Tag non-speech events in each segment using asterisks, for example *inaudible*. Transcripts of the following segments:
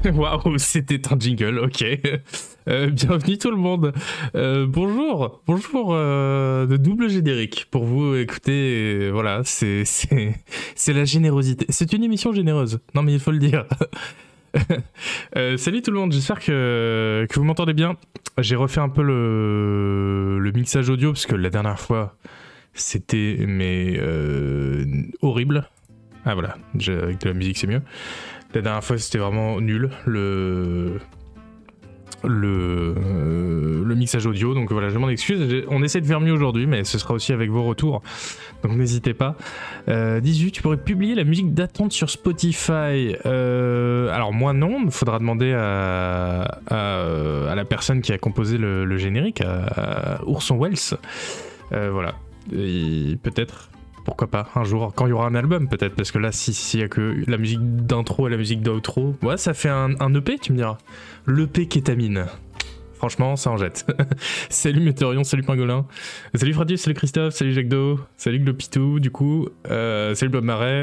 *laughs* Waouh, c'était un jingle, ok. Euh, bienvenue tout le monde. Euh, bonjour, bonjour euh, de double générique pour vous. Écoutez, voilà, c'est c'est la générosité. C'est une émission généreuse. Non mais il faut le dire. *laughs* Salut tout le monde, j'espère que, que vous m'entendez bien. J'ai refait un peu le, le mixage audio parce que la dernière fois c'était mais horrible. Ah voilà, avec de la musique c'est mieux. La dernière fois c'était vraiment nul le le, euh, mixage audio. Donc voilà je m'en excuse. On essaie de faire mieux aujourd'hui mais ce sera aussi avec vos retours. Donc n'hésitez pas. Euh, 18 tu pourrais publier la musique d'attente sur Spotify. Euh, alors moi non. Il faudra demander à, à, la personne qui a composé le, générique à, à Ourson Wells Euh, voilà. Peut-être pourquoi pas un jour quand il y aura un album peut-être parce que là si s'il y a que la musique d'intro et la musique d'outro ouais ça fait un, un EP tu me diras. l'EP kétamine franchement ça en jette. *laughs* Salut Météorion salut Pingolin. Salut Fradius salut Christophe salut Jacques Do salut Glopitou du coup euh, salut Bob Marais.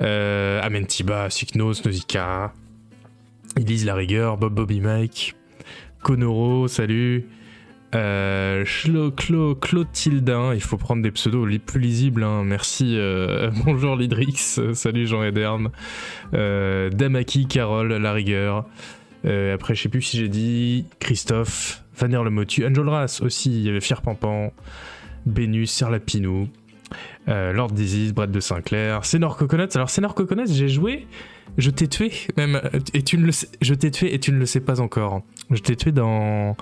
Euh, Amentiba Siknos Nausicaa Elise La Rigueur Bob Bobby Mike Conoro salut euh, Chlo, Clo, Clotildin, il faut prendre des pseudos les plus lisibles, hein. merci. euh, *laughs* bonjour Lidrix, euh, salut Jean Edern, euh, Damaki, Carole, La Rigueur. Après, je sais plus si j'ai dit Christophe, Vaner Le Motu, Angel Ras aussi, il y avait Fier Pampan, Bénus, Serlapinou, Lord Disease, Brett de Sinclair, Senor Coconuts. Alors, Senor Coconuts, j'ai joué, je t'ai tué, même, je t'ai tué et tu ne le sais pas encore. Je t'ai tué dans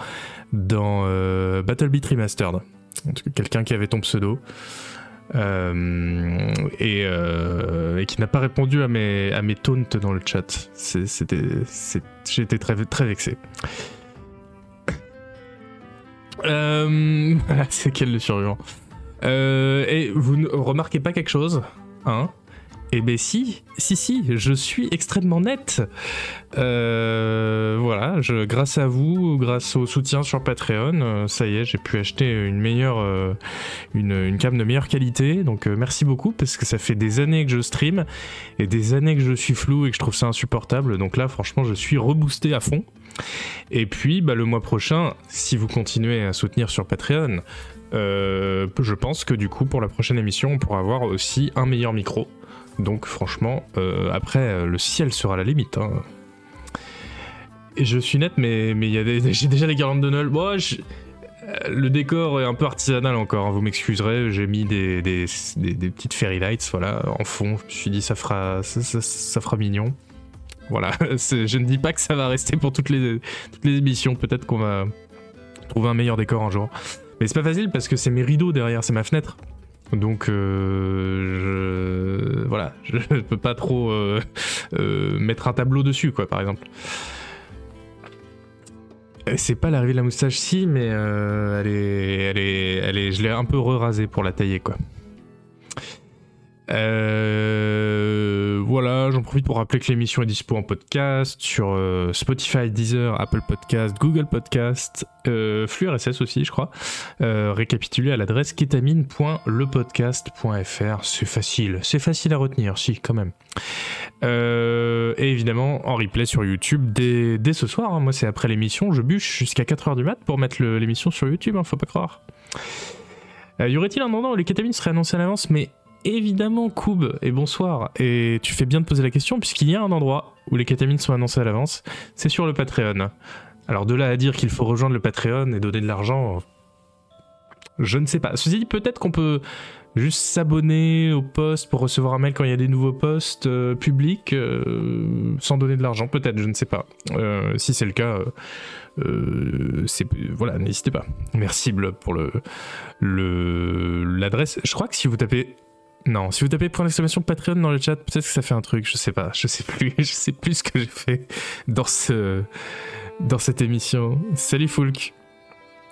euh, Battle Beat Remastered. Quelqu'un qui avait ton pseudo. Euh, et, euh, et qui n'a pas répondu à mes, à taunts dans le chat. Été très, très vexé. *coughs* *laughs* C'est quel le survivant? Et vous ne remarquez pas quelque chose Hein? Eh ben si, si, si, je suis extrêmement net. Euh, voilà, grâce à vous, grâce au soutien sur Patreon, euh, ça y est, j'ai pu acheter une meilleure, euh, une, cam de meilleure qualité. Donc merci beaucoup parce que ça fait des années que je stream et des années que je suis flou et que je trouve ça insupportable. Donc là, franchement, je suis reboosté à fond. Et puis, bah, le mois prochain, si vous continuez à soutenir sur Patreon, je pense que du coup, pour la prochaine émission, on pourra avoir aussi un meilleur micro. Donc franchement, euh, après, euh, le ciel sera la limite. hein. Et je suis net, mais *laughs* j'ai déjà les guirlandes de Noël. Bon, je- euh, le décor est un peu artisanal encore, hein, vous m'excuserez. J'ai mis des, petites fairy lights voilà, en fond. Je me suis dit, ça fera, mignon. Voilà, *laughs* je ne dis pas que ça va rester pour toutes les, toutes les émissions. Peut-être qu'on va trouver un meilleur décor un jour. Mais c'est pas facile parce que c'est mes rideaux derrière, c'est ma fenêtre. Donc, euh, je, voilà, *laughs* je peux pas trop euh, euh, mettre un tableau dessus, quoi, par exemple. C'est pas l'arrivée de la moustache, si, mais euh, elle est, elle est, elle est, je l'ai un peu re-rasée pour la tailler, quoi. Euh, voilà, j'en profite pour rappeler que l'émission est dispo en podcast sur euh, Spotify, Deezer, Apple Podcast, Google Podcast, euh, RSS aussi, je crois. Euh, récapitulé à l'adresse ketamine.lepodcast.fr. C'est facile, c'est facile à retenir, si, quand même. Et évidemment, en replay sur YouTube dès, dès ce soir. hein. Moi, c'est après l'émission, je bûche jusqu'à 4h du mat pour mettre l'émission sur YouTube, hein, faut pas croire. Y aurait-il un endroit où les kétamines seraient annoncées à l'avance? Mais évidemment, Koub, et bonsoir. Et tu fais bien de poser la question, puisqu'il y a un endroit où les kétamines sont annoncées à l'avance, c'est sur le Patreon. Alors de là à dire qu'il faut rejoindre le Patreon et donner de l'argent, je ne sais pas. Ceci dit, peut-être qu'on peut juste s'abonner au post pour recevoir un mail quand il y a des nouveaux posts euh, publics euh, sans donner de l'argent, peut-être, je ne sais pas. Euh, si c'est le cas, euh, c'est voilà, n'hésitez pas. Merci pour le l'adresse. Je crois que si vous tapez non, si vous tapez point d'exclamation Patreon dans le chat, peut-être que ça fait un truc, je sais pas, je sais plus, *laughs* je sais plus ce que j'ai fait dans ce dans cette émission. Salut Foulk.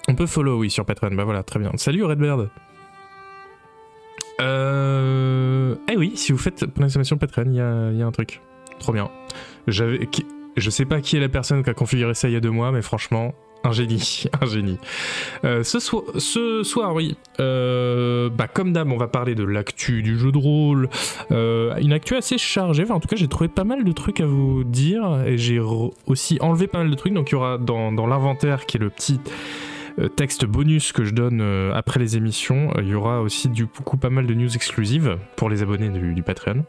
On peut follow oui sur Patreon, bah voilà, très bien. Salut Redbird. Euh... Eh oui, si vous faites point d'exclamation Patreon, il y a, un truc. Trop bien. J'avais... Je sais pas qui est la personne qui a configuré ça il y a deux mois, mais franchement, un génie, *laughs* un génie. Euh, ce, soir, oui, euh, bah, comme d'hab, on va parler de l'actu du jeu de rôle. Euh, une actu assez chargée, en tout cas, j'ai trouvé pas mal de trucs à vous dire, et j'ai aussi enlevé pas mal de trucs, donc il y aura dans, l'inventaire, qui est le petit texte bonus que je donne après les émissions, il y aura aussi du coup pas mal de news exclusives pour les abonnés du Patreon.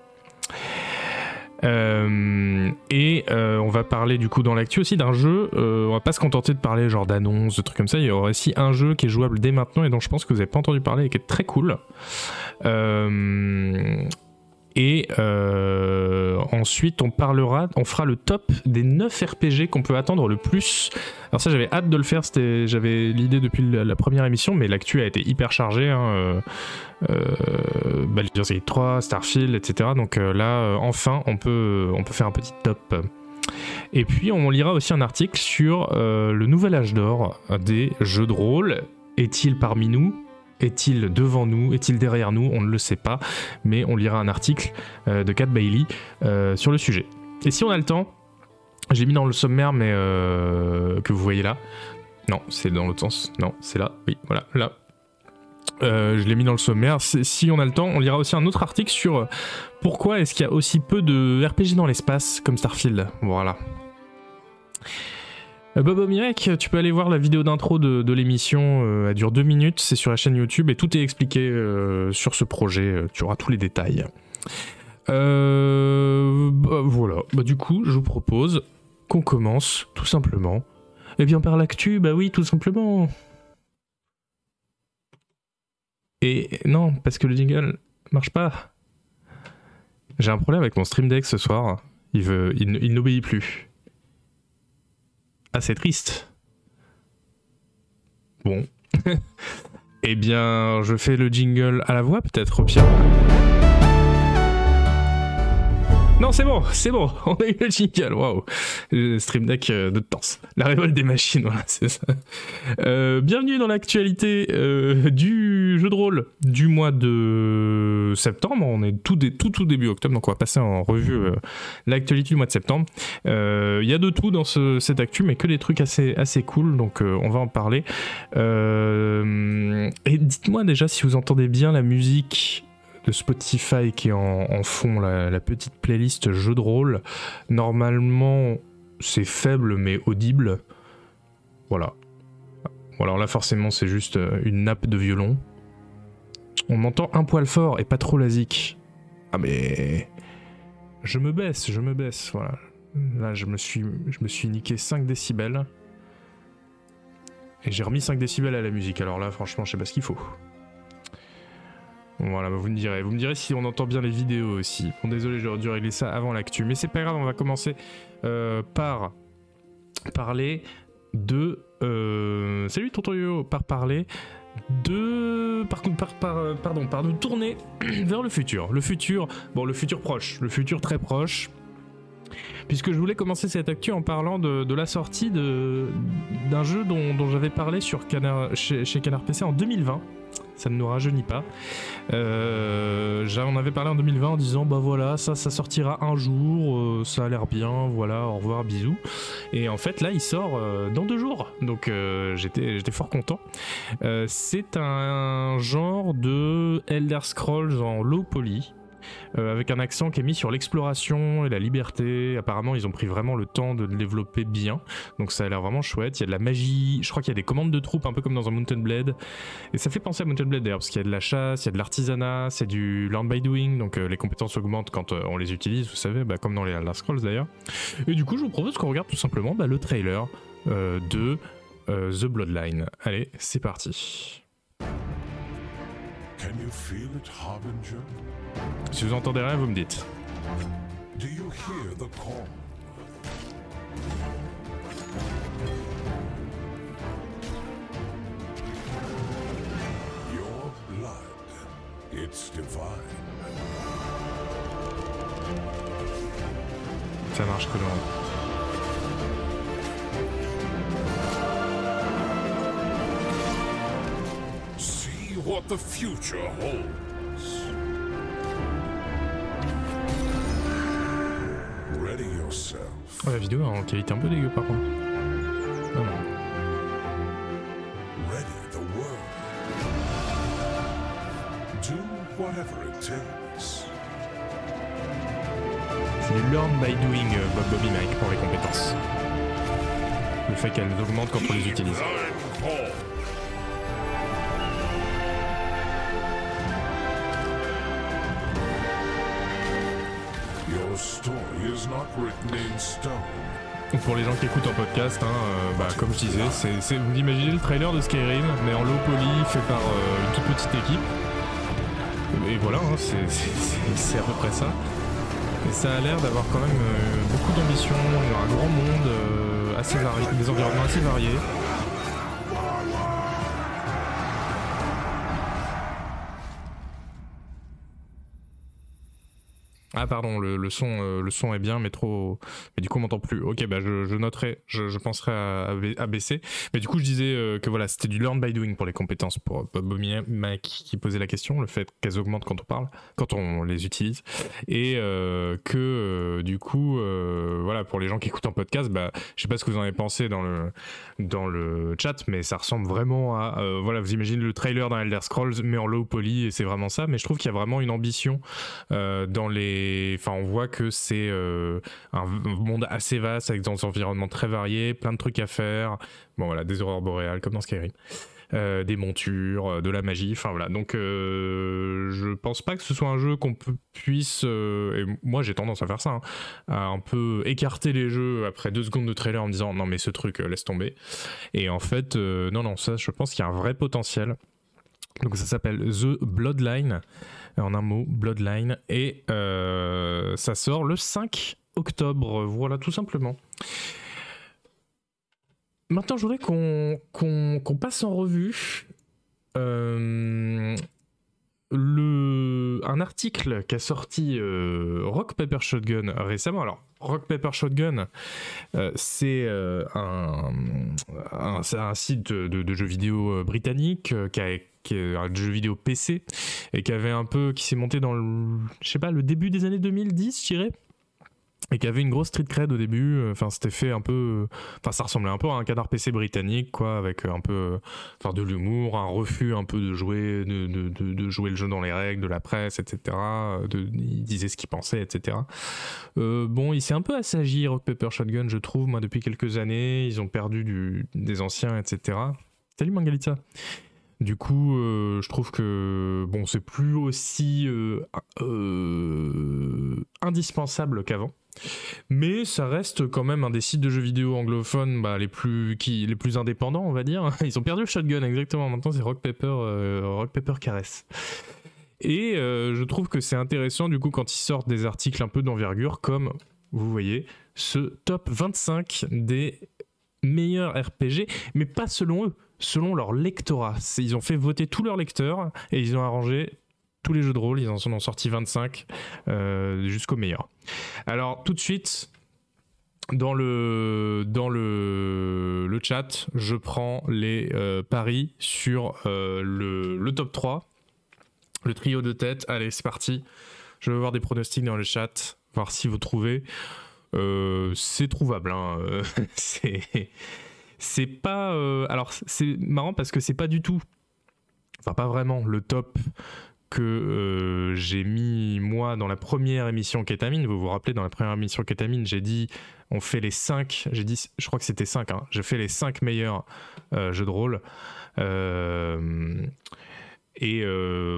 Euh, et euh, on va parler du coup dans l'actu aussi d'un jeu. Euh, on va pas se contenter de parler genre d'annonces, de trucs comme ça. Il y aura aussi un jeu qui est jouable dès maintenant et dont je pense que vous avez pas entendu parler et qui est très cool. Et euh, ensuite, on parlera, on fera le top des 9 RPG qu'on peut attendre le plus. Alors ça, j'avais hâte de le faire, j'avais l'idée depuis la, première émission, mais l'actu a été hyper chargée. Hein, euh, euh, Baldur's Gate 3, Starfield, etc. Donc euh, là, enfin, on peut, on peut faire un petit top. Et puis, on lira aussi un article sur le nouvel âge d'or des jeux de rôle. Est-il parmi nous? Est-il devant nous? Est-il derrière nous? On ne le sait pas, mais on lira un article euh, de Cat Bailey euh, sur le sujet. Et si on a le temps, j'ai mis dans le sommaire, mais euh, que vous voyez là. Non, c'est dans l'autre sens. Non, c'est là. Oui, voilà, là. je l'ai mis dans le sommaire. Si on a le temps, on lira aussi un autre article sur pourquoi est-ce qu'il y a aussi peu de RPG dans l'espace comme Starfield. Voilà. Euh, Bobo Mirek, tu peux aller voir la vidéo d'intro de, l'émission, euh, elle dure deux minutes, c'est sur la chaîne YouTube et tout est expliqué euh, sur ce projet, tu auras tous les détails. Bah, voilà, bah, du coup je vous propose qu'on commence tout simplement. Et bien par l'actu, bah oui, tout simplement. Et non, parce que le jingle marche pas. J'ai un problème avec mon Stream Deck ce soir, il n'obéit plus assez triste. Bon. *laughs* eh bien, je fais le jingle à la voix, peut-être, Pierre? Non, c'est bon, c'est bon, *laughs* on a eu le jingle, waouh. Stream Deck euh, de temps. La révolte des machines, *laughs* voilà, c'est ça. Euh, bienvenue dans l'actualité euh, du jeu de rôle du mois de septembre. On est tout, tout, début octobre, donc on va passer en revue l'actualité du mois de septembre. Il y a de tout dans ce, cette actu, mais que des trucs assez, assez cool, donc on va en parler. et dites-moi déjà si vous entendez bien la musique Spotify qui est en, fond, la, petite playlist jeu de rôle. Normalement, c'est faible mais audible. Voilà. alors là, forcément, c'est juste euh, une nappe de violon. On m'entend un poil fort et pas trop lasique. Ah mais... Je me baisse, je me baisse, voilà. Là, je me suis, je me suis niqué 5 décibels. Et j'ai remis 5 décibels à la musique. Alors là, franchement, je sais pas ce qu'il faut. Voilà, bah, vous me direz. Vous me direz si on entend bien les vidéos aussi. Bon, désolé, j'aurais dû régler ça avant l'actu. Mais c'est pas grave, on va commencer euh, par parler de. Euh, salut Tonton Yo, par parler de. Par, par, euh, pardon, par de tourner *clears throat* vers le futur. Le futur, bon, le futur proche, le futur très proche. Puisque je voulais commencer cette actu en parlant de, la sortie d'un jeu dont, j'avais parlé sur chez, chez Canard PC en 2020 ça ne nous rajeunit pas. Euh, J'en avais parlé en 2020 en disant bah voilà, ça, ça sortira un jour, euh, ça a l'air bien, voilà, au revoir, bisous. Et en fait là, il sort euh, dans deux jours, donc euh, j'étais fort content. C'est un genre de Elder Scrolls en low poly. Euh, avec un accent qui est mis sur l'exploration et la liberté. Apparemment, ils ont pris vraiment le temps de le développer bien, donc ça a l'air vraiment chouette. Il y a de la magie, je crois qu'il y a des commandes de troupes un peu comme dans un Mountain Blade, et ça fait penser à Mountain Blade d'ailleurs, parce qu'il y a de la chasse, il y a de l'artisanat, c'est du learn by doing, donc euh, les compétences augmentent quand euh, on les utilise, vous savez, bah, comme dans les Elder Scrolls d'ailleurs. Et du coup, je vous propose qu'on regarde tout simplement bah, le trailer de The Bloodline. Allez, c'est parti. Can you feel it, Harbinger? Si vous entendez rien, vous me dites. Do you hear the call? Your blood, it's divine. Ça marche comment what the future holds. La vidéo en qualité un peu dégueu par contre. Ah, non. C'est learn by doing euh, Bob Bobby Mike pour les compétences. Le fait qu'elles augmentent quand on les utilise. Pour les gens qui écoutent en podcast, hein, euh, bah, comme je disais, vous imaginez le trailer de Skyrim, mais en low poly, fait par euh, une toute petite équipe. Et voilà, hein, c'est, à peu près ça. Et ça a l'air d'avoir quand même euh, beaucoup d'ambition, un grand monde assez des environnements assez variés. Ah pardon, le, son, euh, le son est bien, mais trop. Mais du coup, on m'entend plus. Ok, bah je, noterai, je, penserai à, baisser. Mais du coup, je disais euh, que voilà, c'était du learn by doing pour les compétences pour Bob qui posait la question, le fait qu'elles augmentent quand on parle, quand on les utilise, et euh, que du coup, voilà, pour les gens qui écoutent en podcast, bah, je sais pas ce que vous en avez pensé dans le dans le chat, mais ça ressemble vraiment à, voilà, vous imaginez le trailer d'un Elder Scrolls, mais en low poly, et c'est vraiment ça. Mais je trouve qu'il y a vraiment une ambition dans les enfin, on voit que c'est euh, un monde assez vaste avec des environnements très variés, plein de trucs à faire. Bon, voilà, des aurores boréales comme dans Skyrim. Euh, des montures, euh, de la magie, enfin voilà. Donc je pense pas que ce soit un jeu qu'on puisse, et moi j'ai tendance à faire ça, hein, à un peu écarter les jeux après deux secondes de trailer en me disant non mais ce truc laisse tomber. Et en fait non non ça je pense qu'il y a un vrai potentiel. Donc ça s'appelle The Bloodline en un mot, Bloodline, et euh, ça sort le 5 octobre, voilà tout simplement. Maintenant, je voudrais qu'on passe en revue euh, un article qu'a sorti euh, Rock Paper Shotgun récemment. Alors, Rock Paper Shotgun, c'est un, un, site de, jeux vidéo britannique qui a qui est un jeu vidéo PC et qui avait un peu qui s'est monté dans le je sais pas le début des années 2010 je dirais. Et qui avait une grosse street cred au début enfin c'était fait un peu enfin ça ressemblait un peu à un canard PC britannique quoi avec un peu enfin de l'humour un refus un peu de jouer de, de, de, jouer le jeu dans les règles de la presse etc de, il disait ce qu'il pensait etc euh, bon il s'est un peu assagi Rock Paper Shotgun je trouve moi depuis quelques années. Ils ont perdu du, des anciens etc salut Mangalitza du coup, euh, je trouve que bon, c'est plus aussi euh, euh, indispensable qu'avant. Mais ça reste quand même un des sites de jeux vidéo anglophones bah, les, plus, indépendants, on va dire. *laughs* Ils ont perdu le shotgun, exactement. Maintenant, c'est Rock Paper, Rock Paper Caress. Et je trouve que c'est intéressant, du coup, quand ils sortent des articles un peu d'envergure, comme, vous voyez, ce top 25 des meilleurs RPG, mais pas selon eux selon leur lectorat. Ils ont fait voter tous leurs lecteurs et ils ont arrangé tous les jeux de rôle. Ils en ont sorti 25 euh, jusqu'au meilleur. Alors tout de suite, dans le, dans le, le chat, je prends les euh, paris sur euh, le, le, top 3. Le trio de tête. Allez, c'est parti. Je vais voir des pronostics dans le chat, voir si vous trouvez. c'est trouvable. Hein. *laughs* c'est c'est pas. Euh, alors, c'est marrant parce que c'est pas du tout. Enfin, pas vraiment le top que euh, j'ai mis moi dans la première émission Kétamine. Vous vous rappelez, dans la première émission Kétamine, j'ai dit on fait les 5, j'ai dit, je crois que c'était 5, hein, j'ai fait les 5 meilleurs euh, jeux de rôle. et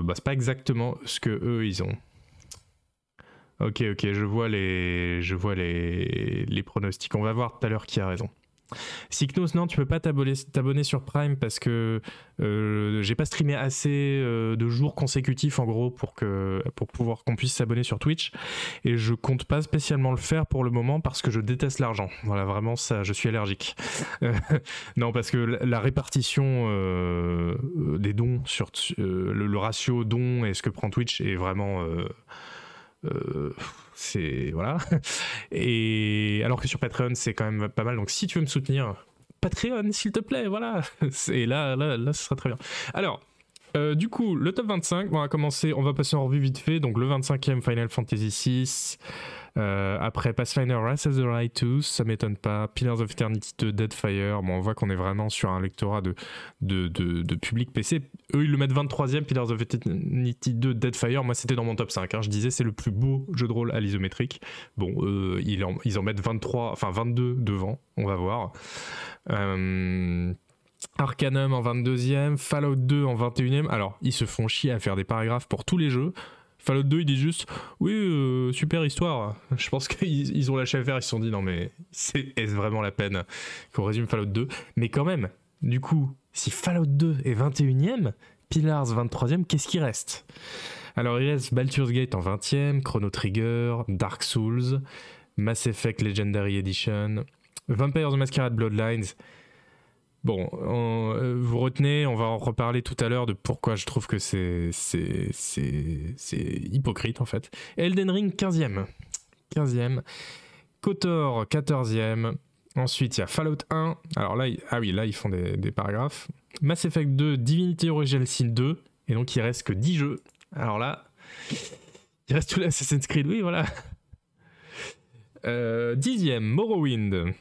bah, c'est pas exactement ce que eux ils ont. Ok, ok, je vois les, je vois les, les pronostics. On va voir tout à l'heure qui a raison. Cycnos, non, tu peux pas t'abonner sur Prime parce que euh, j'ai pas streamé assez euh, de jours consécutifs en gros pour que pour pouvoir qu'on puisse s'abonner sur Twitch et je compte pas spécialement le faire pour le moment parce que je déteste l'argent. Voilà, vraiment ça, je suis allergique. *laughs* non, parce que la, répartition euh, des dons sur le, le, ratio dons et ce que prend Twitch est vraiment c'est voilà. Et alors que sur Patreon, c'est quand même pas mal. Donc si tu veux me soutenir, Patreon, s'il te plaît, voilà. Et là, là, là, ce sera très bien. Alors. Euh, du coup, le top 25, on va commencer, on va passer en revue vite fait. Donc, le 25e Final Fantasy VI, Euh, après Pathfinder Wrath of the Righteous, ça m'étonne pas. Pillars of Eternity 2, Deadfire. Bon, on voit qu'on est vraiment sur un lectorat de, de, de, public PC. Eux, ils le mettent 23e, Pillars of Eternity 2, Deadfire. Moi, c'était dans mon top 5. Hein. Je disais, c'est le plus beau jeu de rôle à l'isométrique. Bon, ils, en, ils en mettent 23, enfin 22 devant. On va voir. Euh, Arcanum en 22e, Fallout 2 en 21e. Alors, ils se font chier à faire des paragraphes pour tous les jeux. Fallout 2, ils disent juste Oui, euh, super histoire. Je pense qu'ils ont lâché à faire, ils se sont dit Non, mais c'est est-ce vraiment la peine qu'on résume Fallout 2 Mais quand même, du coup, si Fallout 2 est 21ème, Pillars 23ème, qu'est-ce qui reste? Alors, il reste Baldur's Gate en 20ème, Chrono Trigger, Dark Souls, Mass Effect Legendary Edition, Vampires the Masquerade Bloodlines. Bon, euh, vous retenez, on va en reparler tout à l'heure de pourquoi je trouve que c'est, c'est, hypocrite en fait. Elden Ring 15e. 15e. KOTOR 14e. Ensuite, il y a Fallout 1. Alors là, ah oui, là, ils font des, des paragraphes. Mass Effect 2, Divinity Original Sin 2. Et donc, il reste que 10 jeux. Alors là, il reste tout l'Assassin's Creed, oui, voilà. Euh, dixième, Morrowind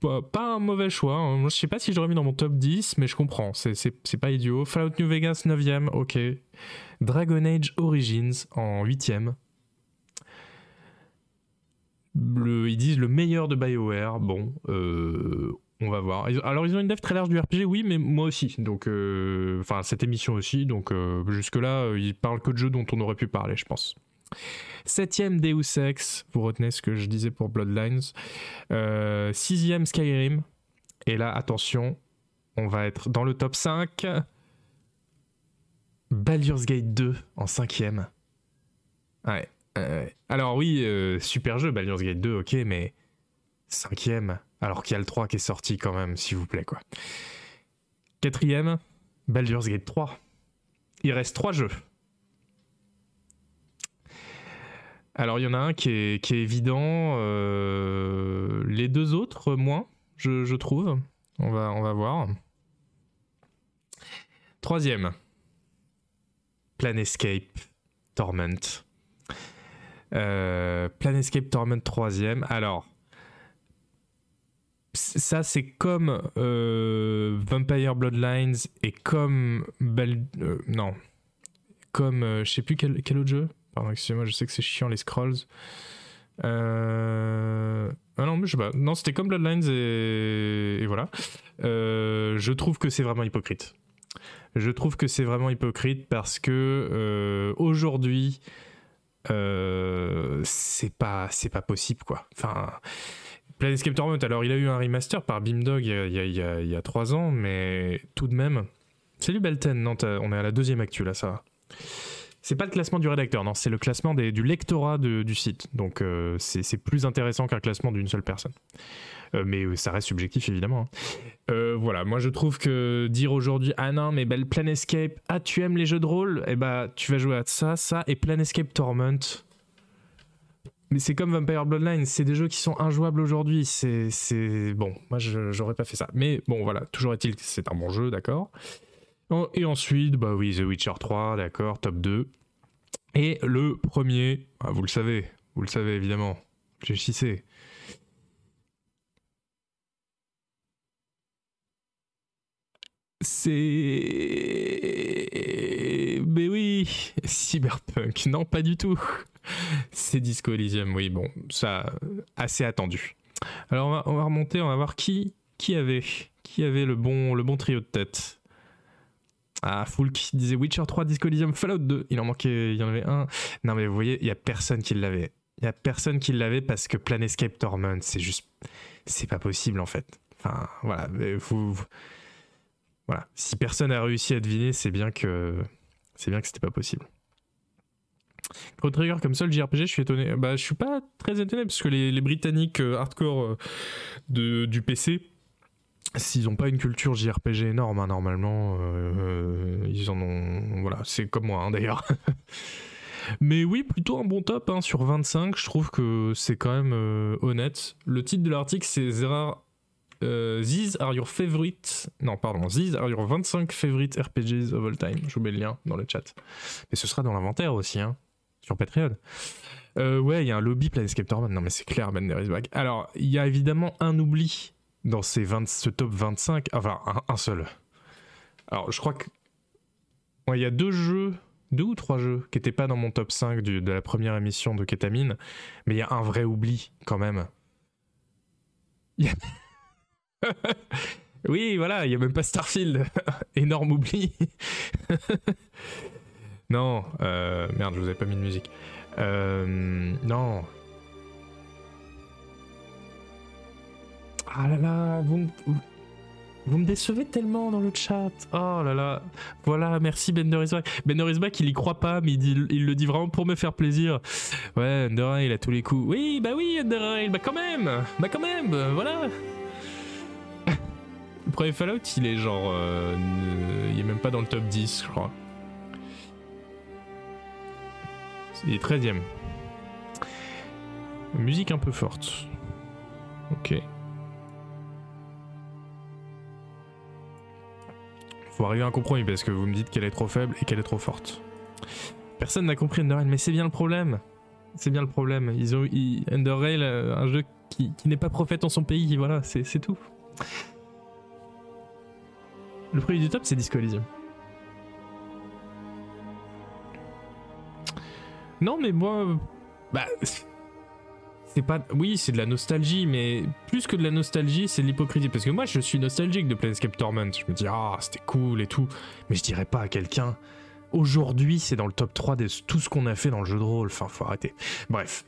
pas, un mauvais choix. Hein. Je sais pas si j'aurais mis dans mon top 10, mais je comprends. C'est pas idiot. Fallout New Vegas 9ème, ok. Dragon Age Origins en 8ème. ils disent le meilleur de BioWare. Bon, euh, on va voir. Alors, ils ont une dev très large du RPG, oui, mais moi aussi. Donc, euh, enfin, cette émission aussi. Donc, euh, jusque-là, ils parlent que de jeux dont on aurait pu parler, je pense. Septième Deus Ex, vous retenez ce que je disais pour Bloodlines. Euh, sixième Skyrim. Et là, attention, on va être dans le top 5. Baldur's Gate 2 en cinquième. Ouais. alors oui, euh, super jeu Baldur's Gate 2, ok, mais cinquième, alors qu'il y a le 3 qui est sorti quand même, s'il vous plaît, quoi. Quatrième, Baldur's Gate 3. Il reste trois jeux. Alors il y en a un qui est, évident, euh, les deux autres moins, je, trouve. On va, on va voir. Troisième, Planescape Torment. Euh, Planescape Torment troisième. Alors, ça c'est comme euh, Vampire Bloodlines et comme non, comme je sais plus quel, quel autre jeu? Excusez-moi, je sais que c'est chiant les scrolls. Euh... Ah non, mais je sais pas. Non, c'était comme Bloodlines et, voilà. Euh, je trouve que c'est vraiment hypocrite. Je trouve que c'est vraiment hypocrite parce que euh, aujourd'hui, euh, c'est pas c'est pas possible quoi. Enfin, Planescape Torment. Alors, il a eu un remaster par Beamdog il y a, il y a, il y a 3 ans, mais tout de même. Salut Belten, non, on est à la deuxième actu là, ça va. C'est pas le classement du rédacteur, non, c'est le classement du lectorat du site. Donc euh, c'est plus intéressant qu'un classement d'une seule personne. Euh, mais euh, ça reste subjectif évidemment. Hein. voilà, moi je trouve que dire aujourd'hui ah non mais belle Planescape, ah tu aimes les jeux de rôle, eh bah tu vas jouer à ça, ça et Planescape Torment. Mais c'est comme Vampire Bloodline, c'est des jeux qui sont injouables aujourd'hui. C'est bon, moi j'aurais pas fait ça. Mais bon voilà, toujours est-il que c'est un bon jeu, d'accord. Et ensuite, bah oui, The Witcher 3, d'accord, top 2. Et le premier, ah, vous le savez, vous le savez évidemment, réfléchissez. C'est. Mais oui, Cyberpunk, non, pas du tout. C'est Disco Elysium, oui, bon, ça, assez attendu. Alors on va, on va remonter, on va voir qui, qui avait, qui avait le bon, le bon trio de tête. Ah, Full qui disait Witcher 3, Disco Fallout 2. Il en manquait, il y en avait un. Non, mais vous voyez, il y a personne qui l'avait. Il y a personne qui l'avait parce que Planescape Torment, c'est juste. C'est pas possible en fait. Enfin, voilà. Si personne a réussi à deviner, c'est bien que. C'est bien que c'était pas possible. Pro Trigger comme seul JRPG, je suis étonné. Bah, je suis pas très étonné parce que les, Britanniques euh, hardcore euh, de, du PC s'ils n'ont pas une culture JRPG énorme, hein, normalement, euh, ils en ont. Voilà, c'est comme moi hein, d'ailleurs. *laughs* Mais oui, plutôt un bon top hein, sur 25. Je trouve que c'est quand même euh, honnête. Le titre de l'article, c'est Zera. Euh, these are your favorite? Non, pardon. These are your 25 favorite RPGs of all time? Je vous mets le lien dans le chat. Mais ce sera dans l'inventaire aussi, hein, sur Patreon. Euh, ouais, il y a un lobby Planescape Torment. Non, mais c'est clair, Ben back. Alors, il y a évidemment un oubli dans ces 20, ce top 25. Enfin, un, seul. Alors, je crois que. Il y a deux jeux, deux ou trois jeux qui n'étaient pas dans mon top 5 de la première émission de Ketamine. Mais il y a un vrai oubli quand même. *laughs* oui, voilà, il n'y a même pas Starfield. *laughs* Énorme oubli. *laughs* non, euh, merde, je vous avais pas mis de musique. Euh, non. Ah là là, vous, vous me décevez tellement dans le chat. Oh là là. Voilà, merci Ben Benderisback, il y croit pas, mais il, le dit vraiment pour me faire plaisir. Ouais, Underrail il a tous les coups. Oui, bah oui, Underrail, bah quand même. Bah quand même, voilà. le premier Fallout, il est genre. Euh, il est même pas dans le top 10, je crois. Il est 13ème. Musique un peu forte. Ok. Arriver à un compromis parce que vous me dites qu'elle est trop faible et qu'elle est trop forte. Personne n'a compris Underrail, mais c'est bien le problème. C'est bien le problème. Ils ont Underrail, euh, un jeu qui, n'est pas prophète en son pays, voilà, c'est tout. Le premier du top, c'est Disco Elysium. Non, mais moi. Bah. C'est pas. Oui, c'est de la nostalgie, mais plus que de la nostalgie, c'est de l'hypocrisie. Parce que moi, je suis nostalgique de Planescape Torment. Je me dis, ah, c'était cool et tout. Mais je dirais pas à quelqu'un. Aujourd'hui, c'est dans le top 3 de tout ce qu'on a fait dans le jeu de rôle. Enfin, faut arrêter. Bref.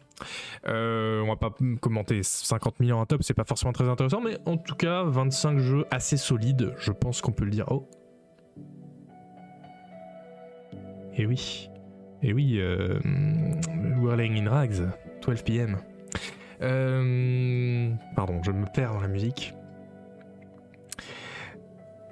Euh, on va pas commenter 50 millions en top, c'est pas forcément très intéressant, mais en tout cas, 25 jeux assez solides, je pense qu'on peut le dire. Oh. Et oui. Et oui, euh, Whirling in Rags, 12 p.m. Euh, pardon, je me perds dans la musique.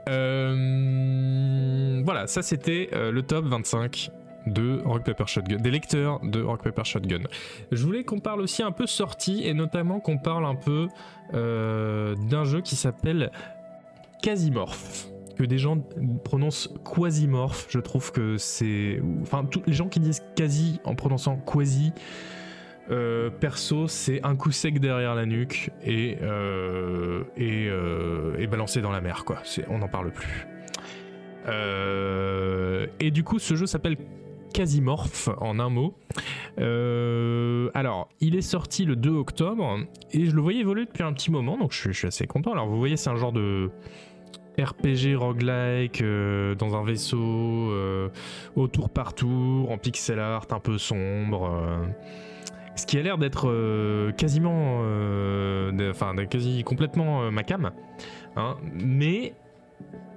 Euh, voilà, ça c'était euh, le top 25 de Rock Paper Shotgun, des lecteurs de Rock Paper Shotgun. Je voulais qu'on parle aussi un peu sortie et notamment qu'on parle un peu d'un jeu qui s'appelle Quasimorph que des gens prononcent quasimorph. Je trouve que c'est. Enfin, tous les gens qui disent quasi en prononçant quasi. Euh, perso, c'est un coup sec derrière la nuque et, euh, euh, et, balancé dans la mer, quoi. On n'en parle plus. et du coup, ce jeu s'appelle Quasimorph en un mot. alors, il est sorti le 2 octobre et je le voyais évoluer depuis un petit moment, donc je suis, assez content. Alors, vous voyez, c'est un genre de RPG roguelike dans un vaisseau euh, au tour par tour, en pixel art un peu sombre. Ce qui a l'air d'être quasiment. Enfin, quasi complètement ma cam. Hein. mais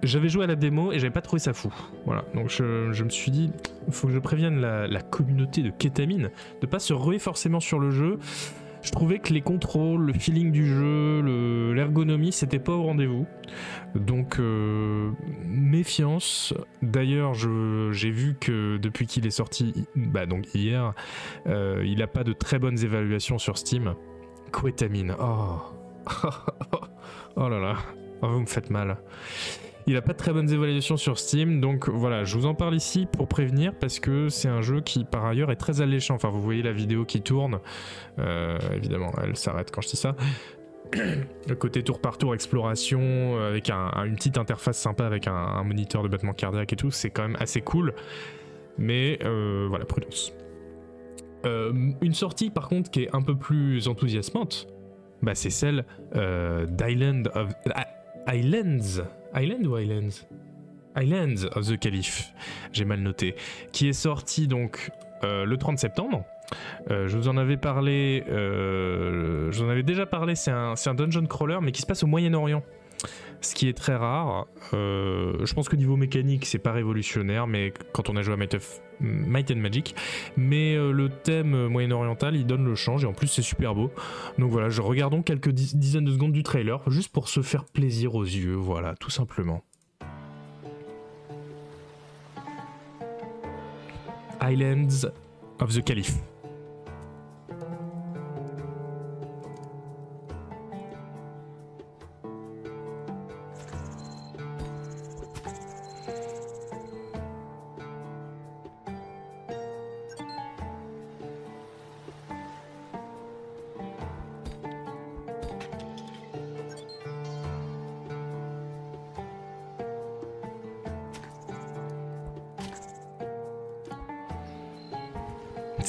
j'avais joué à la démo et j'avais pas trouvé ça fou. Voilà, donc je, me suis dit, faut que je prévienne la, la communauté de Ketamine de pas se ruer forcément sur le jeu je trouvais que les contrôles, le feeling du jeu, l'ergonomie, c'était pas au rendez-vous. Donc euh, méfiance. D'ailleurs, j'ai vu que depuis qu'il est sorti, bah donc hier, euh, il a pas de très bonnes évaluations sur Steam. Quetamine, oh, *laughs* oh là là, oh, vous me faites mal. Il a pas de très bonnes évaluations sur Steam, donc voilà, je vous en parle ici pour prévenir parce que c'est un jeu qui par ailleurs est très alléchant. Enfin, vous voyez la vidéo qui tourne, euh, évidemment, elle s'arrête quand je dis ça. *coughs* Le côté tour par tour exploration euh, avec une petite interface sympa avec un, moniteur de battement cardiaque et tout, c'est quand même assez cool. Mais euh, voilà, prudence. une sortie par contre qui est un peu plus enthousiasmante, bah, c'est celle Islands Island ou Islands? Islands of the Caliph, j'ai mal noté, qui est sorti donc euh, le 30 septembre. Euh, je vous en avais parlé, euh, je vous en avais déjà parlé, c'est un, un, dungeon crawler mais qui se passe au Moyen-Orient. Ce qui est très rare. je pense que niveau mécanique, c'est pas révolutionnaire, mais quand on a joué à Might, and Magic, mais le thème moyen-oriental, il donne le change et en plus c'est super beau. Donc voilà, je regardons quelques dizaines de secondes du trailer juste pour se faire plaisir aux yeux, voilà, tout simplement. Islands of the Caliph.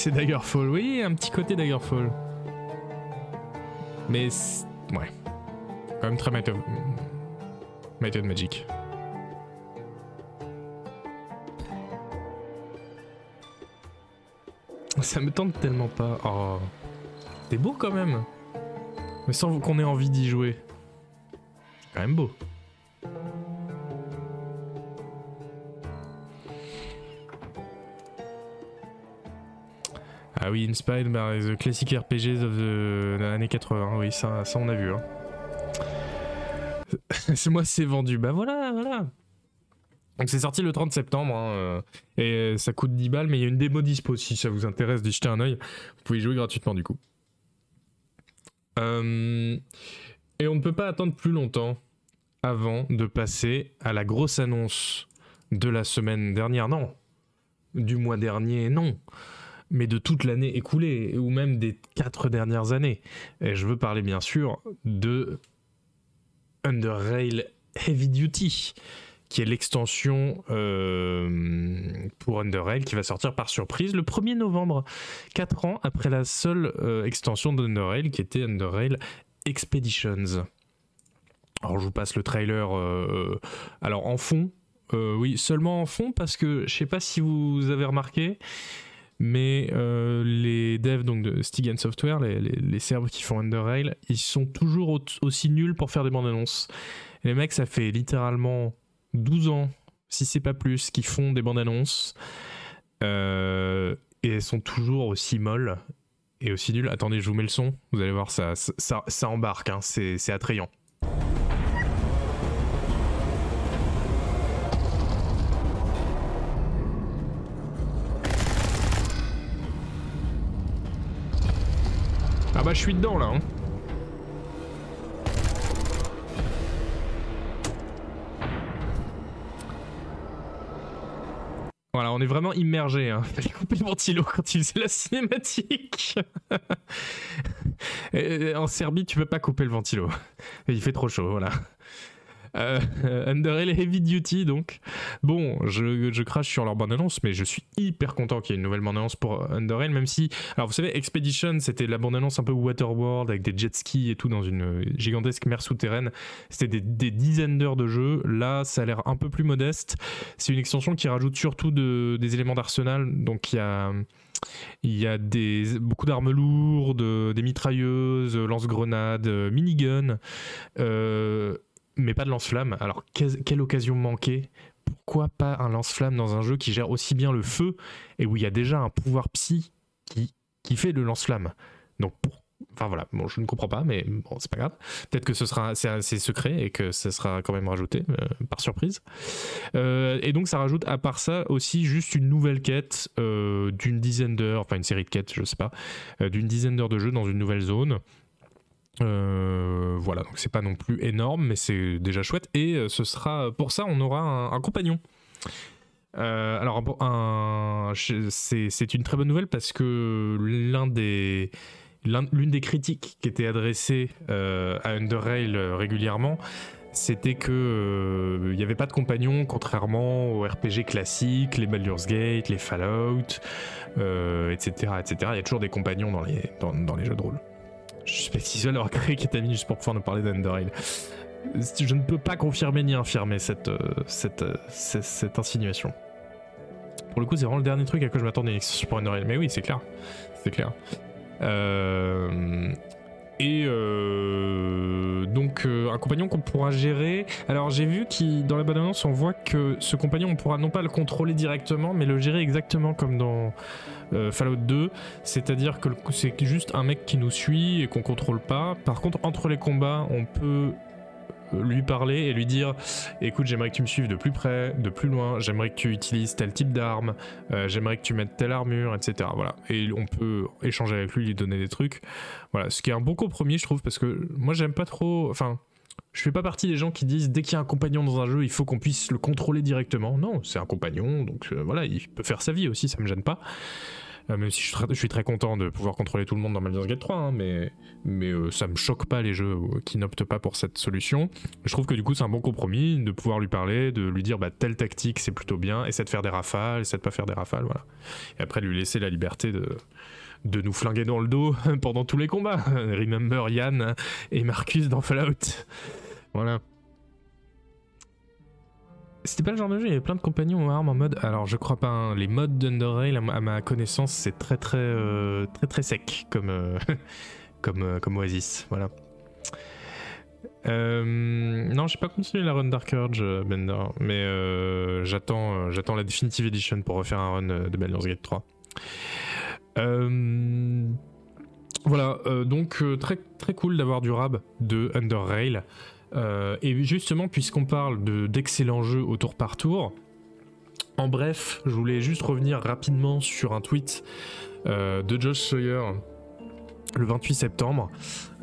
C'est Daggerfall, oui, un petit côté Daggerfall. Mais ouais, quand même très Might of, Magic. Ça me tente tellement pas. Oh, c'est beau quand même. Mais sans qu'on ait envie d'y jouer. Quand même beau. Ah oui, Inspired by the Classic RPGs of the, l'année 80, oui, ça, ça on a vu. Hein. *laughs* c'est moi, c'est vendu. Bah voilà, voilà. Donc c'est sorti le 30 septembre, hein, euh, et ça coûte 10 balles, mais il y a une démo dispo si ça vous intéresse d'y jeter un oeil. Vous pouvez y jouer gratuitement du coup. Euh, et on ne peut pas attendre plus longtemps avant de passer à la grosse annonce de la semaine dernière, non, du mois dernier, non, mais de toute l'année écoulée, ou même des quatre dernières années. Et je veux parler bien sûr de Under Rail Heavy Duty, qui est l'extension euh, pour Under Rail qui va sortir par surprise le 1er novembre, 4 ans après la seule euh, extension d'Under Rail qui était Under Rail Expeditions. Alors je vous passe le trailer euh, alors en fond, oui seulement en fond parce que je sais pas si vous avez remarqué, mais les devs donc de Stigan Software, les, les, qui font Under Rail, ils sont toujours aussi nuls pour faire des bandes annonces. Les mecs, ça fait littéralement 12 ans, si c'est pas plus, qui font des bandes annonces. Euh, et elles sont toujours aussi molles et aussi nulles. Attendez, je vous mets le son. Vous allez voir, ça, ça, ça embarque. Hein. C'est attrayant. Je suis dedans là. Hein. Voilà, on est vraiment immergé. Hein. *laughs* Fallait couper le ventilo quand il faisait la cinématique. *laughs* en Serbie, tu peux pas couper le ventilo. Il fait trop chaud, voilà. Euh, *laughs* Under Heavy Duty, donc. Bon, je, crache sur leur bande-annonce, mais je suis hyper content qu'il y ait une nouvelle bande-annonce pour Under même si. Alors, vous savez, Expedition, c'était la bande-annonce un peu Waterworld avec des jet skis et tout dans une gigantesque mer souterraine. C'était des, dizaines d'heures de jeu. Là, ça a l'air un peu plus modeste. C'est une extension qui rajoute surtout de, des éléments d'arsenal. Donc, il y a. Beaucoup d'armes lourdes, des mitrailleuses, lance-grenades, minigun. Euh, mais pas de lance-flamme. Alors, quelle occasion manquée? Pourquoi pas un lance-flamme dans un jeu qui gère aussi bien le feu et où il y a déjà un pouvoir psy qui, fait le lance-flamme? Donc, Enfin voilà, je ne comprends pas, mais bon, c'est pas grave. Peut-être que ce sera assez secret et que ça sera quand même rajouté euh, par surprise. Euh, et donc ça rajoute à part ça aussi juste une nouvelle quête euh, d'une dizaine d'heures, enfin une série de quêtes, je sais pas, d'une dizaine d'heures de jeu dans une nouvelle zone euh, voilà, donc c'est pas non plus énorme, mais c'est déjà chouette. Et euh, ce sera pour ça, on aura un, compagnon. Euh, alors, c'est une très bonne nouvelle parce que l'une des critiques qui était adressée à Underrail régulièrement, c'était que il n'y avait pas de compagnon, contrairement aux RPG classiques, les Baldur's Gate, les Fallout, etc., etc. Il y a toujours des compagnons dans les, dans les jeux de rôle. Je suis seul avoir créé Ketamine juste pour pouvoir nous parler d'Underrail. Je ne peux pas confirmer ni infirmer cette, euh, cette, euh, cette, insinuation. Pour le coup, c'est vraiment le dernier truc à quoi je m'attendais pour Underrail. Mais oui, c'est clair. C'est clair. Euh, et donc un compagnon qu'on pourra gérer. Alors j'ai vu qu'il dans la bonne annonce on voit que ce compagnon on pourra non pas le contrôler directement mais le gérer exactement comme dans euh, Fallout 2, c'est-à-dire que c'est juste un mec qui nous suit et qu'on contrôle pas. Par contre, entre les combats, on peut euh, lui parler et lui dire écoute j'aimerais que tu me suives de plus près de plus loin j'aimerais que tu utilises tel type d'arme euh, j'aimerais que tu mettes telle armure etc voilà. Et on peut échanger avec lui lui donner des trucs. Voilà. Ce qui est un bon compromis je trouve parce que moi j'aime pas trop je fais pas partie des gens qui disent dès qu'il y a un compagnon dans un jeu, il faut qu'on puisse le contrôler directement. Non, c'est un compagnon, donc voilà, il peut faire sa vie aussi, ça me gêne pas. Euh, même si je suis, très, content de pouvoir contrôler tout le monde dans Baldur's Gate 3, hein, mais, mais euh, ça me choque pas les jeux qui n'optent pas pour cette solution. Je trouve que du coup c'est un bon compromis de pouvoir lui parler, de lui dire bah, telle tactique c'est plutôt bien, essaie de faire des rafales, essaie de pas faire des rafales, voilà. Et après lui laisser la liberté de, de nous flinguer dans le dos *laughs* pendant tous les combats. *laughs* Remember Yann et Marcus dans Fallout. Voilà. C'était pas le genre de jeu, il y avait plein de compagnons en armes en mode. Alors je crois pas, hein, les modes d'Underrail, à ma connaissance, c'est très très, euh, très très sec comme, euh, *laughs* comme, euh, comme Oasis. Voilà. non, j'ai pas continué la run Dark Urge, Bender, mais j'attends, j'attends la Definitive Edition pour refaire un run de Baldur's Gate 3. Voilà, donc très très cool d'avoir du rab de Underrail. Euh, et justement, puisqu'on parle d'excellents jeux au tour par tour, en bref, je voulais juste revenir rapidement sur un tweet euh, de Josh Sawyer le 28 septembre.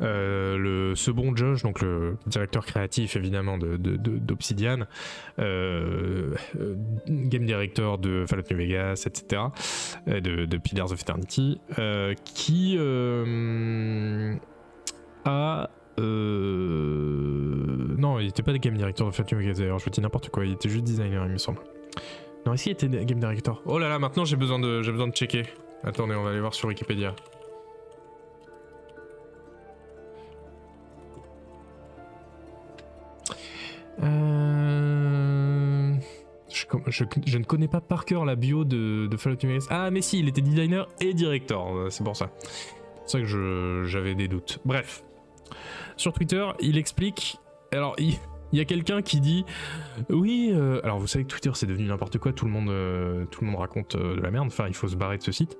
Euh, le, ce bon Josh, donc le directeur créatif évidemment d'Obsidian, de, game director de Fallout New Vegas, etc., de, de Pillars of Eternity, qui a euh... Non, il était pas game director de Fatum d'ailleurs, je vous dis n'importe quoi, il était juste designer, il me semble. Non, ici il était game director? Oh là là, maintenant j'ai besoin de j'ai besoin de checker. Attendez, on va aller voir sur Wikipédia. Euh... Je, ne connais pas par cœur la bio de, de Fallout New. Ah, mais si, il était designer et director, c'est pour ça. C'est pour ça que j'avais des doutes. Bref, sur Twitter, il explique. Alors, il, il y a quelqu'un qui dit oui euh, alors vous savez que Twitter c'est devenu n'importe quoi tout le monde euh, raconte euh, de la merde enfin il faut se barrer de ce site.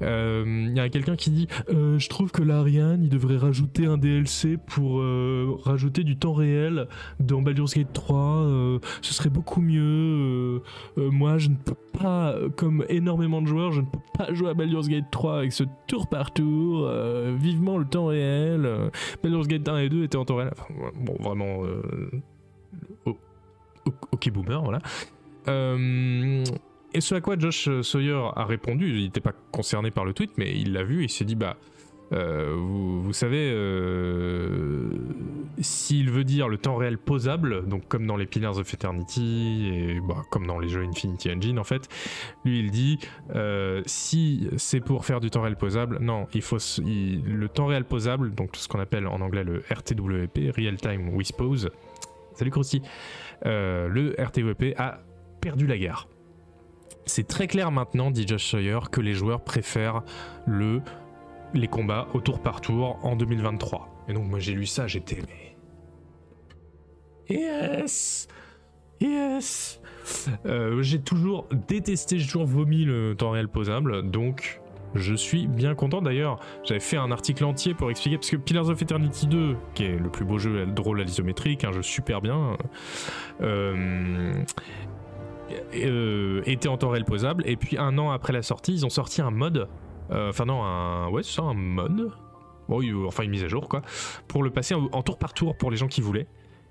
Il y a quelqu'un qui dit je trouve que l'Ariane il devrait rajouter un DLC pour rajouter du temps réel dans Baldur's Gate 3 ce serait beaucoup mieux moi je ne peux pas comme énormément de joueurs je ne peux pas jouer à Baldur's Gate 3 avec ce tour par tour vivement le temps réel. Baldur's Gate 1 et 2 étaient en temps réel. Bon vraiment ok boomer, voilà. Euh, et ce à quoi Josh Sawyer a répondu, il n'était pas concerné par le tweet, mais il l'a vu et il s'est dit bah. Euh, vous, savez, euh, s'il veut dire le temps réel posable, donc comme dans les Pillars of Eternity et bah, comme dans les jeux Infinity Engine en fait, lui il dit si c'est pour faire du temps réel posable, non, il faut le temps réel posable, donc ce qu'on appelle en anglais le RTWP, Real Time With Pose, Salut Krusty. Euh, le RTVP a perdu la guerre. C'est très clair maintenant, dit Josh Sawyer, que les joueurs préfèrent le, les combats au tour par tour en 2023. Et donc moi j'ai lu ça, j'étais mais... Yes Yes euh, J'ai toujours détesté, j'ai toujours vomi le temps réel posable, donc je suis bien content d'ailleurs. J'avais fait un article entier pour expliquer, parce que Pillars of Eternity 2, qui est le plus beau jeu drôle à l'isométrique, un jeu super bien, euh, euh, était en temps réel posable. Et puis un an après la sortie, ils ont sorti un mode. Euh, enfin non, un, ouais, c'est ça, un mode. Bon, enfin une mise à jour quoi, pour le passer en tour par tour pour les gens qui voulaient.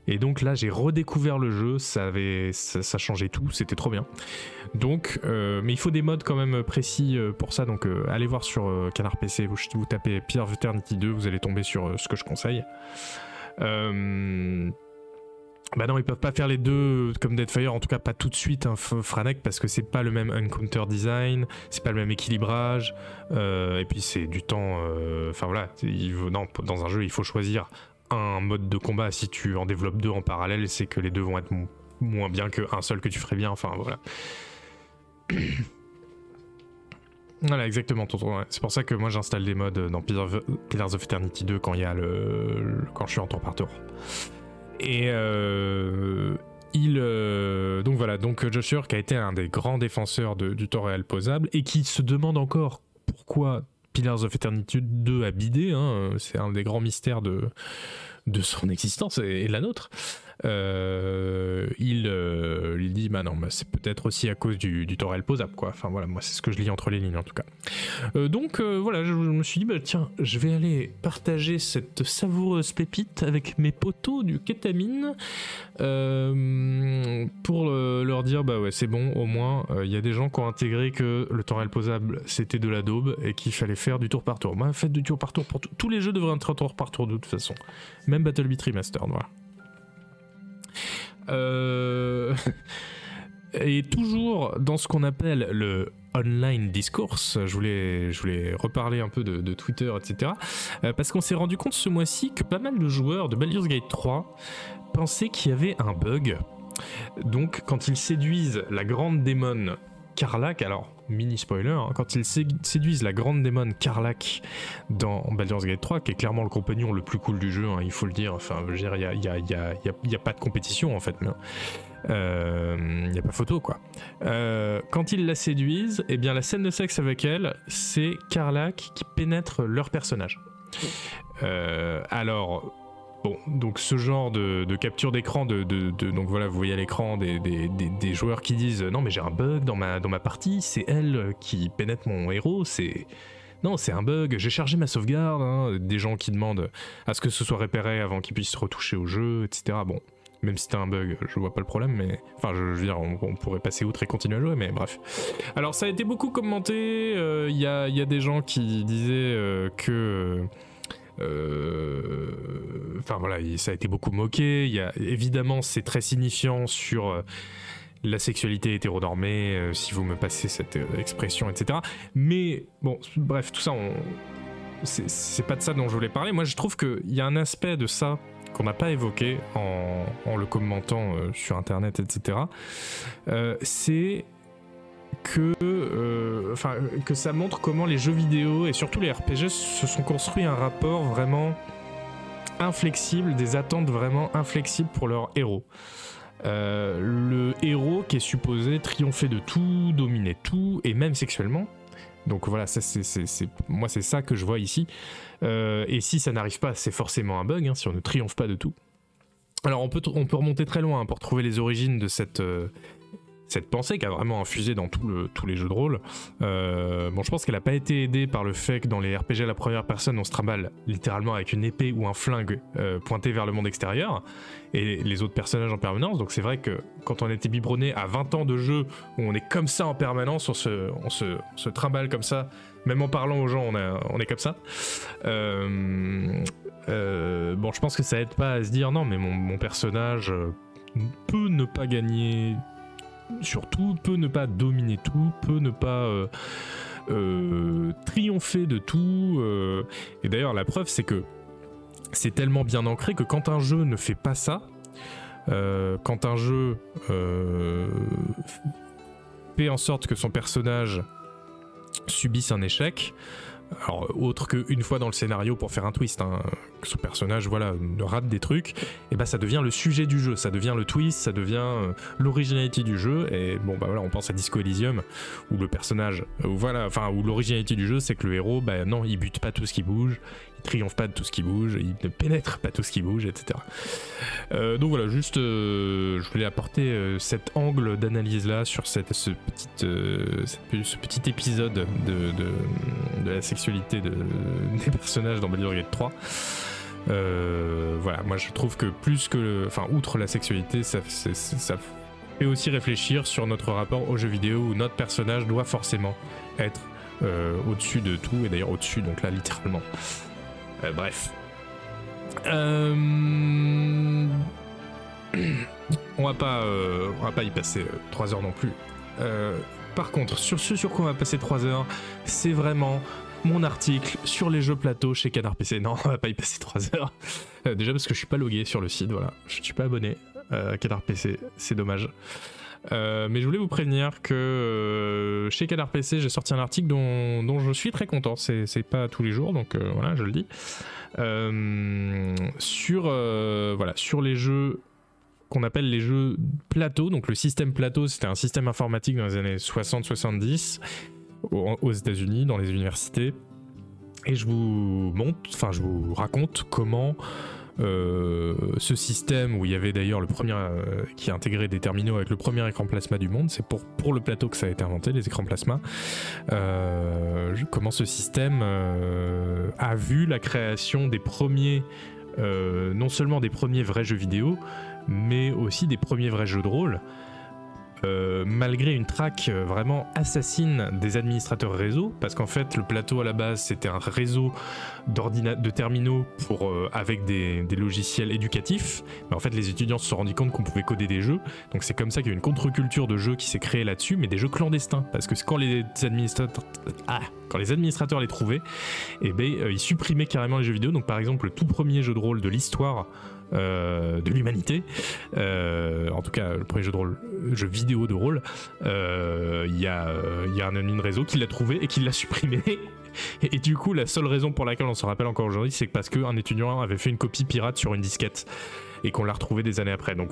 Et donc là, j'ai redécouvert le jeu, ça avait, ça, changeait tout, c'était trop bien. Donc, euh, mais il faut des modes quand même précis euh, pour ça. Donc, euh, allez voir sur Canard PC, vous, vous tapez Pierre Eternity 2, vous allez tomber sur ce que je conseille. Bah non, ils peuvent pas faire les deux comme Deadfire, en tout cas pas tout de suite, hein, Franek, parce que c'est pas le même encounter design, c'est pas le même équilibrage, et puis c'est du temps. Enfin voilà, dans un jeu, il faut choisir un mode de combat, si tu en développes deux en parallèle, c'est que les deux vont être moins bien qu'un seul que tu ferais bien. Enfin voilà. *clears throat* Voilà, exactement, C'est pour ça que moi j'installe des modes dans Pillars of Eternity 2 quand il y a le, quand je suis en tour par tour. Et euh, il euh, donc voilà, donc Joshua qui a été un des grands défenseurs du temps posable et qui se demande encore pourquoi Pillars of Eternity 2 a bidé. Hein, c'est un des grands mystères de, de son existence et, la nôtre. Euh, il, euh, dit bah non, bah, c'est peut-être aussi à cause du, du posable quoi. Enfin voilà, moi c'est ce que je lis entre les lignes en tout cas. Euh, donc voilà, je, me suis dit bah tiens, je vais aller partager cette savoureuse pépite avec mes potos du kétamine pour leur dire bah ouais c'est bon, au moins il y a des gens qui ont intégré que le Torel posable c'était de la daube et qu'il fallait faire du tour par tour. Moi, faites du tour par tour pour tous les jeux devraient être tour par tour de toute façon, même Battle Beat Remastered, voilà. Euh, *laughs* et toujours dans ce qu'on appelle le online discourse, je voulais, reparler un peu de, Twitter, etc. Euh, parce qu'on s'est rendu compte ce mois-ci que pas mal de joueurs de Baldur's Gate 3 pensaient qu'il y avait un bug. Donc quand ils séduisent la grande démon Karlak, alors mini spoiler, hein, quand ils séduisent la grande démon Karlak dans Baldur's Gate 3, qui est clairement le compagnon le plus cool du jeu, hein, il faut le dire, enfin, il n'y a, y a, y a, pas de compétition en fait, il euh, n'y a pas photo quoi. Euh, quand ils la séduisent, eh bien la scène de sexe avec elle, c'est Karlak qui pénètre leur personnage. Euh, alors, Bon, donc ce genre de, capture d'écran, de, donc voilà, vous voyez à l'écran des, joueurs qui disent non mais j'ai un bug dans ma, partie, c'est elle qui pénètre mon héros, c'est non c'est un bug, j'ai chargé ma sauvegarde, hein. des gens qui demandent à ce que ce soit réparé avant qu'ils puissent retoucher au jeu, etc. Bon, même si c'était un bug, je vois pas le problème, mais enfin, je, veux dire, on, pourrait passer outre et continuer à jouer, mais bref. Alors, ça a été beaucoup commenté. Euh, il y, a, des gens qui disaient euh, que euh, enfin voilà, ça a été beaucoup moqué. Il y a, évidemment, c'est très signifiant sur euh, la sexualité hétéronormée, euh, si vous me passez cette expression, etc. Mais bon, bref, tout ça, c'est pas de ça dont je voulais parler. Moi, je trouve qu'il y a un aspect de ça qu'on n'a pas évoqué en le commentant sur Internet, etc. c'est que, euh, que ça montre comment les jeux vidéo et surtout les RPG se sont construits un rapport vraiment inflexible, des attentes vraiment inflexibles pour leur héros. Euh, le héros qui est supposé triompher de tout, dominer tout, et même sexuellement. Donc voilà, ça, c'est, moi c'est ça que je vois ici. Euh, et si ça n'arrive pas, c'est forcément un bug, hein, si on ne triomphe pas de tout. Alors on peut, on peut remonter très loin pour trouver les origines de cette, cette pensée qui a vraiment infusé dans tous les jeux de rôle. Euh, bon, je pense qu'elle n'a pas été aidée par le fait que dans les RPG à la première personne, on se trimballe littéralement avec une épée ou un flingue euh, pointé vers le monde extérieur et les autres personnages en permanence. Donc c'est vrai que quand on était biberonné à 20 ans de jeu où on est comme ça en permanence, on se, on trimballe comme ça, même en parlant aux gens, on, est comme ça. Euh, bon, je pense que ça aide pas à se dire non, mais mon personnage peut ne pas gagner surtout peut ne pas dominer tout, peut ne pas euh, euh, triompher de tout. Euh. Et d'ailleurs, la preuve, c'est que c'est tellement bien ancré que quand un jeu ne fait pas ça, quand un jeu fait en sorte que son personnage subisse un échec, alors autre qu'une fois dans le scénario pour faire un twist, hein, que son personnage voilà rate des trucs, et bah ça devient le sujet du jeu, ça devient le twist, ça devient euh, l'originalité du jeu. Et bon bah voilà, on pense à Disco Elysium où le personnage, euh, voilà, enfin où l'originalité du jeu c'est que le héros, bah non, il bute pas tout ce qui bouge, triomphe pas de tout ce qui bouge, il ne pénètre pas tout ce qui bouge, etc. Euh, donc voilà, juste, euh, je voulais apporter euh, cet angle d'analyse là sur cette, ce, petit, ce petit épisode de, de, la sexualité de, *laughs* des personnages dans Baldur's Gate 3. voilà, moi je trouve que plus que, enfin, outre la sexualité, ça, ça fait aussi réfléchir sur notre rapport aux jeux vidéo où notre personnage doit forcément être au-dessus de tout, et d'ailleurs au-dessus, donc là littéralement. Euh, bref. *clears throat* Euh, on va pas, euh, va pas y passer 3 heures non plus. par contre, sur ce sur quoi on va passer 3 heures, c'est vraiment mon article sur les jeux plateau chez Canard PC. Non, *laughs* on va pas y passer 3 heures. déjà parce que je suis pas logué sur le site, voilà. Je suis pas abonné à Canard PC, c'est dommage. Euh, mais je voulais vous prévenir que euh, chez Canard PC, j'ai sorti un article dont, je suis très content. C'est pas tous les jours, donc euh, voilà, je le dis. sur, voilà, sur les jeux qu'on appelle les jeux plateau. Donc le système plateau, c'était un système informatique dans les années 60-70 aux États-Unis, dans les universités. Et je vous montre, enfin je vous raconte comment ce système où il y avait d'ailleurs le premier qui a intégré des terminaux avec le premier écran plasma du monde. C'est pour, pour le plateau que ça a été inventé, les écrans plasma. comment ce système a vu la création des premiers, non seulement des premiers vrais jeux vidéo, mais aussi des premiers vrais jeux de rôle. Euh, malgré une traque euh, vraiment assassine des administrateurs réseau, parce qu'en fait le plateau à la base c'était un réseau de terminaux euh, avec des, logiciels éducatifs, mais en fait les étudiants se sont rendus compte qu'on pouvait coder des jeux, donc c'est comme ça qu'il y a une contre-culture de jeux qui s'est créée là-dessus, mais des jeux clandestins, parce que quand les administrateurs, ah, quand les administrateurs les trouvaient, eh ben, ils supprimaient carrément les jeux vidéo, donc par exemple le tout premier jeu de rôle de l'histoire euh, de l'humanité. Euh, en tout cas, le premier jeu de rôle, jeu vidéo de rôle. Euh, il y, a, y a un admin réseau qui l'a trouvé et qui l'a supprimé. *laughs* Et, du coup, la seule raison pour laquelle on se rappelle encore aujourd'hui, c'est parce qu'un étudiant avait fait une copie pirate sur une disquette et qu'on l'a retrouvé des années après. Donc,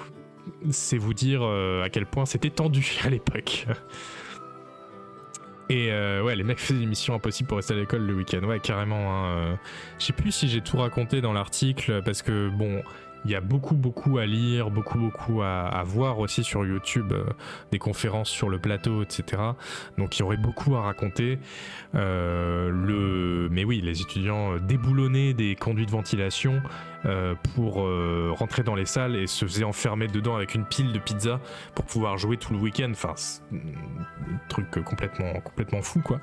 c'est vous dire à quel point c'était tendu *laughs* à l'époque. Et ouais, les mecs faisaient des missions impossibles pour rester à l'école le week-end. Ouais, carrément. Hein, Je sais plus si j'ai tout raconté dans l'article parce que bon, il y a beaucoup beaucoup à lire, beaucoup beaucoup à, voir aussi sur YouTube, euh, des conférences sur le plateau, etc. Donc il y aurait beaucoup à raconter. Euh, le... Mais oui, les étudiants déboulonnaient des conduits de ventilation euh, pour rentrer dans les salles et se faisaient enfermer dedans avec une pile de pizza pour pouvoir jouer tout le week-end. Enfin, un truc complètement, complètement fou quoi.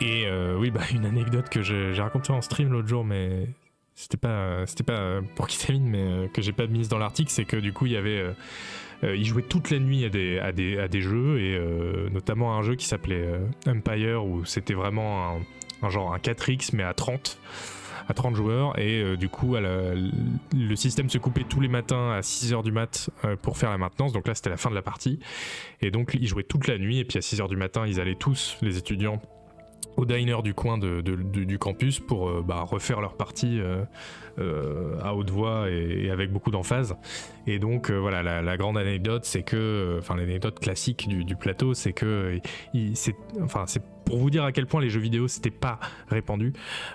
et oui, bah, une anecdote que j'ai racontée en stream l'autre jour, mais c'était pas c'était pas pour Kitamine mais euh, que j'ai pas mise dans l'article c'est que du coup il y avait euh, euh, il jouait toute la nuit à des, à des, à des jeux et notamment un jeu qui s'appelait Empire où c'était vraiment un, genre un 4X mais à 30 à 30 joueurs. Et du coup le système se coupait tous les matins à 6h du mat pour faire la maintenance. Donc là c'était la fin de la partie. Et donc ils jouaient toute la nuit. Et puis à 6h du matin ils allaient tous les étudiants au diner du coin de, du campus pour euh, bah, refaire leur partie euh, euh, à haute voix et, avec beaucoup d'emphase. Et donc voilà, la, grande anecdote, c'est que, enfin l'anecdote classique du, plateau, c'est que, c'est, enfin c'est pour vous dire à quel point les jeux vidéo c'était pas répandu,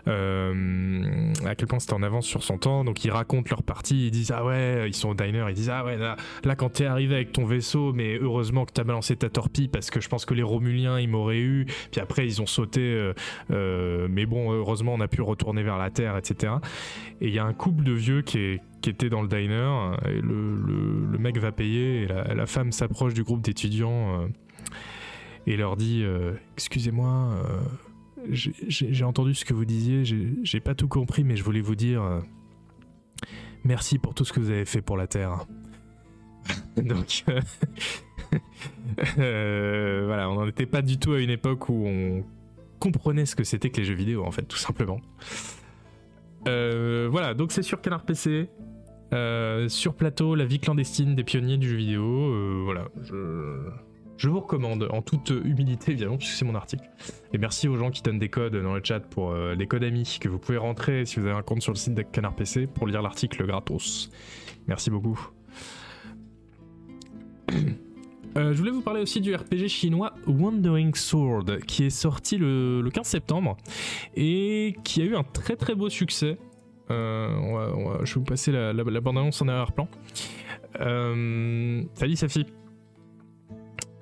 euh, à quel point c'était en avance sur son temps. Donc ils racontent leur partie, ils disent ah ouais, ils sont au diner, ils disent ah ouais là, là quand t'es arrivé avec ton vaisseau, mais heureusement que t'as balancé ta torpille parce que je pense que les Romuliens ils m'auraient eu. Puis après ils ont sauté, euh, euh, mais bon heureusement on a pu retourner vers la terre, etc. Et il y a un couple de vieux qui était dans le diner, et le, mec va payer, et la, la femme s'approche du groupe d'étudiants et leur dit euh, Excusez-moi, euh, j'ai entendu ce que vous disiez, j'ai pas tout compris, mais je voulais vous dire euh, merci pour tout ce que vous avez fait pour la Terre. *laughs* Donc. *laughs* voilà, on n'en était pas du tout à une époque où on comprenait ce que c'était que les jeux vidéo, en fait, tout simplement. voilà, donc c'est sur Canard PC. Sur plateau, la vie clandestine des pionniers du jeu vidéo. voilà, je vous recommande, en toute humilité évidemment, puisque c'est mon article. Et merci aux gens qui donnent des codes dans le chat pour euh, les codes amis que vous pouvez rentrer si vous avez un compte sur le site de Canard PC pour lire l'article gratos. Merci beaucoup. Euh, je voulais vous parler aussi du RPG chinois Wandering Sword qui est sorti le, 15 septembre et qui a eu un très très beau succès. Euh, je vais vous passer la, bande-annonce en arrière-plan. salut Safi.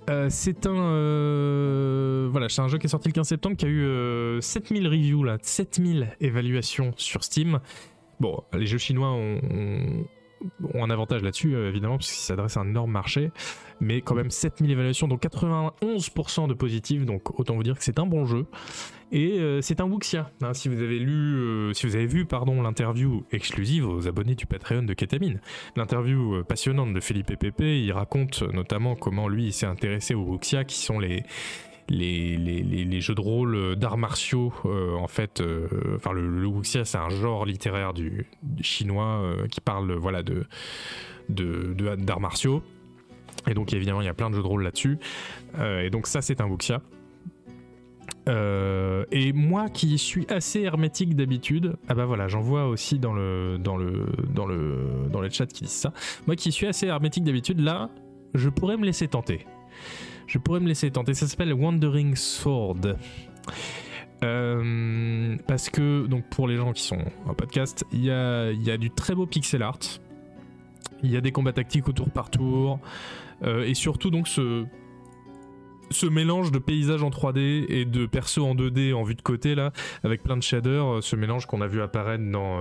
Euh, c'est un euh, voilà, un jeu qui est sorti le 15 septembre qui a eu 7000 euh, reviews là, 7000 évaluations sur Steam. Bon, les jeux chinois ont, ont un avantage là-dessus, euh, évidemment, puisqu'ils s'adressent à un énorme marché, mais quand même 7000 évaluations, donc 91% de positifs, donc autant vous dire que c'est un bon jeu. Et euh, c'est un Wuxia. Hein, si vous avez lu, euh, si vous avez vu, pardon, l'interview exclusive aux abonnés du Patreon de Ketamine, l'interview passionnante de Philippe Pépé, il raconte notamment comment lui s'est intéressé aux Wuxia, qui sont les les, les, jeux de rôle d'arts martiaux, euh, en fait, euh, enfin le, wuxia c'est un genre littéraire du, chinois euh, qui parle voilà de d'arts martiaux. Et donc évidemment il y a plein de jeux de rôle là-dessus. et donc ça c'est un wuxia. Et moi qui suis assez hermétique d'habitude, ah bah voilà, j'en vois aussi dans le dans le dans le dans qui disent ça. Moi qui suis assez hermétique d'habitude, là, je pourrais me laisser tenter. Je pourrais me laisser tenter. Ça s'appelle Wandering Sword. parce que, donc pour les gens qui sont en podcast, il y a, y a, du très beau pixel art. Il y a des combats tactiques au tour par tour. et surtout, donc, ce, ce mélange de paysages en 3D et de persos en 2D en vue de côté là, avec plein de shaders, ce mélange qu'on a vu apparaître dans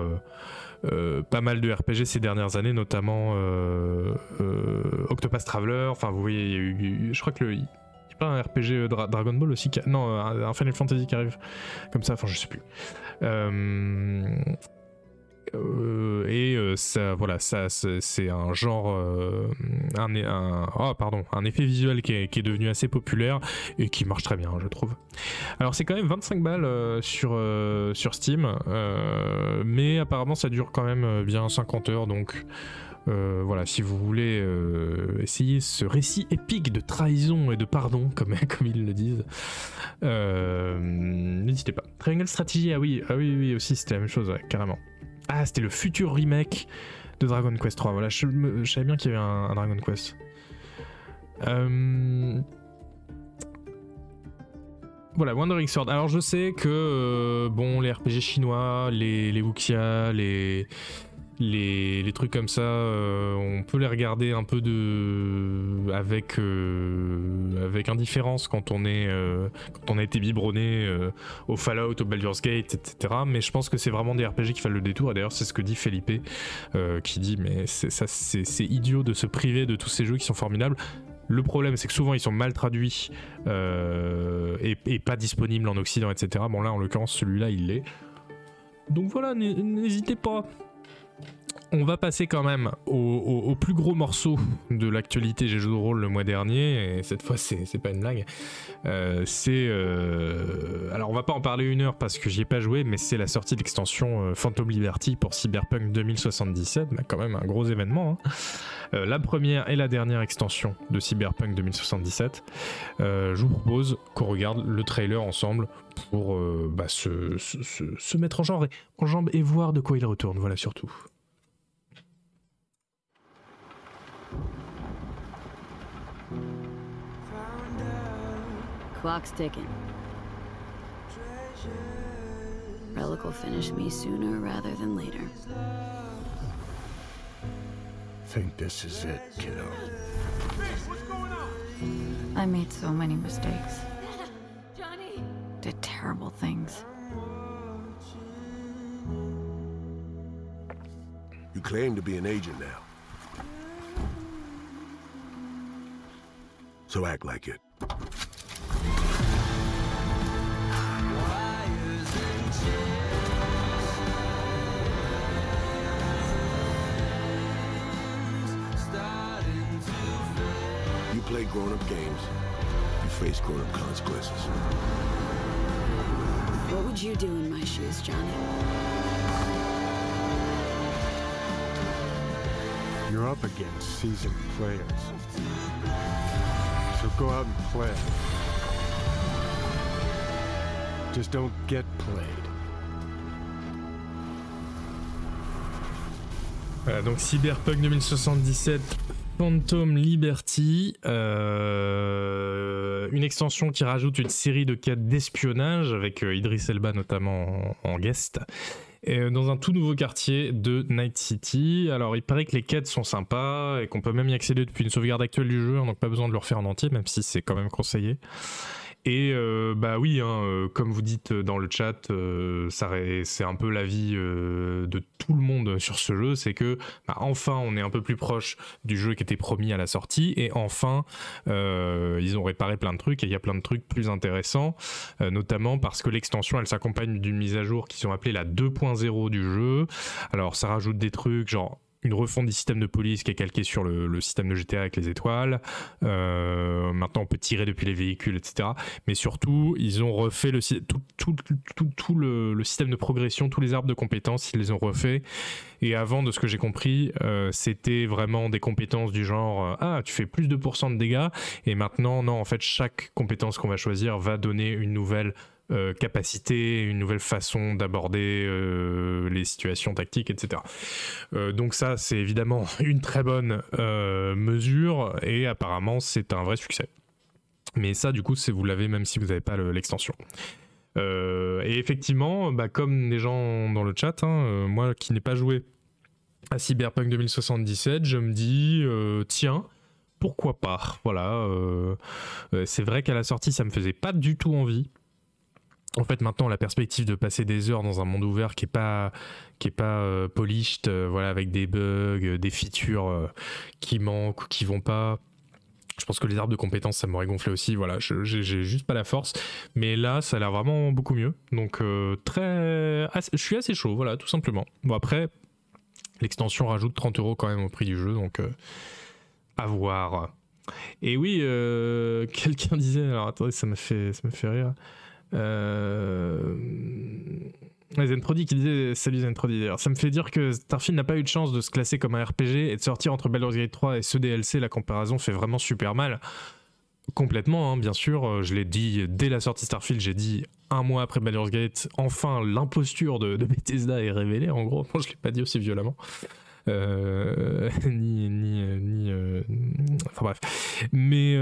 euh, pas mal de RPG ces dernières années, notamment euh, euh, Octopath Traveler. Enfin, vous voyez, y a eu, je crois que le, y a pas un RPG Dragon Ball aussi, non, un, Final Fantasy qui arrive comme ça. Enfin, je sais plus. Euh, et euh, ça, voilà, ça, c'est un genre, euh, un, oh, pardon, un effet visuel qui est, devenu assez populaire et qui marche très bien, je trouve. Alors c'est quand même 25 balles sur sur Steam, mais apparemment ça dure quand même bien 50 heures, donc. voilà, si vous voulez essayer ce récit épique de trahison et de pardon, *laughs* comme, comme ils le disent, n'hésitez pas. Triangle Strategy, ah oui, ah oui, oui, aussi c'était la même chose, carrément. Ah, c'était le futur remake de Dragon Quest 3. Voilà, je, savais bien qu'il y avait un, Dragon Quest. Euh, voilà, Wandering Sword. Alors je sais que, euh, bon, les RPG chinois, les, les Wuxia, les les, trucs comme ça, euh, on peut les regarder un peu de avec euh, avec indifférence quand on est euh, quand on a été biberonné au Fallout, au Baldur's Gate, etc. Mais je pense que c'est vraiment des RPG qui font le détour. Et d'ailleurs, c'est ce que dit Felipe, qui dit mais ça, c'est idiot de se priver de tous ces jeux qui sont formidables. Le problème, c'est que souvent ils sont mal traduits et, et, pas disponibles en Occident, etc. Bon là, en l'occurrence, celui-là, il l'est. Donc voilà, n'hésitez pas on va passer quand même au, plus gros morceau de l'actualité j'ai joué de rôle le mois dernier, et cette fois c'est pas une blague. Euh, c'est. Euh, alors on va pas en parler une heure parce que j'y ai pas joué, mais c'est la sortie de l'extension euh, Phantom Liberty pour Cyberpunk 2077, mais quand même un gros événement. Hein. la première et la dernière extension de Cyberpunk 2077. je vous propose qu'on regarde le trailer ensemble pour bah, se, mettre en jambe et voir de quoi il retourne, voilà surtout. Clock's ticking. Relic will finish me sooner rather than later. Think this is it, kiddo. what's going on? I made so many mistakes. *laughs* Johnny! Did terrible things. You claim to be an agent now. So act like it. You play grown-up games, you face grown-up consequences. What would you do in my shoes, Johnny? You're up against seasoned players. So go out and play. Just don't get played. Voilà, donc Cyberpunk 2077 Phantom Liberty, euh, une extension qui rajoute une série de quêtes d'espionnage avec euh, Idris Elba notamment en, guest. Euh, dans un tout nouveau quartier de Night City. Alors il paraît que les quêtes sont sympas et qu'on peut même y accéder depuis une sauvegarde actuelle du jeu, donc pas besoin de le refaire en entier, même si c'est quand même conseillé. Et euh, bah oui, hein, euh, comme vous dites dans le chat, euh, c'est un peu l'avis de tout le monde sur ce jeu, c'est que bah, enfin on est un peu plus proche du jeu qui était promis à la sortie, et enfin ils ont réparé plein de trucs, et il y a plein de trucs plus intéressants, notamment parce que l'extension elle s'accompagne d'une mise à jour qui sont appelées la 2.0 du jeu. Alors ça rajoute des trucs genre une refonte du système de police qui est calqué sur le, système de GTA avec les étoiles. Euh, maintenant, on peut tirer depuis les véhicules, etc. Mais surtout, ils ont refait le, tout, le, système de progression, tous les arbres de compétences, ils les ont refait. Et avant, de ce que j'ai compris, euh, c'était vraiment des compétences du genre euh, ah, tu fais plus de pourcents de dégâts. Et maintenant, non, en fait, chaque compétence qu'on va choisir va donner une nouvelle euh, capacité, une nouvelle façon d'aborder euh, les situations tactiques, etc. Euh, donc ça, c'est évidemment *laughs* une très bonne mesure et apparemment c'est un vrai succès. Mais ça, du coup, vous l'avez même si vous n'avez pas l'extension. et effectivement, bah, comme les gens dans le chat, hein, moi qui n'ai pas joué à Cyberpunk 2077, je me dis, tiens, pourquoi pas? Voilà, c'est vrai qu'à la sortie, ça me faisait pas du tout envie en fait maintenant la perspective de passer des heures dans un monde ouvert qui est pas qui est pas euh, polished euh, voilà avec des bugs euh, des features qui manquent ou qui vont pas. Je pense que les arbres de compétences ça m'aurait gonflé aussi voilà j'ai juste pas la force. Mais là ça a l'air vraiment beaucoup mieux. Donc très je suis assez chaud voilà tout simplement. Bon après l'extension rajoute 30 euros quand même au prix du jeu donc à voir. Et oui *laughs* quelqu'un disait alors attendez ça me fait ça me fait rire euh... Zenprodi qui disait Salut Zenprodi d'ailleurs. Ça me fait dire que Starfield n'a pas eu de chance de se classer comme un RPG et de sortir entre Baldur's Gate 3 et ce DLC. La comparaison fait vraiment super mal. Complètement, hein, bien sûr. Euh, je l'ai dit dès la sortie Starfield, j'ai dit un mois après Baldur's Gate, enfin l'imposture de, Bethesda est révélée. En gros, moi je l'ai pas dit aussi violemment. Euh, *laughs* ni ni ni euh, enfin bref mais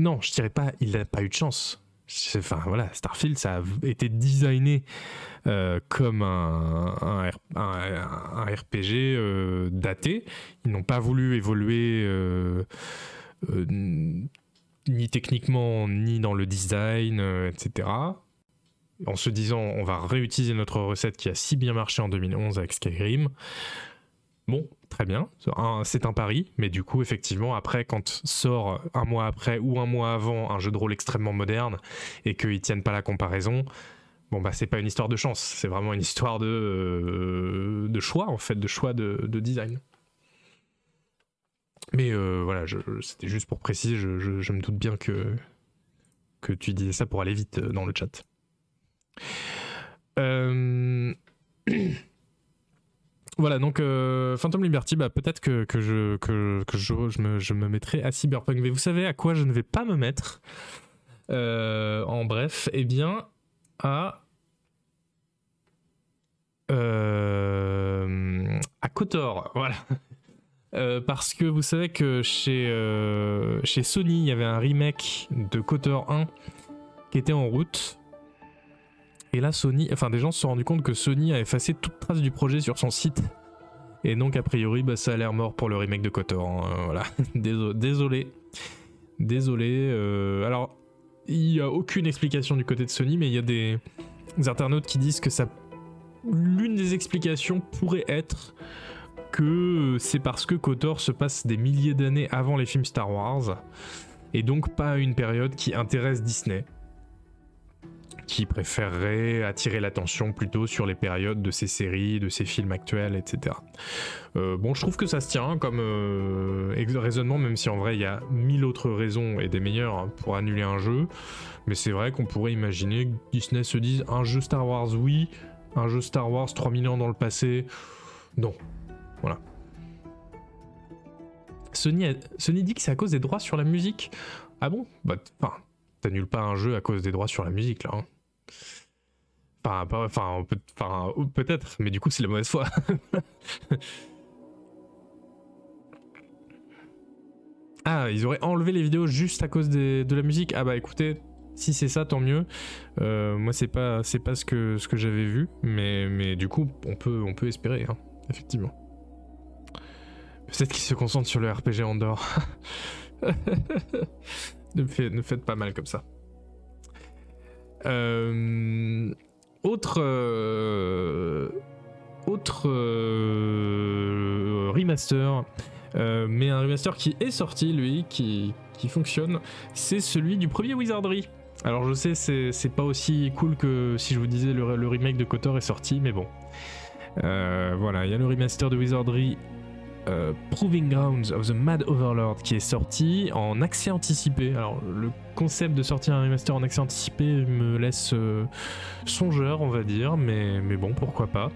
non je dirais pas il n'a pas eu de chance enfin voilà, Starfield, ça a été designé euh, comme un, un, RPG euh, daté. Ils n'ont pas voulu évoluer euh, ni techniquement ni dans le design, etc. En se disant, on va réutiliser notre recette qui a si bien marché en 2011 avec Skyrim. Bon, très bien, c'est un pari, mais du coup, effectivement, après, quand sort un mois après ou un mois avant un jeu de rôle extrêmement moderne et qu'ils tiennent pas la comparaison, bon, bah, c'est pas une histoire de chance, c'est vraiment une histoire de, euh, choix, en fait, de choix de, design. Mais euh, voilà, c'était juste pour préciser, je, me doute bien que, tu disais ça pour aller vite euh, dans le chat. Euh. *clears throat* Voilà, donc euh, Phantom Liberty, bah, peut-être que, je, que, je, me, je, me, mettrai à Cyberpunk. Mais vous savez à quoi je ne vais pas me mettre euh, En bref, eh bien, à. Euh, à Kotor, voilà. parce que vous savez que chez, chez Sony, il y avait un remake de Kotor 1 qui était en route et là, Sony, enfin, des gens se sont rendus compte que Sony a effacé toute trace du projet sur son site. Et donc, a priori, bah, ça a l'air mort pour le remake de Kotor. Hein, euh, voilà. *laughs* Désolé. Désolé. Euh, alors, il n'y a aucune explication du côté de Sony, mais il y a des, internautes qui disent que ça. L'une des explications pourrait être que c'est parce que Kotor se passe des milliers d'années avant les films Star Wars, et donc pas une période qui intéresse Disney qui préférerait attirer l'attention plutôt sur les périodes de ces séries, de ces films actuels, etc. Euh, bon, je trouve que ça se tient comme euh, raisonnement, même si en vrai il y a mille autres raisons et des meilleures hein, pour annuler un jeu. Mais c'est vrai qu'on pourrait imaginer que Disney se dise un jeu Star Wars, oui, un jeu Star Wars 3000 ans dans le passé, non. Voilà. Sony, Sony dit que c'est à cause des droits sur la musique. Ah bon? Bah, t'annules pas un jeu à cause des droits sur la musique là. Hein. Enfin, enfin, peut-être, mais du coup, c'est la mauvaise foi. *laughs* ah, ils auraient enlevé les vidéos juste à cause de la musique. Ah bah écoutez, si c'est ça, tant mieux. Euh, moi, c'est pas, c'est pas ce que, ce que j'avais vu, mais, mais du coup, on peut, on peut espérer, hein, effectivement. Peut-être qu'ils se concentrent sur le RPG en *laughs* ne faites pas mal comme ça. Euh, autre euh, autre euh, remaster, mais un remaster qui est sorti lui, qui, fonctionne, c'est celui du premier Wizardry. Alors je sais, c'est pas aussi cool que si je vous disais le, le remake de Kotor est sorti, mais bon. voilà, il y a le remaster de Wizardry euh, Proving Grounds of the Mad Overlord qui est sorti en accès anticipé. Alors le concept de sortir un remaster en accès anticipé me laisse euh, songeur on va dire, mais, bon pourquoi pas.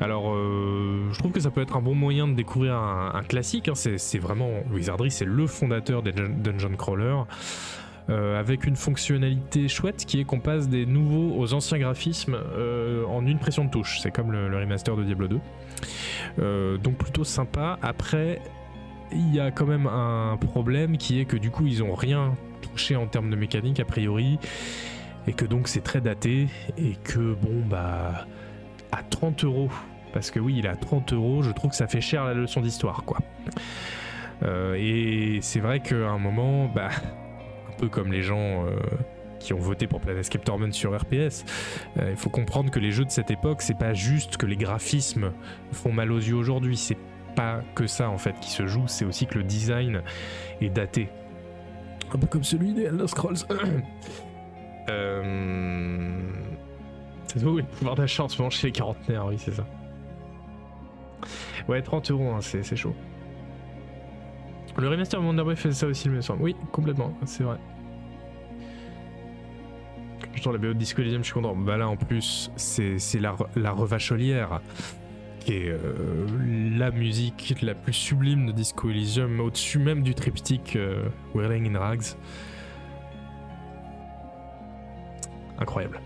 Alors euh, je trouve que ça peut être un bon moyen de découvrir un, classique, hein. c'est vraiment Wizardry c'est le fondateur des Dungeon Crawler. Avec une fonctionnalité chouette qui est qu'on passe des nouveaux aux anciens graphismes en une pression de touche. C'est comme le, remaster de Diablo 2. Euh, donc plutôt sympa. Après, il y a quand même un problème qui est que du coup ils ont rien touché en termes de mécanique a priori. et que donc c'est très daté et que bon bah à 30 euros parce que oui il est à 30 euros je trouve que ça fait cher la leçon d'histoire quoi Euh, et c'est vrai qu'à un moment bah peu comme les gens euh, qui ont voté pour Planescape Torment sur RPS euh, il faut comprendre que les jeux de cette époque c'est pas juste que les graphismes font mal aux yeux aujourd'hui c'est pas que ça en fait qui se joue c'est aussi que le design est daté un peu comme celui des Elder Scrolls *coughs* Euh... C'est oui, le pouvoir d'achat en ce moment chez les quarantenaires, oui, c'est ça. Ouais, 30 euros, hein, c'est c'est chaud. Le remaster de Wonder Boy fait ça aussi, il me semble. Oui, complètement, c'est vrai. J'entends la BO de Disco Elysium, je suis content. Bah là, en plus, c'est la, la revacholière qui est euh, la musique la plus sublime de Disco Elysium, au-dessus même du triptyque euh, Whirling in Rags. Incroyable.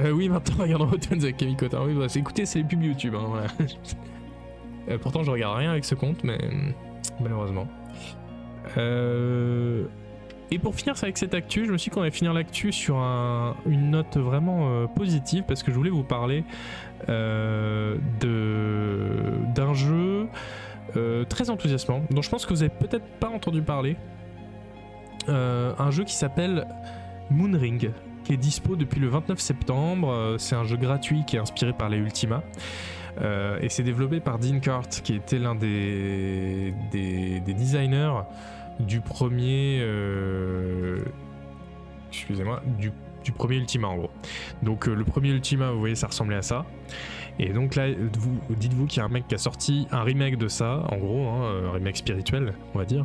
Euh, oui, maintenant, *laughs* regardons Hotons avec Camille Cotin. Oui, bah, écoutez, c'est les pubs YouTube. hein. *laughs* Euh, pourtant, je regarde rien avec ce compte, mais hum, malheureusement. Euh, Et pour finir avec cette actu, je me suis dit qu'on allait finir l'actu sur un- une note vraiment euh, positive parce que je voulais vous parler euh, d'un jeu très enthousiasmant dont je pense que vous avez peut-être pas entendu parler. Un jeu qui s'appelle Moonring, qui est dispo depuis le 29 septembre. C'est un jeu gratuit qui est inspiré par les Ultima. Euh, et c'est développé par Dean Cart, qui était l'un des, des, des designers du premier. euh, Excusez-moi, du, premier Ultima en gros. Donc euh, le premier Ultima, vous voyez, ça ressemblait à ça. Et donc là, vous, dites-vous qu'il y a un mec qui a sorti un remake de ça, en gros, hein, un remake spirituel, on va dire.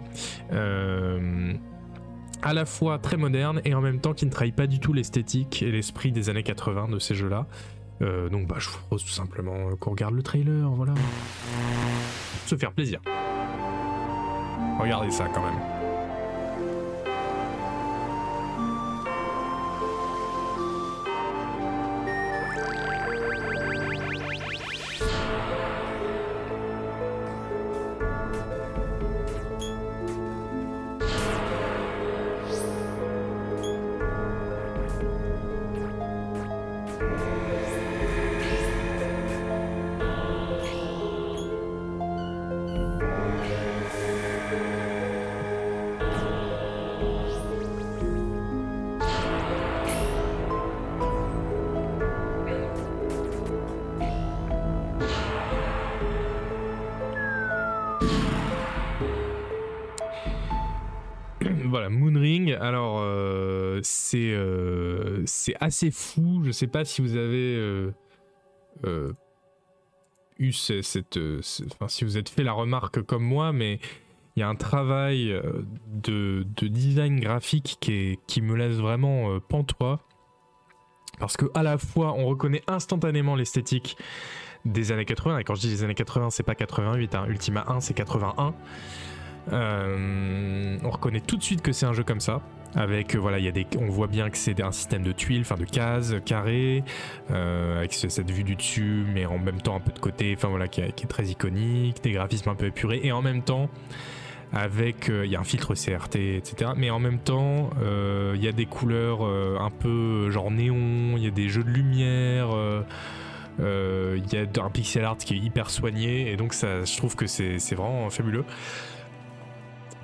À la fois très moderne et en même temps qui ne trahit pas du tout l'esthétique et l'esprit des années 80 de ces jeux-là. Euh, donc bah, je vous propose tout simplement euh, qu'on regarde le trailer, voilà. Se faire plaisir. Regardez ça quand même. Assez fou. Je sais pas si vous avez euh, euh, eu ce- cette, euh, enfin, si vous êtes fait la remarque comme moi, mais il y a un travail de, de design graphique qui, me laisse vraiment pantois. Parce que à la fois, on reconnaît instantanément l'esthétique des années 80. Et quand je dis les années 80, c'est pas 88. Hein. Ultima 1, c'est 81. Euh, on reconnaît tout de suite que c'est un jeu comme ça. Avec, euh, voilà, il y a des, on voit bien que c'est un système de tuiles, enfin de cases carrées, euh, avec ce- cette vue du dessus, mais en même temps un peu de côté, enfin voilà, qui, est- très iconique, des graphismes un peu épurés, et en même temps, avec, euh, il y a un filtre CRT, etc. Mais en même temps, euh, il y a des couleurs euh, un peu genre néon, il y a des jeux de lumière. euh, euh, il y a un pixel art qui est hyper soigné et donc ça, je trouve que c'est vraiment fabuleux.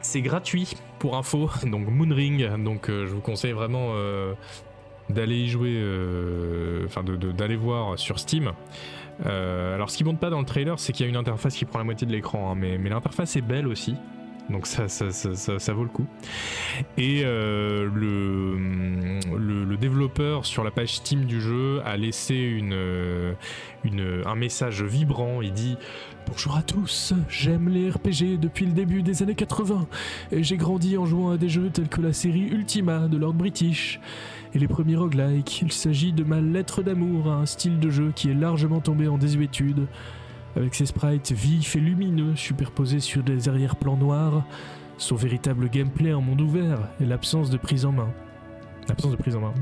C'est gratuit pour info, *laughs* donc Moonring, donc euh, je vous conseille vraiment euh, d'aller y jouer, euh, enfin d'aller voir sur Steam. Alors ce qui monte pas dans le trailer, c'est qu'il y a une interface qui prend la moitié de l'écran, hein, mais, l'interface est belle aussi, donc ça, vaut le coup. Et le, développeur sur la page Steam du jeu a laissé une, un message vibrant, il dit Bonjour à tous, j'aime les RPG depuis le début des années 80 et j'ai grandi en jouant à des jeux tels que la série Ultima de Lord British et les premiers roguelikes. Il s'agit de ma lettre d'amour à un style de jeu qui est largement tombé en désuétude, avec ses sprites vifs et lumineux superposés sur des arrière-plans noirs, son véritable gameplay en monde ouvert et l'absence de prise en main. L'absence de prise en main.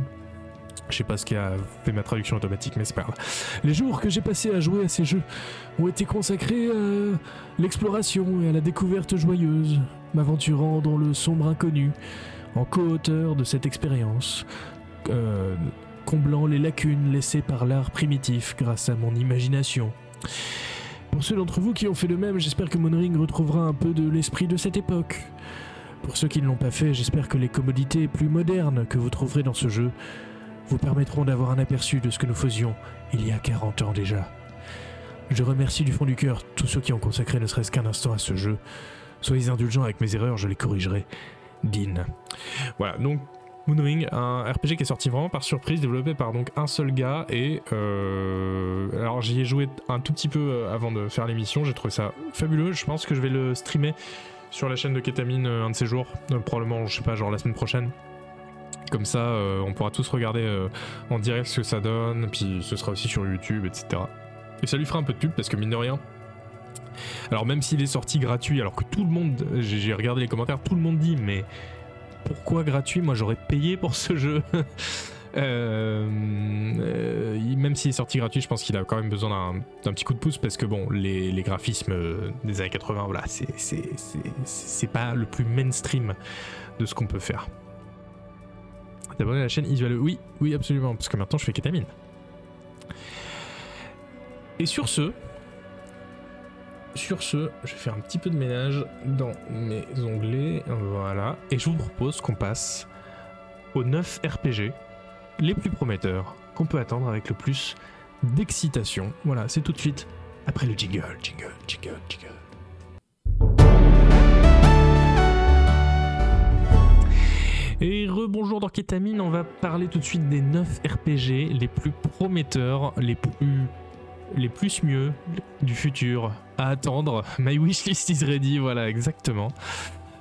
Je sais pas ce qui a fait ma traduction automatique, mais c'est pas grave. Les jours que j'ai passés à jouer à ces jeux ont été consacrés à l'exploration et à la découverte joyeuse, m'aventurant dans le sombre inconnu, en co-auteur de cette expérience. euh, comblant les lacunes laissées par l'art primitif grâce à mon imagination. Pour ceux d'entre vous qui ont fait de même, j'espère que Moonring retrouvera un peu de l'esprit de cette époque. Pour ceux qui ne l'ont pas fait, j'espère que les commodités plus modernes que vous trouverez dans ce jeu vous permettront d'avoir un aperçu de ce que nous faisions il y a 40 ans déjà. Je remercie du fond du cœur tous ceux qui ont consacré ne serait-ce qu'un instant à ce jeu. Soyez indulgents avec mes erreurs, je les corrigerai. Dean. Voilà, donc Moonring, un RPG qui est sorti vraiment par surprise, développé par donc un seul gars. Et euh, alors j'y ai joué un tout petit peu euh, avant de faire l'émission. J'ai trouvé ça fabuleux. Je pense que je vais le streamer sur la chaîne de Ketamine euh, un de ces jours, probablement, je sais pas, genre la semaine prochaine. Comme ça, on pourra tous regarder en direct ce que ça donne. Puis ce sera aussi sur YouTube, etc. Et ça lui fera un peu de pub parce que mine de rien, alors même s'il est sorti gratuit, alors que tout le monde, j'ai regardé les commentaires, tout le monde dit mais pourquoi gratuit? Moi j'aurais payé pour ce jeu. *laughs* Euh, euh, même s'il est sorti gratuit, je pense qu'il a quand même besoin d'un petit coup de pouce parce que bon, les, graphismes des années 80, voilà, c'est pas le plus mainstream de ce qu'on peut faire. D'abonner à la chaîne Isual, oui, oui, absolument, parce que maintenant je fais kétamine. Et sur ce, sur ce, je vais faire un petit peu de ménage dans mes onglets. Voilà. Et je vous propose qu'on passe aux 9 RPG les plus prometteurs qu'on peut attendre avec le plus d'excitation. Voilà, c'est tout de suite après le jingle, jingle, jingle, jingle. Et rebonjour dans Ketamine, on va parler tout de suite des 9 RPG les plus prometteurs, les plus les mieux du futur à attendre. My wishlist is ready, voilà, exactement.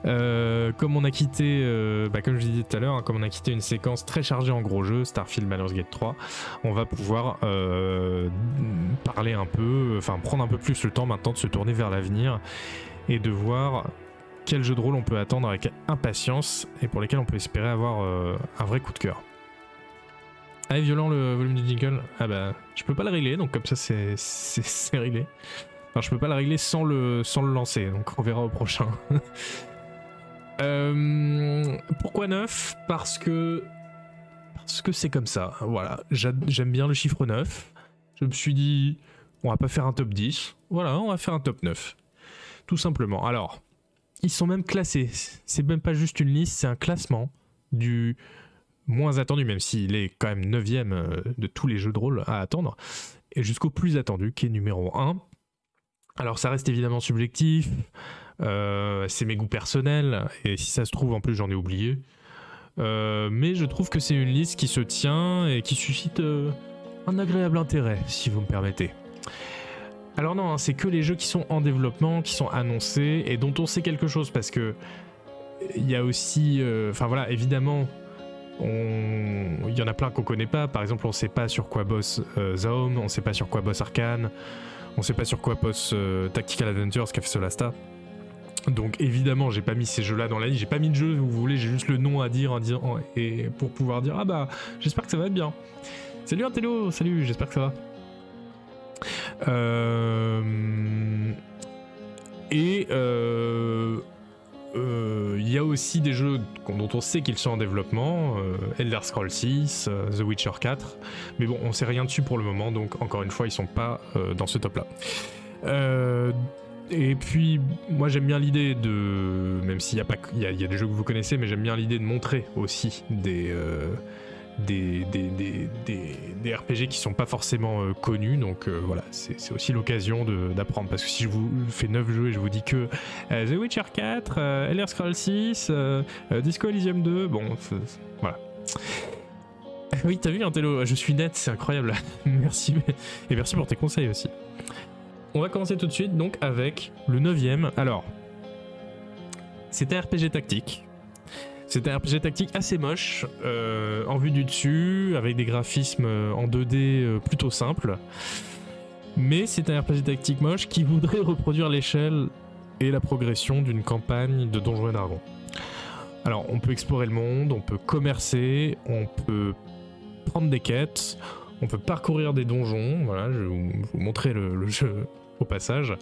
Euh, comme on a quitté, euh, bah, comme je disais tout à l'heure, hein, comme on a quitté une séquence très chargée en gros jeux, Starfield Baldur's Gate 3, on va pouvoir euh, parler un peu, enfin prendre un peu plus le temps maintenant de se tourner vers l'avenir et de voir quel jeu de rôle on peut attendre avec impatience et pour lesquels on peut espérer avoir un vrai coup de cœur. Ah, violent le volume du jingle. Ah bah, je peux pas le régler, donc comme ça c'est réglé. Enfin, je peux pas le régler sans le, sans le lancer, donc on verra au prochain. *laughs* euh, pourquoi 9 Parce que. Parce que c'est comme ça. Voilà, j'aime bien le chiffre 9. Je me suis dit, on va pas faire un top 10. Voilà, on va faire un top 9. Tout simplement. Alors, ils sont même classés. C'est même pas juste une liste, c'est un classement du moins attendu, même s'il est quand même 9 euh, de tous les jeux de rôle à attendre, et jusqu'au plus attendu, qui est numéro 1. Alors ça reste évidemment subjectif, euh, c'est mes goûts personnels, et si ça se trouve, en plus j'en ai oublié. Euh, mais je trouve que c'est une liste qui se tient et qui suscite un agréable intérêt, si vous me permettez. Alors non, hein, c'est que les jeux qui sont en développement, qui sont annoncés et dont on sait quelque chose parce que il y a aussi, enfin voilà, évidemment, il y en a plein qu'on connaît pas. Par exemple, on sait pas sur quoi bosse euh, Zaum, on sait pas sur quoi bosse Arkane, on sait pas sur quoi bosse euh, Tactical Adventures qui a fait Solasta. Donc évidemment, j'ai pas mis ces jeux-là dans la liste, j'ai pas mis de jeu, vous voulez, j'ai juste le nom à dire, et pour pouvoir dire ah bah j'espère que ça va être bien. Salut Antello, salut, j'espère que ça va. Euh, et euh, il y a aussi des jeux dont on sait qu'ils sont en développement, euh, Elder Scrolls 6, euh, The Witcher 4, mais bon, on sait rien dessus pour le moment, donc encore une fois, ils sont pas dans ce top-là. et puis, moi j'aime bien l'idée de, même s'il y a pas, il y, a des jeux que vous connaissez, mais j'aime bien l'idée de montrer aussi des des, RPG qui sont pas forcément euh, connus. Donc euh, voilà, c'est aussi l'occasion d'apprendre. Parce que si je vous fais 9 jeux et je vous dis que euh, The Witcher 4, Elder Scrolls 6, Disco Elysium 2, bon, voilà. *laughs* Oui, t'as vu, Antello, je suis net, c'est incroyable. *laughs* merci, et merci pour tes conseils aussi. On va commencer tout de suite donc avec le 9ème. Alors, c'est un RPG tactique c'est un RPG tactique assez moche, euh, en vue du dessus, avec des graphismes euh, en 2D euh, plutôt simples. Mais c'est un RPG tactique moche qui voudrait *laughs* reproduire l'échelle et la progression d'une campagne de Donjons et Dragons. Alors, on peut explorer le monde, on peut commercer, on peut prendre des quêtes, on peut parcourir des donjons. Voilà, je vais vous, montrer le, jeu au passage.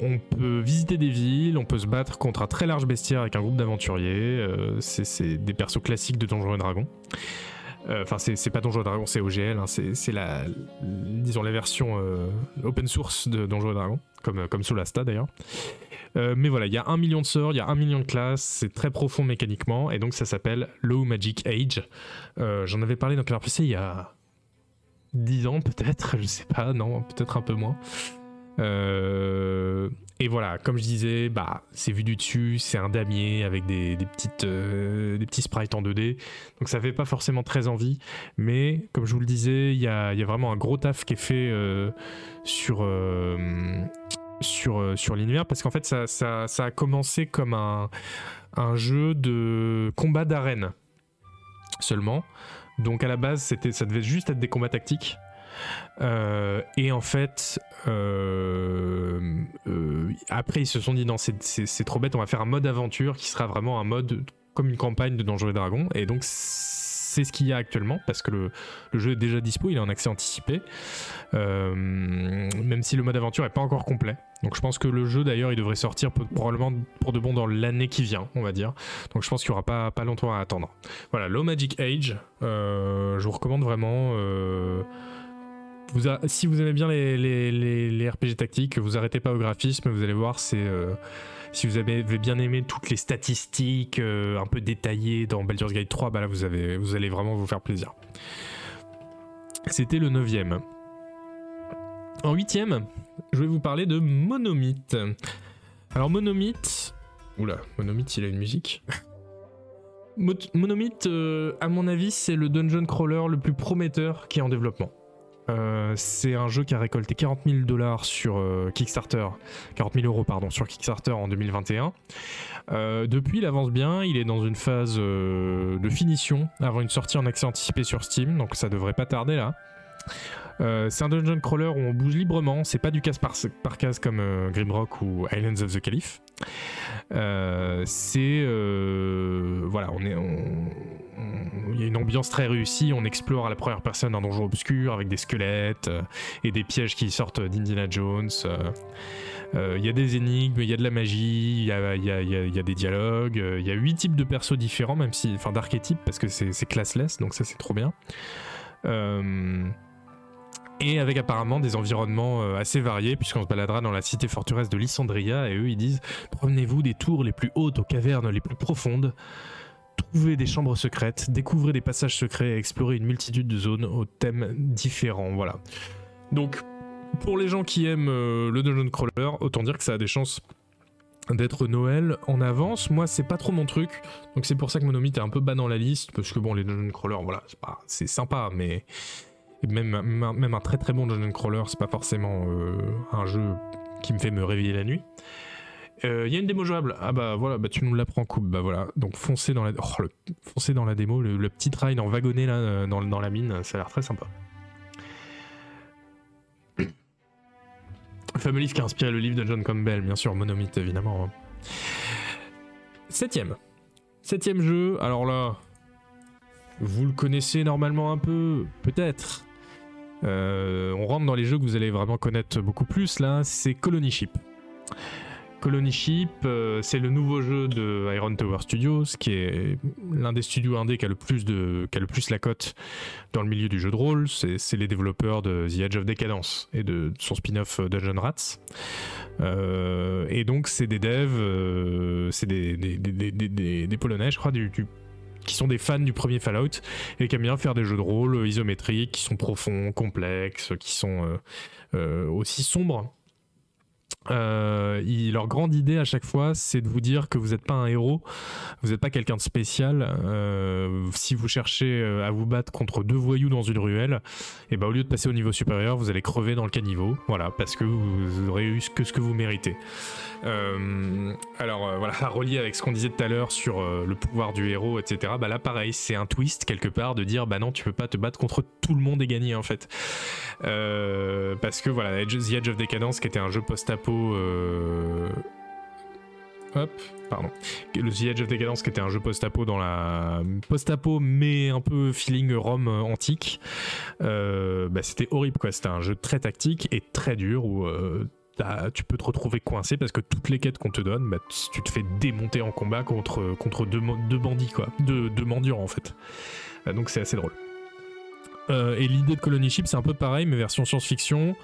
On peut visiter des villes, on peut se battre contre un très large bestiaire avec un groupe d'aventuriers. euh, c'est- des persos classiques de Donjons et Dragons. Euh, Enfin, c'est pas Donjons et Dragons, c'est OGL. hein, c'est la, disons la version euh, open source de Donjons et Dragons, comme comme Solasta d'ailleurs. Mais voilà, il y a un million de sorts, il y a un million de classes, c'est très profond mécaniquement, et donc ça s'appelle Low Magic Age. J'en avais parlé dans Canard PC il y a 10 ans peut-être, je sais pas, non, peut-être un peu moins. Euh, et voilà, comme je disais, bah, c'est vu du dessus, c'est un damier avec des, petites, euh, des petits sprites en 2D, donc ça fait pas forcément très envie, mais comme je vous le disais, il y a, y a vraiment un gros taf qui est fait euh, sur, sur, sur l'univers, parce qu'en fait, ça, ça, ça a commencé comme un, un jeu de combat d'arène seulement. Donc à la base, c'était, ça devait juste être des combats tactiques. Euh, et en fait, euh, euh, après ils se sont dit non, c'est, trop bête, on va faire un mode aventure qui sera vraiment un mode comme une campagne de Donjons et Dragons. Et donc c'est ce qu'il y a actuellement parce que le, jeu est déjà dispo, il est en accès anticipé, même si le mode aventure est pas encore complet. Donc je pense que le jeu d'ailleurs il devrait sortir probablement pour de bon dans l'année qui vient, on va dire. Donc je pense qu'il y aura pas, longtemps à attendre. Voilà, Low Magic Age, je vous recommande vraiment. Si vous aimez bien les, RPG tactiques, vous arrêtez pas au graphisme, vous allez voir, euh, si vous avez bien aimé toutes les statistiques euh, un peu détaillées dans Baldur's Gate 3, bah là vous, allez vraiment vous faire plaisir. C'était le 9ème. En 8ème, je vais vous parler de Monomythe. Alors Monomythe. Oula, Monomythe il a une musique. Mo- Monomythe, euh, à mon avis, c'est le dungeon crawler le plus prometteur qui est en développement. Euh, c'est un jeu qui a récolté 40 000 dollars sur euh, Kickstarter, 40 000 euros sur Kickstarter en 2021. Euh, depuis, il avance bien, il est dans une phase de finition avant une sortie en accès anticipé sur Steam, donc ça devrait pas tarder là. C'est un dungeon crawler où on bouge librement, c'est pas du case par, par case comme Grimrock ou Islands of the Caliph. C'est voilà, on est, il y a une ambiance très réussie. On explore à la première personne un donjon obscur avec des squelettes euh, et des pièges qui sortent d'Indiana Jones. euh. Euh, Il y a des énigmes, il y a de la magie, il y a, des dialogues. Il y a huit types de persos différents, même si, enfin d'archétypes parce que c'est classless, donc ça c'est trop bien. Et avec apparemment des environnements assez variés, puisqu'on se baladera dans la cité forteresse de Lysandria, et eux ils disent Promenez-vous des tours les plus hautes aux cavernes les plus profondes, trouvez des chambres secrètes, découvrez des passages secrets et explorez une multitude de zones aux thèmes différents. Voilà. Donc, pour les gens qui aiment euh, le dungeon crawler, autant dire que ça a des chances d'être Noël en avance. Moi, c'est pas trop mon truc, donc c'est pour ça que Monomythe est un peu bas dans la liste, parce que bon, les dungeon crawlers, voilà, c'est pas- c'est sympa, mais même, même un très très bon dungeon crawler, c'est pas forcément euh, un jeu qui me fait me réveiller la nuit. Il y a une démo jouable. Ah bah voilà, bah tu nous l'apprends coupe. Bah voilà. Donc foncez dans la, oh, foncez dans la démo, le, petit ride en wagonnet là euh, dans, dans la mine, ça a l'air très sympa. Le fameux livre qui a inspiré le livre de John Campbell, bien sûr, Monomythe évidemment. hein. Septième. Septième jeu, alors là, vous le connaissez normalement un peu, peut-être. Euh, on rentre dans les jeux que vous allez vraiment connaître beaucoup plus là, c'est Colony Ship. Colony Ship, euh, c'est le nouveau jeu de Iron Tower Studios, qui est l'un des studios indés qui a le plus de, qui a le plus la cote dans le milieu du jeu de rôle. C'est les développeurs de The Edge of Decadence et de son spin-off Dungeon Rats. Euh, et donc c'est des devs, euh, c'est des, Polonais, je crois, qui sont des fans du premier Fallout et qui aiment bien faire des jeux de rôle isométriques, qui sont profonds, complexes, qui sont aussi sombres. Euh, leur grande idée à chaque fois, c'est de vous dire que vous n'êtes pas un héros, vous n'êtes pas quelqu'un de spécial. Euh, si vous cherchez euh, à vous battre contre deux voyous dans une ruelle, et ben au lieu de passer au niveau supérieur, vous allez crever dans le caniveau, voilà, parce que vous aurez eu que ce que vous méritez. Alors voilà, à relier avec ce qu'on disait tout à l'heure sur le pouvoir du héros, etc. Bah là, pareil, c'est un twist quelque part de dire bah non, tu peux pas te battre contre tout le monde et gagner en fait. Parce que voilà, The Edge of Decadence, qui était un jeu post-apo. Euh, Hop. Le The Edge of Decadence, qui était un jeu post-apo dans la. post-apo, mais un peu feeling Rome euh, antique. Euh, bah, c'était horrible quoi. C'était un jeu très tactique et très dur où. tu peux te retrouver coincé parce que toutes les quêtes qu'on te donne, bah, tu te fais démonter en combat contre, contre deux, deux bandits, quoi. Deux, deux mendiants, en fait. donc c'est assez drôle. et l'idée de Colony Ship, c'est un peu pareil, mais version science-fiction.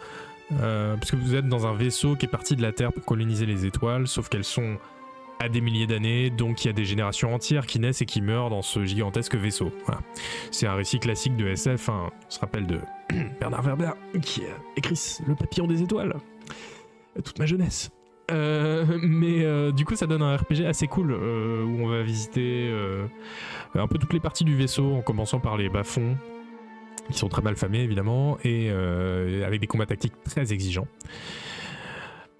Parce que vous êtes dans un vaisseau qui est parti de la Terre pour coloniser les étoiles, sauf qu'elles sont à des milliers d'années, donc il y a des générations entières qui naissent et qui meurent dans ce gigantesque vaisseau. C'est un récit classique de SF, hein. on se rappelle de *clears throat* Bernard Werber qui a écrit Le papillon des étoiles, toute ma jeunesse. Euh, mais euh, du coup, ça donne un RPG assez cool euh, où on va visiter un peu toutes les parties du vaisseau en commençant par les bas-fonds qui sont très mal famés évidemment et avec des combats tactiques très exigeants.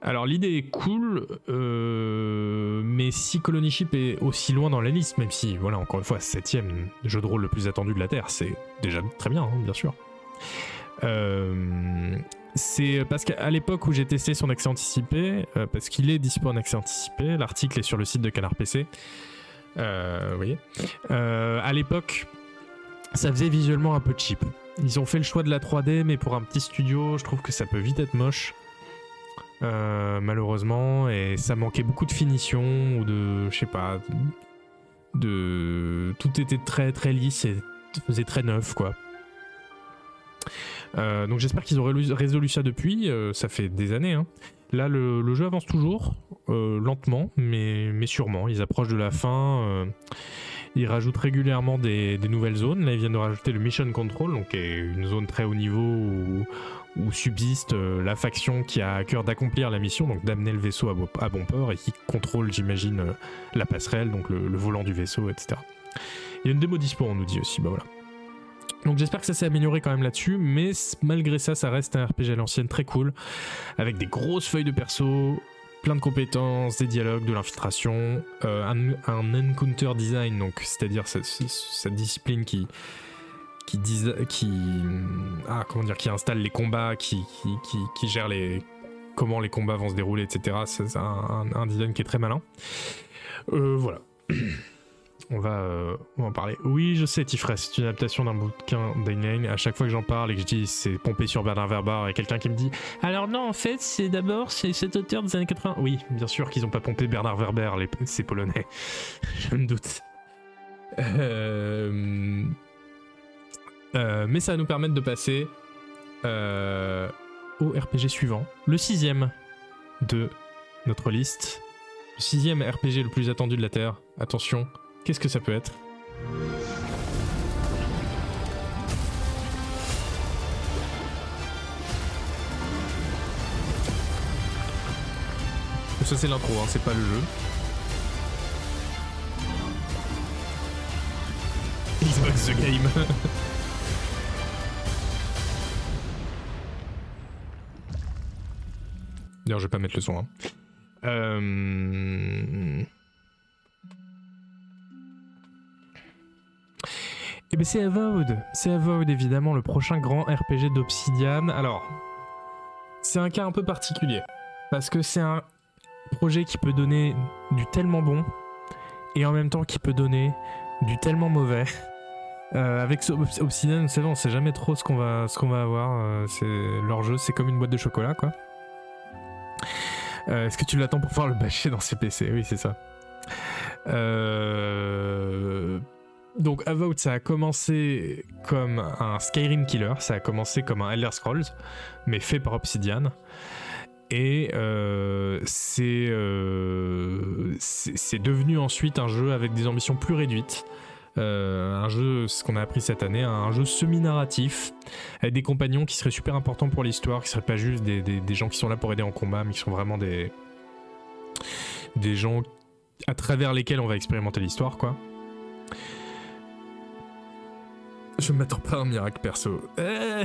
Alors l'idée est cool, euh, mais si Colony Ship est aussi loin dans la liste, même si, voilà, encore une fois, septième jeu de rôle le plus attendu de la Terre, c'est déjà très bien, hein, bien sûr. Euh, c'est parce qu'à l'époque où j'ai testé son accès anticipé, euh, parce qu'il est dispo en accès anticipé, l'article est sur le site de Canard PC. vous voyez. à l'époque, ça faisait visuellement un peu cheap. Ils ont fait le choix de la 3D, mais pour un petit studio, je trouve que ça peut vite être moche. Euh, malheureusement, et ça manquait beaucoup de finition ou de, je sais pas, de, tout était très très lisse et faisait très neuf quoi. Euh, donc j'espère qu'ils ont résolu ça depuis, euh, ça fait des années. Hein. Là le, jeu avance toujours, lentement, mais, mais sûrement. Ils approchent de la fin. Ils rajoutent régulièrement des, nouvelles zones. Là ils viennent de rajouter le Mission Control, donc une zone très haut niveau où, où subsiste euh, la faction qui a à cœur d'accomplir la mission, donc d'amener le vaisseau à, bon port et qui contrôle, j'imagine, euh, la passerelle, donc le, volant du vaisseau, etc. Il y a une démo dispo, on nous dit aussi, bah voilà. Donc j'espère que ça s'est amélioré quand même là-dessus, mais malgré ça, ça reste un RPG à l'ancienne très cool, avec des grosses feuilles de perso, plein de compétences, des dialogues, de l'infiltration, euh, un, encounter design, donc c'est-à-dire cette discipline qui, qui qui, ah, comment dire, qui installe les combats, qui, qui, gère les, comment les combats vont se dérouler, etc. C'est un, design qui est très malin. Euh, voilà. *clears throat* On va, euh, on va en parler. Oui, je sais, Tifres, c'est une adaptation d'un bouquin d'Einlein. À chaque fois que j'en parle et que je dis c'est pompé sur Bernard Werber, et quelqu'un qui me dit Alors non, en fait, c'est d'abord c'est cet auteur des années 80. Oui, bien sûr qu'ils n'ont pas pompé Bernard Werber, les, Polonais. *laughs* je me doute. Euh, euh, mais ça va nous permettre de passer au RPG suivant, le sixième de notre liste. Le sixième RPG le plus attendu de la Terre. Attention, qu'est-ce que ça peut être Ça c'est l'intro, hein, c'est pas le jeu. *laughs* Xbox The Game D'ailleurs, je vais pas mettre le son. Hein. Euh... Et eh ben c'est Avowed. C'est Avowed évidemment le prochain grand RPG d'Obsidian. Alors, c'est un cas un peu particulier parce que c'est un projet qui peut donner du tellement bon et en même temps qui peut donner du tellement mauvais. *laughs* Euh, avec Obsidian, vous savez, on sait jamais trop ce qu'on va, ce qu'on va avoir. Euh, c'est leur jeu, c'est comme une boîte de chocolat, quoi. Euh, est-ce que tu l'attends pour pouvoir le bâcher dans CPC Oui, c'est ça. Euh, donc Avowed, ça a commencé comme un Skyrim killer, ça a commencé comme un Elder Scrolls, mais fait par Obsidian. Et euh, c'est devenu ensuite un jeu avec des ambitions plus réduites, euh, un jeu, ce qu'on a appris cette année, un jeu semi-narratif, avec des compagnons qui seraient super importants pour l'histoire, qui seraient pas juste des, gens qui sont là pour aider en combat, mais qui sont vraiment des, des gens à travers lesquels on va expérimenter l'histoire, quoi. Je m'attends pas à un miracle perso. Euh,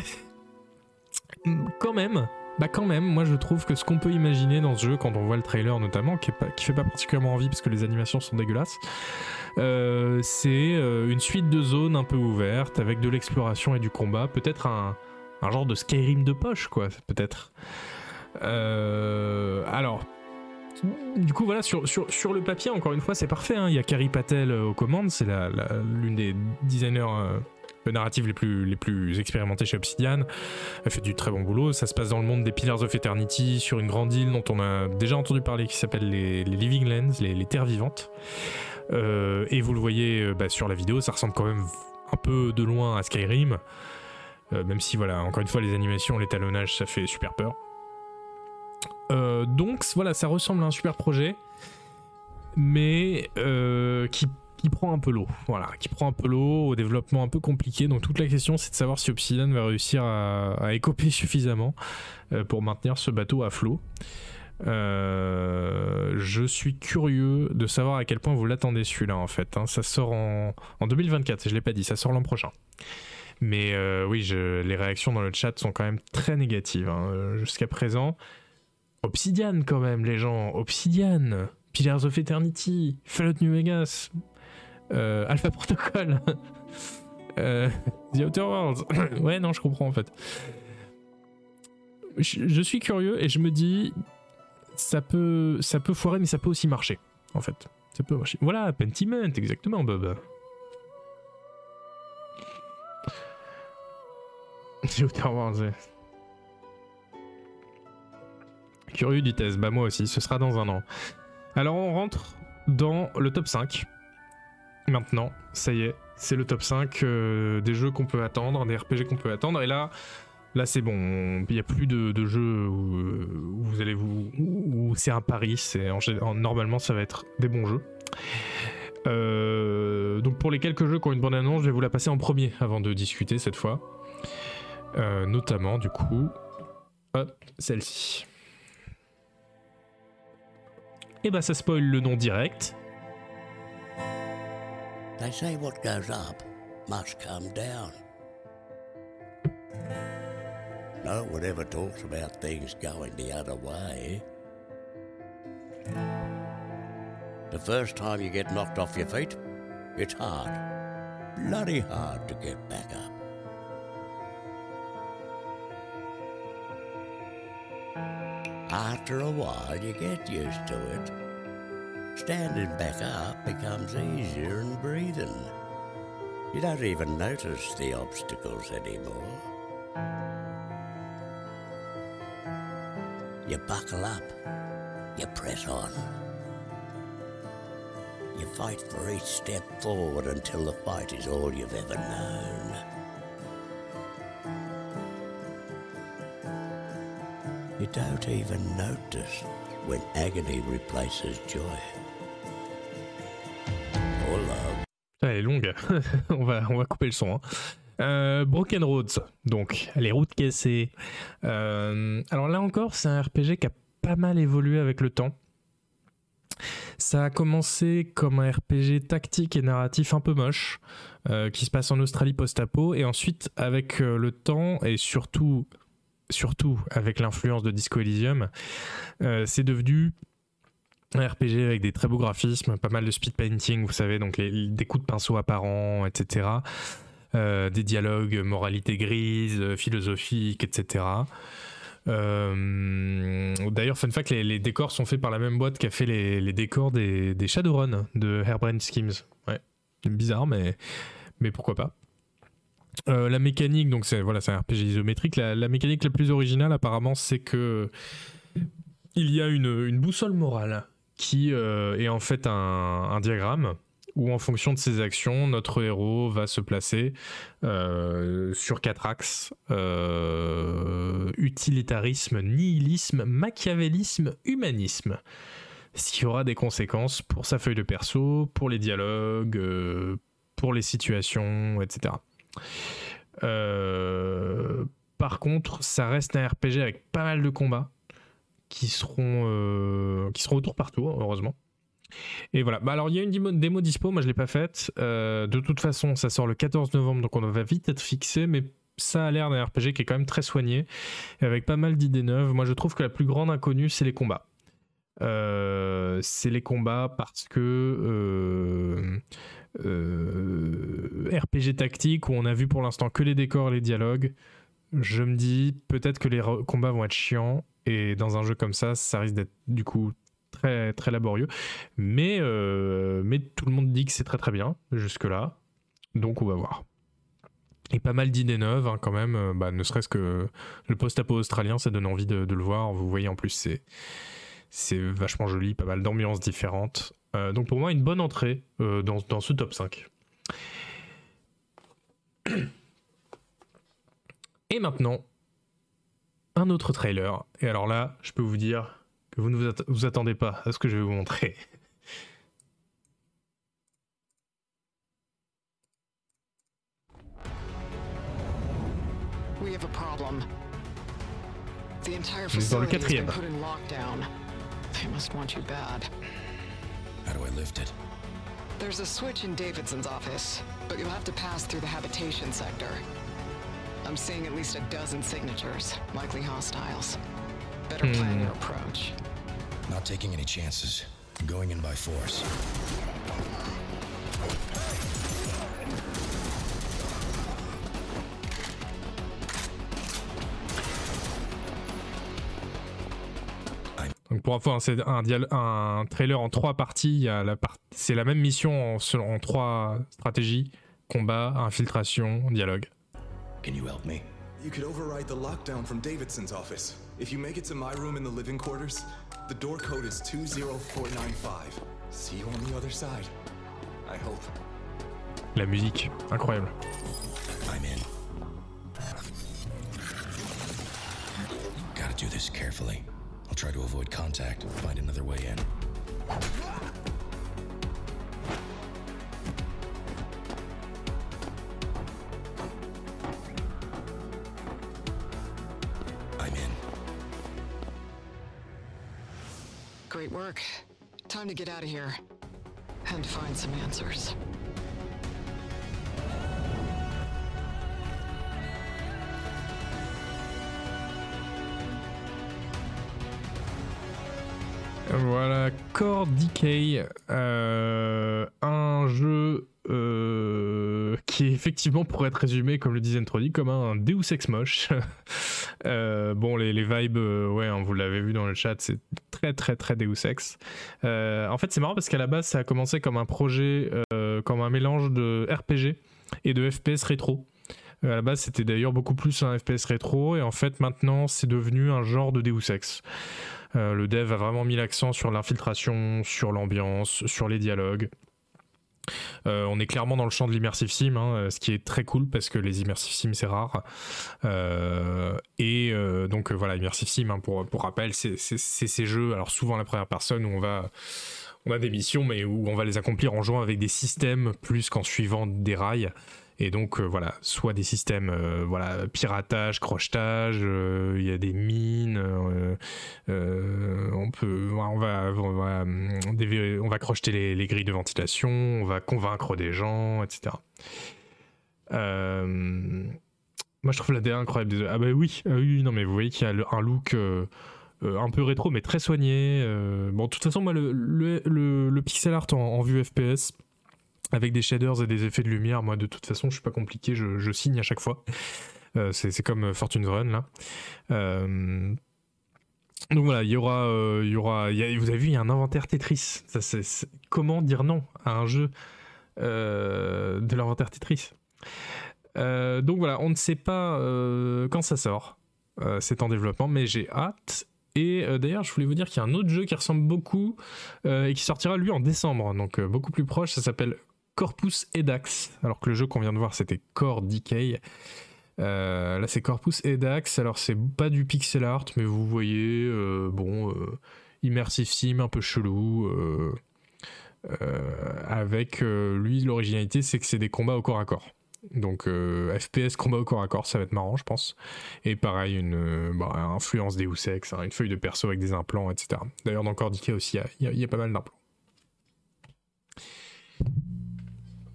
quand même, bah quand même, moi je trouve que ce qu'on peut imaginer dans ce jeu, quand on voit le trailer notamment, qui, est qui fait pas particulièrement envie parce que les animations sont dégueulasses, euh, c'est euh, une suite de zones un peu ouvertes avec de l'exploration et du combat, peut-être un, genre de Skyrim de poche, quoi, peut-être. Alors, du coup, voilà, sur, sur, le papier, encore une fois, c'est parfait. Hein. Il y a Carrie Patel aux commandes, c'est l'une des designers narratives les plus, les plus expérimentées chez Obsidian. Elle fait du très bon boulot. Ça se passe dans le monde des Pillars of Eternity, sur une grande île dont on a déjà entendu parler, qui s'appelle les, Living Lands, les, terres vivantes. et vous le voyez bah, sur la vidéo, ça ressemble quand même un peu de loin à Skyrim. même si, voilà, encore une fois, les animations, l'étalonnage, ça fait super peur. donc, voilà, ça ressemble à un super projet mais euh, qui, prend un peu l'eau. Voilà, qui prend un peu l'eau, au développement un peu compliqué. Donc toute la question, c'est de savoir si Obsidian va réussir à, écoper *laughs* suffisamment euh, pour maintenir ce bateau à flot. Euh, je suis curieux de savoir à quel point vous l'attendez celui-là en fait. Hein. Ça sort en, 2024, je l'ai pas dit, ça sort l'an prochain. Mais oui, les réactions dans le chat sont quand même très négatives hein. jusqu'à présent. Obsidian quand même, les gens, Obsidian. Pillars of Eternity, Fallout New Vegas, euh, Alpha Protocol, *laughs* euh, The Outer Worlds. *coughs* ouais, non, je comprends en fait. Je, suis curieux et je me dis, ça peut, ça peut foirer, mais ça peut aussi marcher, en fait. Ça peut marcher. Voilà, Pentiment, exactement, Bob. *laughs* The Outer Worlds, Curieux du test, bah moi aussi, ce sera dans un an. Alors on rentre dans le top 5. Maintenant, ça y est, c'est le top 5 euh, des jeux qu'on peut attendre, des RPG qu'on peut attendre. Et là, là c'est bon, il n'y a plus de, jeux où, vous allez vous, où, c'est un pari. C'est normalement ça va être des bons jeux. Euh, donc pour les quelques jeux qui ont une bonne annonce, je vais vous la passer en premier avant de discuter cette fois. Euh, notamment du coup, celle-ci. et eh bah ben, ça spoil le nom direct. They say what goes up must come down. No one ever talks about things going the other way. The first time you get knocked off your feet, it's hard. Bloody hard to get back up. After a while, you get used to it. Standing back up becomes easier than breathing. You don't even notice the obstacles anymore. You buckle up, you press on. You fight for each step forward until the fight is all you've ever known. You don't even notice when agony replaces joy. Elle est longue. *laughs* on, va, on va couper le son. Hein. Euh, Broken Roads, donc les routes cassées. Euh, alors là encore, c'est un RPG qui a pas mal évolué avec le temps. Ça a commencé comme un RPG tactique et narratif un peu moche, euh, qui se passe en Australie post-apo, et ensuite avec le temps et surtout surtout avec l'influence de Disco Elysium, c'est devenu un RPG avec des très beaux graphismes, pas mal de speed painting, vous savez, donc des coups de pinceau apparents, etc. Euh, des dialogues, moralité grise, euh, philosophique, etc. D'ailleurs, fun fact, les, décors sont faits par la même boîte qui a fait les, décors des, Shadowrun de Hairbrain Schemes. Ouais, bizarre, mais, mais pourquoi pas. Euh, la mécanique, donc c'est voilà, un RPG isométrique. La, mécanique la plus originale, apparemment, c'est que il y a une, boussole morale qui euh, est en fait un, diagramme où, en fonction de ses actions, notre héros va se placer euh, sur quatre axes utilitarisme, nihilisme, machiavélisme, humanisme. Ce qui aura des conséquences pour sa feuille de perso, pour les dialogues, pour les situations, etc. Euh, par contre, ça reste un RPG avec pas mal de combats qui seront, euh, qui seront au tour par tour, heureusement. Et voilà. Bah alors, il y a une démo, dispo, moi je l'ai pas faite. Euh, de toute façon, ça sort le 14 novembre, donc on va vite être fixé, mais ça a l'air d'un RPG qui est quand même très soigné, avec pas mal d'idées neuves. Moi je trouve que la plus grande inconnue, c'est les combats. c'est les combats parce que euh, RPG tactique où on a vu pour l'instant que les décors, les dialogues, je me dis peut-être que les combats vont être chiants et dans un jeu comme ça, ça risque d'être du coup très très laborieux. Mais euh, mais tout le monde dit que c'est très très bien jusque là, donc on va voir. et pas mal d'idées neuves hein, quand même. Bah, ne serait-ce que le post-apo australien, ça donne envie de, le voir. Vous voyez en plus, c'est c'est vachement joli, pas mal d'ambiances différentes. donc pour moi, une bonne entrée dans, dans, ce top 5. Et maintenant, un autre trailer. Et alors là, je peux vous dire que vous ne vous, attendez pas à ce que je vais vous montrer. We have a problem. The entire facility has been put in lockdown. They must want you bad. How do I lift it? There's a switch in Davidson's office, but you'll have to pass through the habitation sector. I'm seeing at least a dozen signatures, likely hostiles. Better plan hmm. your approach. Not taking any chances. Going in by force. Donc pour info, hein, c'est un, un, trailer en trois parties. La part... C'est la même mission en, en trois stratégies combat, infiltration, dialogue. Can you help me? You could override the lockdown from Davidson's office. If you make it to my room in the living quarters, the door code is 20495. See you on the other side. I hope. La musique, incroyable. I'm in. Gotta do this carefully. I'll try to avoid contact, find another way in. Great work. Time to get out of here. And find some answers. Voilà, Core Decay, euh, un jeu euh, qui effectivement pourrait être résumé, comme le disait Introdi, comme un Deus Ex moche. *laughs* Euh, bon, les, vibes, euh, ouais, hein, vous l'avez vu dans le chat, c'est très très très Deus Ex. en fait, c'est marrant parce qu'à la base, ça a commencé comme un projet, comme un mélange de RPG et de FPS rétro. à la base, c'était d'ailleurs beaucoup plus un FPS rétro, et en fait, maintenant, c'est devenu un genre de Deus Ex. le dev a vraiment mis l'accent sur l'infiltration, sur l'ambiance, sur les dialogues. Euh, on est clairement dans le champ de l'immersive sim, hein, euh, ce qui est très cool parce que les immersive sim c'est rare. Euh, et donc voilà, immersive sim, hein, pour, pour rappel, c'est ces jeux, alors souvent la première personne où on va on a des missions, mais où on va les accomplir en jouant avec des systèmes plus qu'en suivant des rails. Et donc euh, voilà, soit des systèmes euh, voilà piratage, crochetage, euh, il y a des mines, on peut, on va, on va, on va crocheter les, les, grilles de ventilation, on va convaincre des gens, etc. moi je trouve la DA incroyable. Ah bah oui, oui, non mais vous voyez qu'il y a un look. un peu rétro mais très soigné. bon, de toute façon, moi, le, pixel art en, vue FPS, avec des shaders et des effets de lumière. Moi, de toute façon, je suis pas compliqué, je, signe à chaque fois. Euh, c'est comme Fortune Run là. Euh, donc voilà, il y aura, euh, y aura, vous avez vu, il y a un inventaire Tetris. Comment dire non à un jeu de l'inventaire Tetris? Donc voilà, on ne sait pas quand ça sort. c'est en développement, mais j'ai hâte. Et d'ailleurs, je voulais vous dire qu'il y a un autre jeu qui ressemble beaucoup et qui sortira lui en décembre, donc beaucoup plus proche. Ça s'appelle Corpus Edax, alors que le jeu qu'on vient de voir c'était Core Decay. Euh, là c'est Corpus Edax, alors c'est pas du pixel art, mais vous voyez, euh, bon, euh, immersive sim un peu chelou. avec lui, l'originalité c'est que c'est des combats au corps à corps. Donc FPS combat au corps à corps, ça va être marrant, je pense. Et pareil, une bah, influence des Ex, hein, une feuille de perso avec des implants, etc. D'ailleurs, dans Core Decay aussi, il y, y, a pas mal d'implants.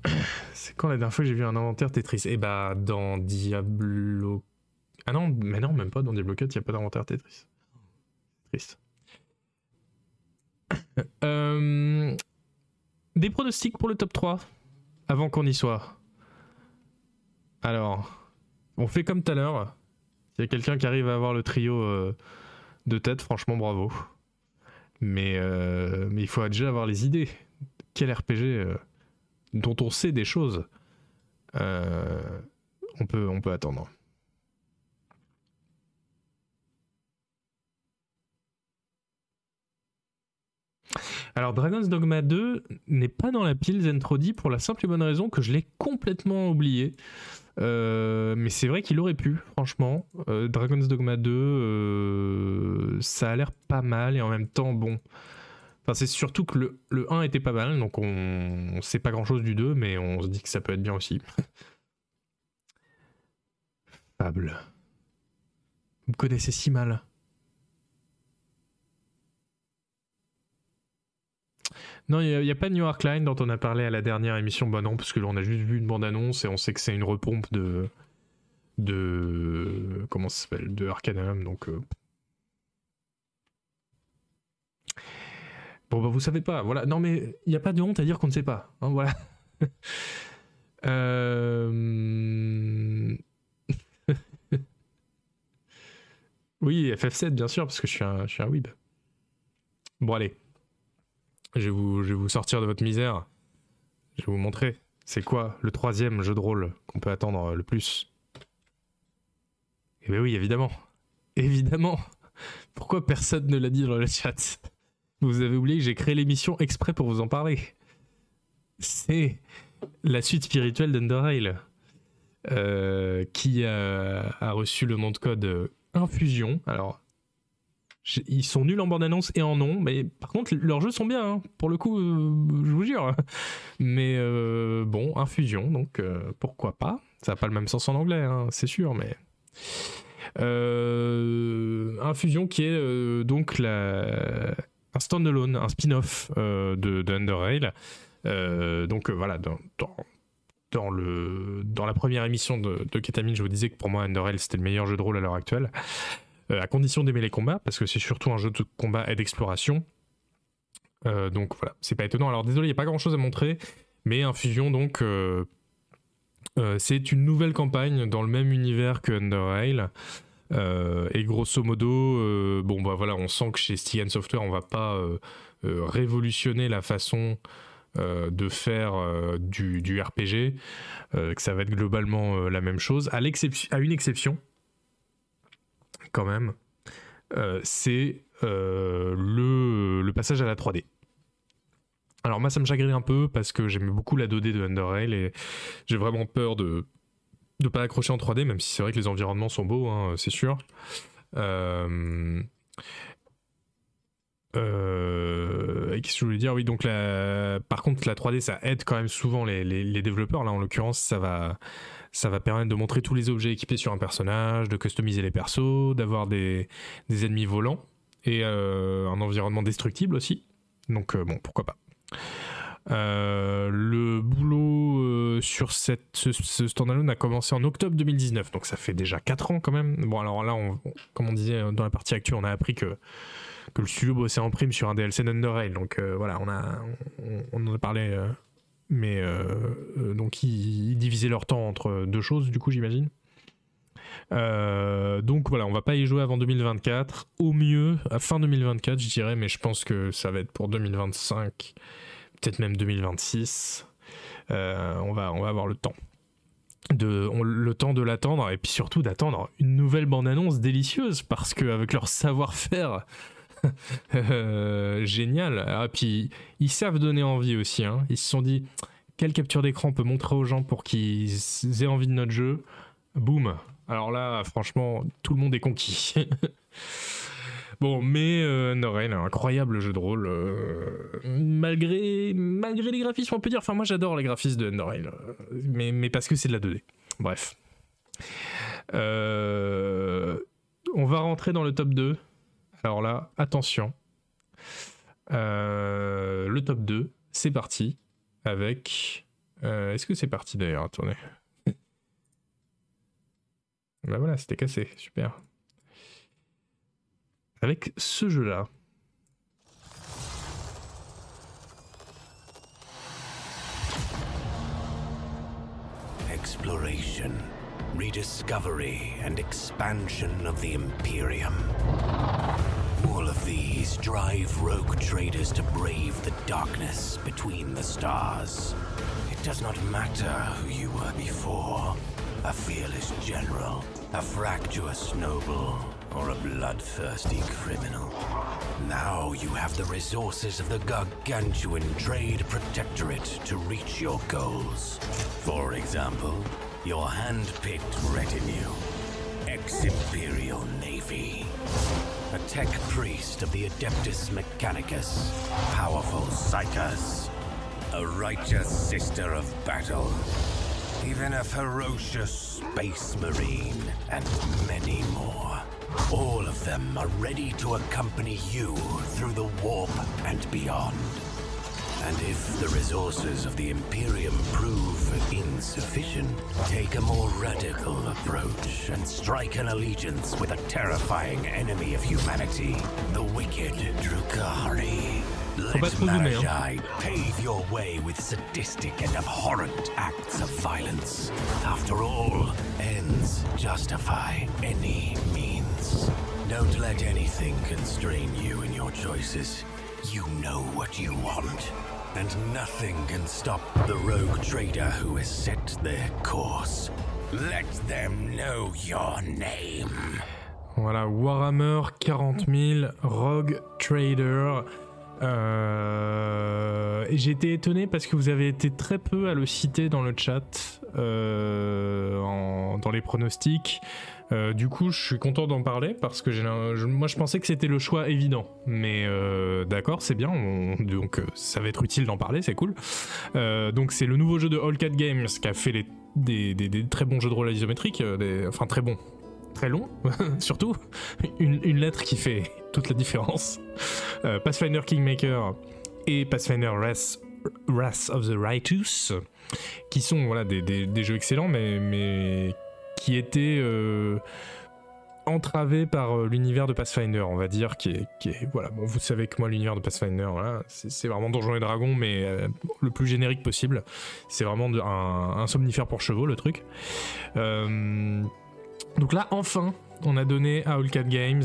*coughs* C'est quand la dernière fois que j'ai vu un inventaire Tetris? Eh bah, dans Diablo. Ah non, mais non, même pas dans Diablo 4, il n'y a pas d'inventaire Tetris. Triste. *coughs* Euh, des pronostics pour le top 3 avant qu'on y soit. Alors, on fait comme tout à l'heure. S'il y a quelqu'un qui arrive à avoir le trio euh, de tête, franchement, bravo. Mais, euh, mais il faut déjà avoir les idées. Quel RPG dont on sait des choses. Euh, on peut, on peut attendre. Alors Dragon's Dogma 2 n'est pas dans la pile Zentrodi pour la simple et bonne raison que je l'ai complètement oublié. Euh, mais c'est vrai qu'il aurait pu, franchement. Euh, Dragon's Dogma 2, euh, ça a l'air pas mal et en même temps, bon. Enfin, c'est surtout que le, le 1 était pas mal, donc on, sait pas grand chose du 2, mais on se dit que ça peut être bien aussi. *laughs* Fable. Vous me connaissez si mal. Non, il n'y a, pas New York Line dont on a parlé à la dernière émission. Bah non, parce que là, on a juste vu une bande-annonce et on sait que c'est une repompe de. de. comment ça s'appelle De Arcanum, donc. Euh. Bon, bah vous savez pas, voilà. Non, mais il n'y a pas de honte à dire qu'on ne sait pas. Hein, voilà. *laughs* euh... *laughs* oui, FF7, bien sûr, parce que je suis un, je weeb. Bon, allez. Je vais, vous, je vais vous sortir de votre misère. Je vais vous montrer. C'est quoi le troisième jeu de rôle qu'on peut attendre le plus Eh bien oui, évidemment. Évidemment. Pourquoi personne ne l'a dit dans le chat? Vous avez oublié que j'ai créé l'émission exprès pour vous en parler. C'est la suite spirituelle d'Underrail. Euh, qui a, reçu le nom de code Infusion. Alors, ils sont nuls en bande-annonce et en nom, mais par contre, leurs jeux sont bien, hein. pour le coup, euh, je vous jure. Mais euh, bon, Infusion, donc euh, pourquoi pas? Ça n'a pas le même sens en anglais, hein, c'est sûr, mais. Infusion qui est donc la... un standalone, un spin-off de, de Underrail. donc voilà, dans, dans, le, dans la première émission de, Ketamine, je vous disais que pour moi, Underrail c'était le meilleur jeu de rôle à l'heure actuelle. Euh, à condition d'aimer les combats, parce que c'est surtout un jeu de combat et d'exploration. Euh, donc voilà, c'est pas étonnant. Alors désolé, il n'y a pas grand chose à montrer, mais Infusion, donc, euh, c'est une nouvelle campagne dans le même univers que Under et grosso modo, bon bah voilà, on sent que chez Stigan Software, on va pas révolutionner la façon de faire du, RPG, que ça va être globalement la même chose, à, à une exception, quand même, euh, c'est euh, le, le, passage à la 3D. Alors moi ça me chagrine un peu parce que j'aimais beaucoup la 2D de Underrail et j'ai vraiment peur de ne pas accrocher en 3D, même si c'est vrai que les environnements sont beaux, hein, c'est sûr. Euh... Euh, qu'est-ce que je voulais dire? Oui, donc la... par contre, la 3D, ça aide quand même souvent les, développeurs. Là, en l'occurrence, ça va, ça va permettre de montrer tous les objets équipés sur un personnage, de customiser les persos, d'avoir des, ennemis volants et euh, un environnement destructible aussi. Donc bon, pourquoi pas. Euh, le boulot sur cette, ce, standalone a commencé en octobre 2019, donc ça fait déjà 4 ans quand même. Bon, alors là, comme on disait dans la partie actuelle, on a appris que, le studio bossait en prime sur un DLC d'Underrail, donc voilà, on, a, en a parlé mais euh, euh, donc ils, divisaient leur temps entre deux choses, du coup, j'imagine. Euh, donc voilà, on va pas y jouer avant 2024. Au mieux, à fin 2024, je dirais, mais je pense que ça va être pour 2025, peut-être même 2026. on, va, on va avoir le temps. De, le temps de l'attendre et puis surtout d'attendre une nouvelle bande-annonce délicieuse parce qu'avec leur savoir-faire *laughs* Euh, génial. Ah, puis ils savent donner envie aussi. Hein. Ils se sont dit quelle capture d'écran peut montrer aux gens pour qu'ils aient envie de notre jeu? Boum. Alors là, franchement, tout le monde est conquis. *laughs* Bon, mais euh, incroyable jeu de rôle. Euh, malgré, malgré les graphismes, on peut dire. Enfin, moi j'adore les graphismes de Norel. mais, mais parce que c'est de la 2D. Bref. on va rentrer dans le top 2. Alors là, attention. Euh, le top 2, c'est parti. Avec. Euh, est-ce que c'est parti d'ailleurs? Attendez. *laughs* bah voilà, c'était cassé. Super. Avec ce jeu-là. Exploration, rediscovery and expansion of the Imperium. All of these drive rogue traders to brave the darkness between the stars. It does not matter who you were before. a fearless general, a fractious noble, or a bloodthirsty criminal. Now you have the resources of the gargantuan trade protectorate to reach your goals. For example, your hand-picked retinue, ex-Imperial Navy. A tech priest of the Adeptus Mechanicus, powerful psychers, a righteous sister of battle, even a ferocious space marine, and many more. All of them are ready to accompany you through the warp and beyond. And if the resources of the Imperium prove insufficient, take a more radical approach and strike an allegiance with a terrifying enemy of humanity, the wicked Drukari. Let. Marajai pave your way with sadistic and abhorrent acts of violence. After all, ends justify any. Don't let anything constrain you in your choices. You know what you want. And nothing can stop the rogue trader who has set their course. Let them know your name. Voilà, Warhammer 40 000, Rogue Trader. Euh, été étonné parce que vous avez été très peu à le citer dans le chat, euh, en- dans les pronostics. Euh, du coup, je suis content d'en parler parce que moi je pensais que c'était le choix évident. Mais euh, d'accord, c'est bien, on- donc euh, ça va être utile d'en parler, c'est cool. Donc c'est le nouveau jeu de All Cat Games qui a fait des, très bons jeux de rôle isométriques, euh, des- enfin très bons, très longs *laughs* surtout. Une, lettre qui fait toute la différence. Pathfinder Kingmaker et Pathfinder Wrath, of the Righteous, qui sont voilà, des, jeux excellents, mais qui étaient euh, entravés par euh, l'univers de Pathfinder, on va dire, qui est, voilà, bon, vous savez que moi l'univers de Pathfinder, voilà, c'est vraiment Donjons et Dragons, mais euh, le plus générique possible. C'est vraiment un, somnifère pour chevaux, le truc. Donc là, enfin, on a donné à All Cat Games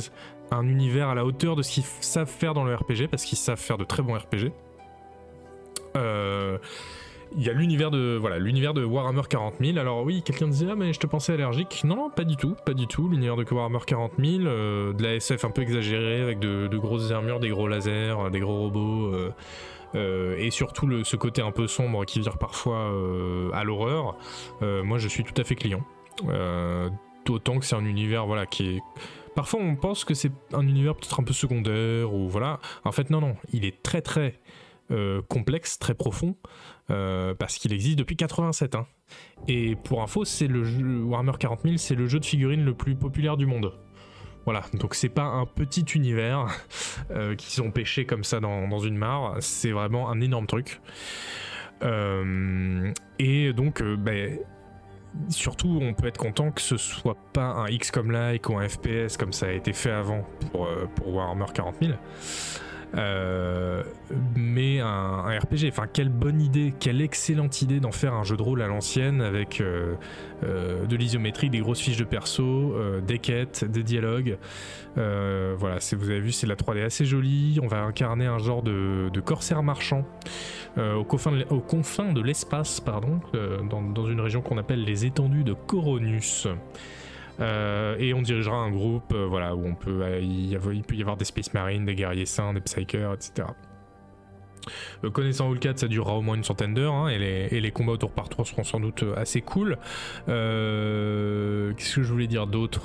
un univers à la hauteur de ce qu'ils savent faire dans le RPG, parce qu'ils savent faire de très bons RPG. Euh, Il y a l'univers de voilà l'univers de Warhammer 40 000. Alors oui, quelqu'un disait ah mais je te pensais allergique. Non pas du tout, pas du tout. L'univers de Warhammer 40 000, euh, de la SF un peu exagérée avec de, grosses armures, des gros lasers, des gros robots. euh, euh, et surtout ce côté un peu sombre qui vire parfois à l'horreur, moi je suis tout à fait client. D'autant que c'est un univers voilà qui est. Parfois on pense que c'est un univers peut-être un peu secondaire ou voilà. En fait non non, il est très très complexe, très profond euh, parce qu'il existe depuis 87. hein. Et pour info, c'est le jeu Warhammer 40 000, c'est le jeu de figurines le plus populaire du monde. Voilà, donc c'est pas un petit univers *laughs* euh, qui sont pêchés comme ça dans, une mare, c'est vraiment un énorme truc. Euh, et donc, ben, surtout, on peut être content que ce soit pas un XCOM-like ou un FPS comme ça a été fait avant pour, pour Warhammer 40 000. Euh, mais un, RPG, enfin quelle bonne idée, quelle excellente idée d'en faire un jeu de rôle à l'ancienne avec euh, euh, de l'isométrie, des grosses fiches de perso, des quêtes, des dialogues. Voilà, vous avez vu, c'est la 3D assez jolie. On va incarner un genre de, corsaire marchand aux, confins de, l'espace, pardon, dans une région qu'on appelle les étendues de Coronus. Euh, et on dirigera un groupe euh, voilà, où on peut, euh, il peut y avoir des Space Marines, des guerriers saints, des Psychers, etc. Connaissant All 4, ça durera au moins une centaine d'heures hein, et, les, combats au tour par tour seront sans doute assez cool. Qu'est-ce que je voulais dire d'autre?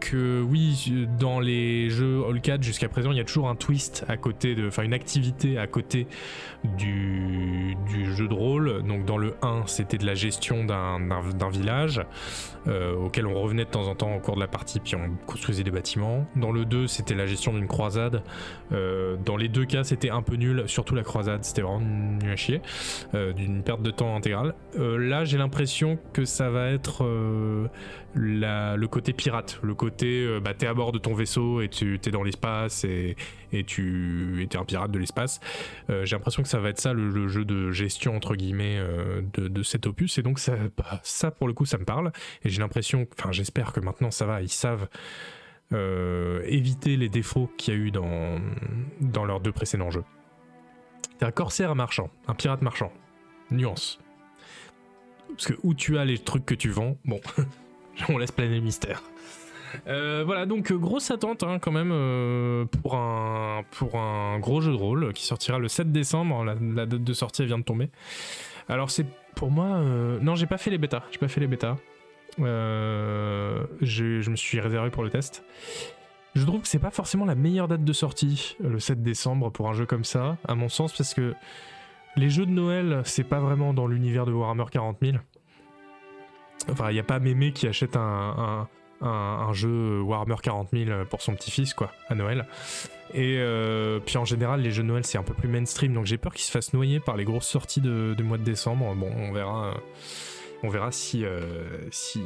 Que oui, dans les jeux All 4 jusqu'à présent, il y a toujours un twist à côté de, enfin une activité à côté du, jeu de rôle. Donc dans le 1, c'était de la gestion d'un- village euh, auquel on revenait de temps en temps au cours de la partie, puis on construisait des bâtiments. Dans le 2, c'était la gestion d'une croisade. Euh, dans les deux cas, c'était un peu nul, surtout la croisade, c'était vraiment nul à chier, euh, d'une perte de temps intégrale. Là, j'ai l'impression que ça va être la- le côté pirate, le côté euh, bah, t'es à bord de ton vaisseau et t'es dans l'espace et, et tu es un pirate de l'espace. Euh, j'ai l'impression que ça va être ça le, jeu de gestion entre guillemets euh, de, cet opus et donc ça, pour le coup ça me parle et j'ai l'impression, enfin j'espère que maintenant ça va, ils savent éviter les défauts qu'il y a eu dans, dans leurs deux précédents jeux. C'est un corsaire marchand, un pirate marchand. Nuance. Parce que où tu as les trucs que tu vends, bon, *laughs* on laisse planer le mystère. Euh, voilà, donc euh, grosse attente hein, quand même euh, pour, un, pour un gros jeu de rôle qui sortira le 7 décembre. La, date de sortie elle vient de tomber. Alors c'est pour moi... non, j'ai pas fait les bêtas. J'ai pas fait les bêtas. Je, me suis réservé pour le test. Je trouve que c'est pas forcément la meilleure date de sortie, le 7 décembre, pour un jeu comme ça, à mon sens, parce que les jeux de Noël, c'est pas vraiment dans l'univers de Warhammer 40 000. Enfin, il n'y a pas Mémé qui achète un, un- jeu Warhammer 40 000 pour son petit-fils, quoi, à Noël. Et euh, puis en général, les jeux de Noël, c'est un peu plus mainstream, donc j'ai peur qu'ils se fassent noyer par les grosses sorties de, mois de décembre. Bon, on verra. euh, on verra si, euh, si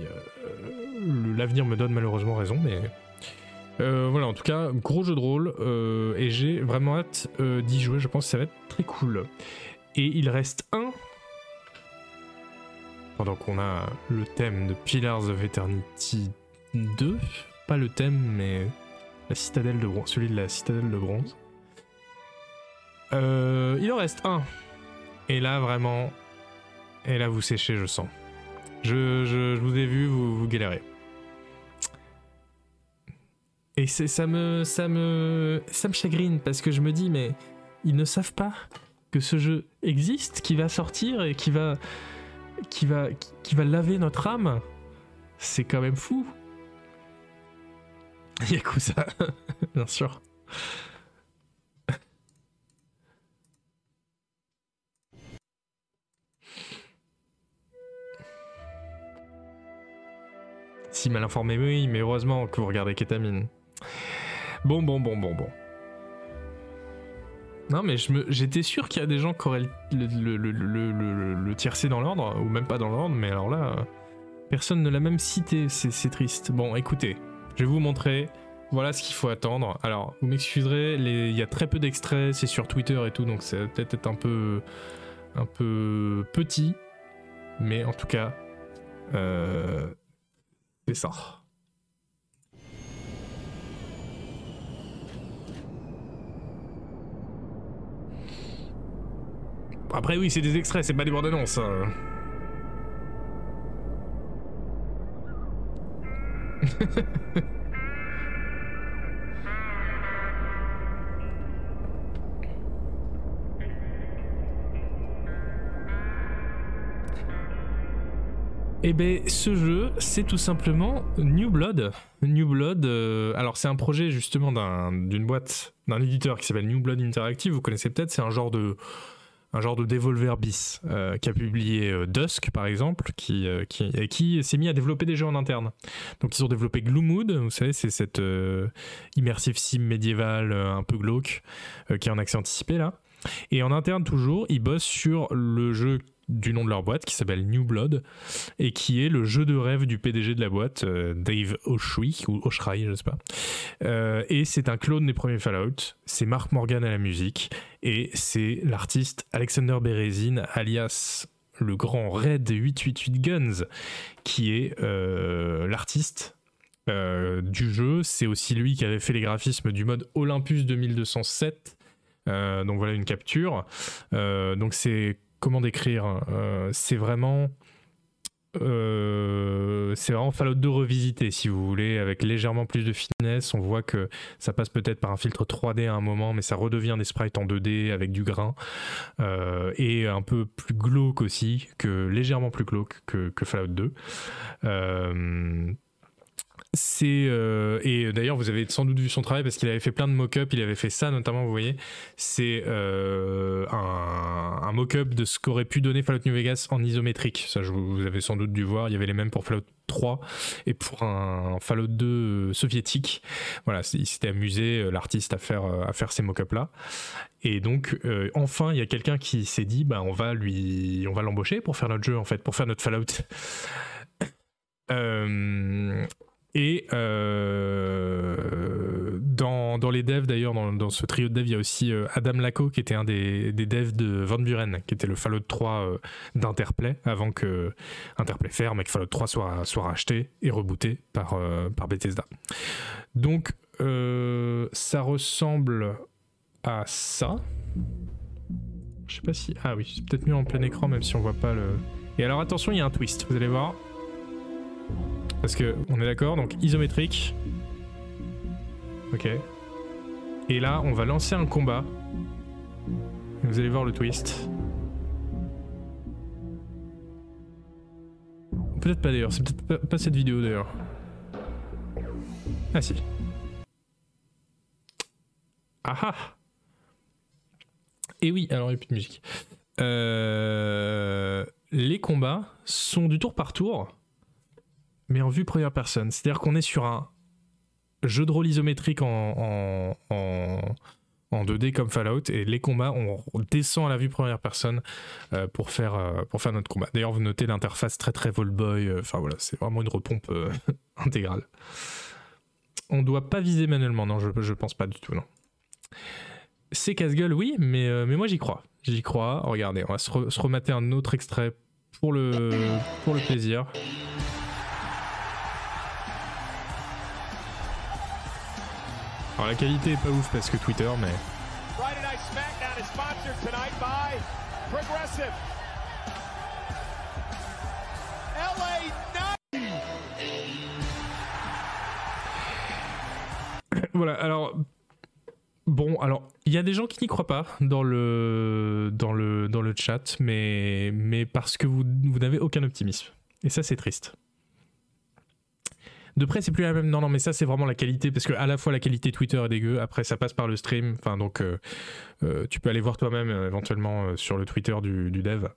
l'avenir me donne malheureusement raison, mais voilà, en tout cas, gros jeu de rôle, et j'ai vraiment hâte d'y jouer, je pense que ça va être très cool. Et il reste un, pendant qu'on a le thème de Pillars of Eternity 2, pas le thème, mais la citadelle de bronze, celui de la citadelle de bronze. Euh, il en reste un. Et là, vraiment, et là, vous séchez, je sens. Je, je- vous ai vu, vous, vous galérez. Et ça me, ça me, ça me chagrine parce que je me dis, mais ils ne savent pas que ce jeu existe, qui va sortir et qui va, qui va, qui va laver notre âme. C'est quand même fou. *laughs* Yakuza, *laughs* bien sûr. Si mal informé, oui, mais heureusement que vous regardez Ketamine. Bon, bon, bon, bon, bon. Non, mais j'étais sûr qu'il y a des gens qui auraient le, le, le, le, tiercé dans l'ordre, ou même pas dans l'ordre, mais alors là, euh, personne ne l'a même cité, c'est triste. Bon, écoutez, je vais vous montrer. Voilà ce qu'il faut attendre. Alors, vous m'excuserez, il y a très peu d'extraits, c'est sur Twitter et tout, donc ça va peut-être être un peu, un peu petit, mais en tout cas, euh, c'est ça. Après oui, c'est des extraits, c'est pas des bandes annonces. hein. Eh ben, ce jeu, c'est tout simplement New Blood. New Blood, euh, alors c'est un projet justement d'un- d'une boîte, d'un éditeur qui s'appelle New Blood Interactive. Vous connaissez peut-être, c'est un genre de, un genre de Devolver bis euh, qui a publié euh, Dusk par exemple, qui, euh, qui, qui s'est mis à développer des jeux en interne. Donc ils ont développé Gloomwood, vous savez, c'est cette immersive sim médiévale un peu glauque qui est en accès anticipé là. Et en interne toujours, ils bossent sur le jeu du nom de leur boîte qui s'appelle New Blood et qui est le jeu de rêve du PDG de la boîte, euh, Dave Oshry ou Oshry, je sais pas. Euh, et c'est un clone des premiers Fallout. C'est Mark Morgan à la musique et c'est l'artiste Alexander Berezin, alias le grand Red 888 Guns, qui est euh, l'artiste du jeu. C'est aussi lui qui avait fait les graphismes du mode Olympus 2207. Euh, donc voilà une capture. Donc c'est comment décrire Euh, C'est vraiment euh, c'est vraiment Fallout 2 revisité si vous voulez avec légèrement plus de finesse. On voit que ça passe peut-être par un filtre 3D à un moment mais ça redevient des sprites en 2D avec du grain euh, et un peu plus glauque aussi que légèrement plus glauque que, Fallout 2 Euh, c'est euh, et d'ailleurs vous avez sans doute vu son travail parce qu'il avait fait plein de mock-up. Il avait fait ça notamment vous voyez. C'est euh, un, mock-up de ce qu'aurait pu donner Fallout New Vegas en isométrique. Ça vous avez sans doute dû voir. Il y avait les mêmes pour Fallout 3 et pour un Fallout 2 euh, soviétique. Voilà il s'était amusé l'artiste à faire à faire ces mock-up là et donc enfin il y a quelqu'un qui s'est dit bah on va lui on va l'embaucher pour faire notre jeu en fait pour faire notre Fallout. Euh, et euh, dans, dans les devs, d'ailleurs, dans, dans ce trio de devs, il y a aussi euh, Adam Laco, qui était un des, des devs de Van Buren, qui était le Fallout 3 euh, d'Interplay, avant que Interplay ferme et que Fallout 3 soit, soit racheté et rebooté par, par Bethesda. Donc, ça ressemble à ça. Je sais pas si. Ah oui, c'est peut-être mieux en plein écran, même si on voit pas le. Et alors attention, il y a un twist, vous allez voir. Parce que on est d'accord, donc isométrique. Ok. Et là, on va lancer un combat. Vous allez voir le twist. Peut-être pas d'ailleurs, c'est peut-être pas, cette vidéo d'ailleurs. Ah si. Ah ah Et oui, alors il n'y a plus de musique. Euh, les combats sont du tour par tour, mais en vue première personne. C'est-à-dire qu'on est sur un jeu de rôle isométrique en, en, en, en 2D comme Fallout, et les combats, on descend à la vue première personne euh, pour, faire, euh, pour faire notre combat. D'ailleurs, vous notez l'interface très très Volboy, euh, enfin voilà, c'est vraiment une repompe *laughs* intégrale. On doit pas viser manuellement, non, je, je pense pas du tout, non. C'est casse-gueule, oui, mais, mais moi j'y crois. J'y crois. Regardez, on va se, se remater un autre extrait pour le, pour le plaisir. Alors la qualité est pas ouf parce que Twitter, mais Friday Night SmackDown is sponsored tonight by Progressive. LA Knight. *coughs* voilà. Alors bon, alors il y a des gens qui n'y croient pas dans le dans le dans le chat, mais mais parce que vous vous n'avez aucun optimisme. Et ça c'est triste. De près, c'est plus la même. Non, non, mais ça, c'est vraiment la qualité, parce que à la fois la qualité Twitter est dégueu, après ça passe par le stream. Enfin, donc euh, euh, tu peux aller voir toi-même euh, éventuellement sur le Twitter du, dev.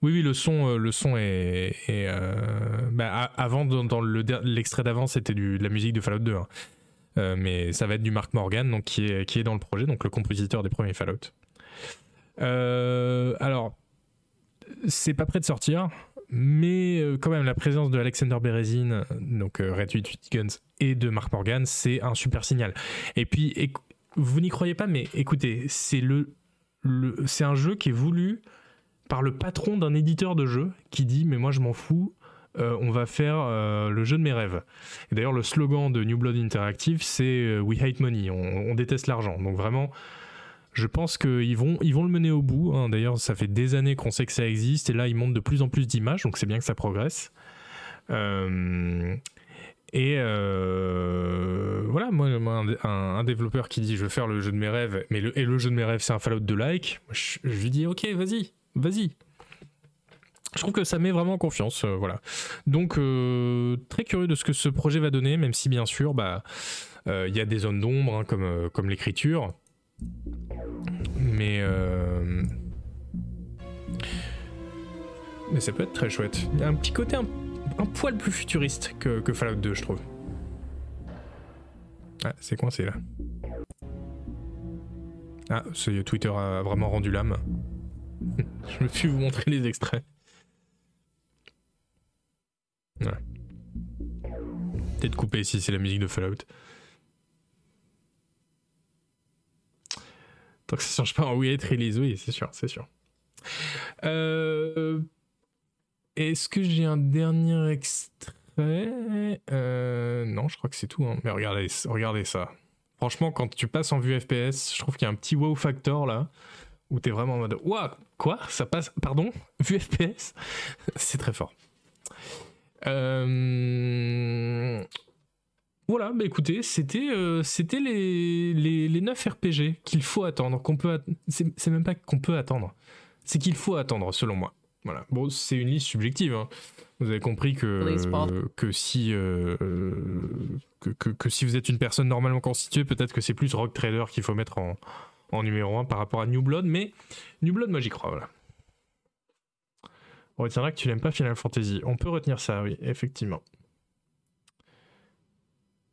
Oui, oui, le son, le son est. bah, avant, dans, dans l'extrait d'avant, c'était de la musique de Fallout 2. hein. Mais ça va être du Mark Morgan, donc qui est, qui est dans le projet, donc le compositeur des premiers Fallout. Alors, c'est pas prêt de sortir, mais euh, quand même la présence de Alexander Berezin, donc euh, Red 88 Guns, et de Mark Morgan, c'est un super signal. Et puis, vous n'y croyez pas, mais écoutez, c'est un jeu qui est voulu par le patron d'un éditeur de jeu qui dit mais moi je m'en fous, euh, on va faire euh, le jeu de mes rêves. Et d'ailleurs le slogan de New Blood Interactive c'est euh, We hate money, on, on déteste l'argent. Donc vraiment, je pense qu'ils vont, ils vont le mener au bout. hein. D'ailleurs ça fait des années qu'on sait que ça existe et là ils montent de plus en plus d'images, donc c'est bien que ça progresse. Euh, et euh, voilà, moi, un, développeur qui dit je veux faire le jeu de mes rêves, mais le, et le jeu de mes rêves c'est un Fallout de like, je, lui dis ok, vas-y, vas-y. Je trouve que ça met vraiment en confiance, euh, voilà. Donc très curieux de ce que ce projet va donner, même si bien sûr, bah, il y a des zones d'ombre hein, comme l'écriture, mais euh, mais ça peut être très chouette. Il y a un petit côté un, poil plus futuriste que, que Fallout 2, je trouve. Ah, c'est coincé là. Ah, c'est- Twitter a vraiment rendu l'âme. *laughs* je me suis vous montrer les extraits. Voilà. Peut-être couper si c'est la musique de Fallout. Tant que ça change pas en We Hate Release, oui, c'est sûr, c'est sûr. Euh, Est-ce que j'ai un dernier extrait? Euh, Non, je crois que c'est tout. hein. Mais regardez, regardez ça. Franchement, quand tu passes en vue FPS, je trouve qu'il y a un petit wow factor là, où t'es vraiment en mode Ouah, quoi? Ça passe Pardon? Vue FPS C'est très fort. Euh, Voilà, bah écoutez, c'était euh, c'était les, les, les 9 RPG qu'il faut attendre, qu'on peut c'est même pas qu'on peut attendre, c'est qu'il faut attendre selon moi. Voilà. Bon, c'est une liste subjective. hein. Vous avez compris que que si euh, que, que, que si vous êtes une personne normalement constituée, peut-être que c'est plus Rock Trader qu'il faut mettre en, en numéro 1 par rapport à New Blood, mais New Blood, moi j'y crois. Voilà. On retiendra que tu n'aimes pas Final Fantasy. On peut retenir ça, oui, effectivement.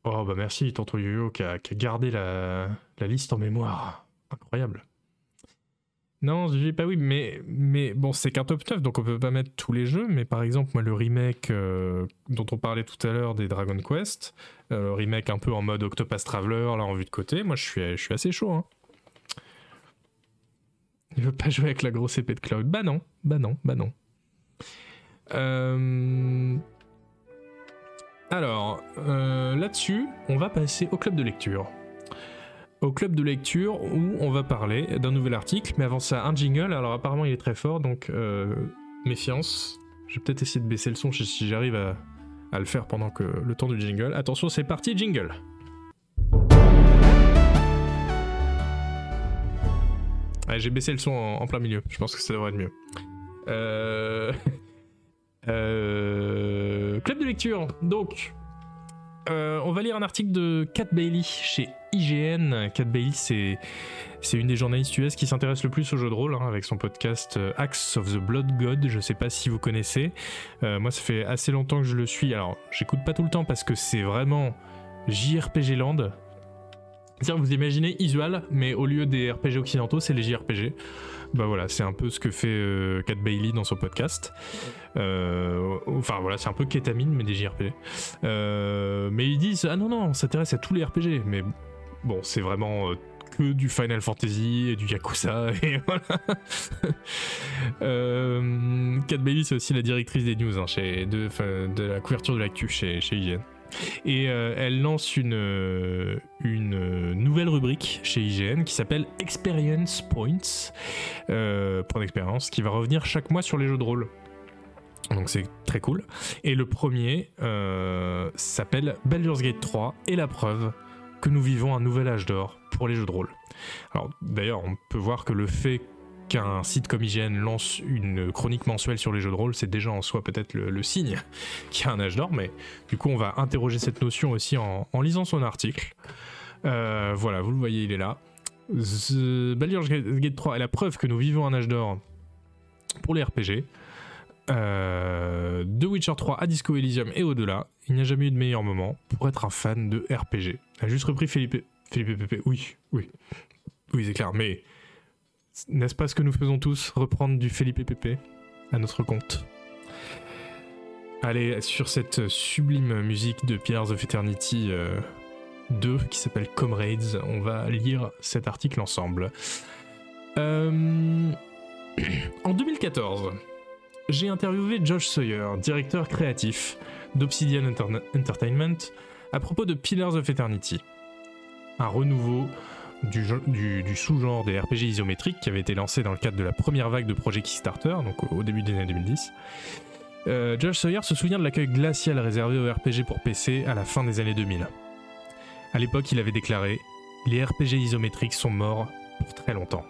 Oh bah merci Tonton Yo-Yo qui a, qui gardé la, liste en mémoire. Incroyable. Non, je dis pas oui, mais, mais bon, c'est qu'un top 9, donc on peut pas mettre tous les jeux, mais par exemple, moi, le remake euh, dont on parlait tout à l'heure des Dragon Quest, euh, le remake un peu en mode Octopus Traveler, là, en vue de côté, moi, je suis, je suis assez chaud. Hein. Il veut pas jouer avec la grosse épée de Cloud. Bah non, bah non, bah non. Euh... Alors, euh, là-dessus, on va passer au club de lecture. au club de lecture où on va parler d'un nouvel article. Mais avant ça, un jingle. Alors apparemment, il est très fort, donc euh, méfiance. Je vais peut-être essayer de baisser le son si- j'arrive à, à le faire pendant que le temps du jingle. Attention, c'est parti, jingle. J'ai baissé le son en, en plein milieu. Je pense que ça devrait être mieux. Euh... *laughs* euh, Club de lecture. Donc, euh, on va lire un article de Kat Bailey chez IGN. Kat Bailey, c'est une des journalistes US qui s'intéresse le plus aux jeux de rôle, hein, avec son podcast euh, Axe of the Blood God. Je sais pas si vous connaissez. Moi, ça fait assez longtemps que je le suis. Alors, j'écoute pas tout le temps parce que c'est vraiment JRPG Land. C'est-à-dire, vous imaginez Isual, mais au lieu des RPG occidentaux, c'est les JRPG. Bah voilà, c'est un peu ce que fait euh, Kat Bailey dans son podcast. Euh, enfin voilà, c'est un peu kétamine, mais des JRPG. Euh, mais ils disent ah non non, on s'intéresse à tous les RPG. Mais bon, c'est vraiment euh, que du Final Fantasy et du Yakuza *laughs* et Kat Bailey, c'est aussi la directrice des news hein, chez, de la couverture de l'actu chez, chez IGN. Et euh, elle lance une, euh, euh, nouvelle rubrique chez IGN qui s'appelle Experience Points, point d'expérience, qui va revenir chaque mois sur les jeux de rôle. Donc c'est très cool. Et le premier s'appelle Baldur's Gate 3 et la preuve que nous vivons un nouvel âge d'or pour les jeux de rôle. Alors d'ailleurs, on peut voir que le fait qu'un site comme IGN lance une chronique mensuelle sur les jeux de rôle, c'est déjà en soi peut-être le, signe *laughs* qu'il y a un âge d'or, mais du coup on va interroger cette notion aussi en, lisant son article. Euh, voilà, vous le voyez, il est là. Baldur's Gate 3 est la preuve que nous vivons un âge d'or pour les RPG. Euh, de Witcher 3 à Disco Elysium et au-delà, il n'y a jamais eu de meilleur moment pour être un fan de RPG. A juste repris Philippe, Philippe Pépé. Oui, oui, oui, c'est clair. Mais n'est-ce pas ce que nous faisons tous, reprendre du Philippe Pépé à notre compte Allez, sur cette sublime musique de Pillars of Eternity euh, 2 qui s'appelle Comrades, on va lire cet article ensemble. Euh, *clears throat* En 2014, j'ai interviewé Josh Sawyer, directeur créatif d'Obsidian Enter- Entertainment, à propos de Pillars of Eternity, un renouveau du, gen- du- du sous-genre des RPG isométriques qui avait été lancé dans le cadre de la première vague de projets Kickstarter, donc au, au début des années 2010. Euh, Josh Sawyer se souvient de l'accueil glacial réservé aux RPG pour PC à la fin des années 2000. À l'époque, il avait déclaré Les RPG isométriques sont morts pour très longtemps.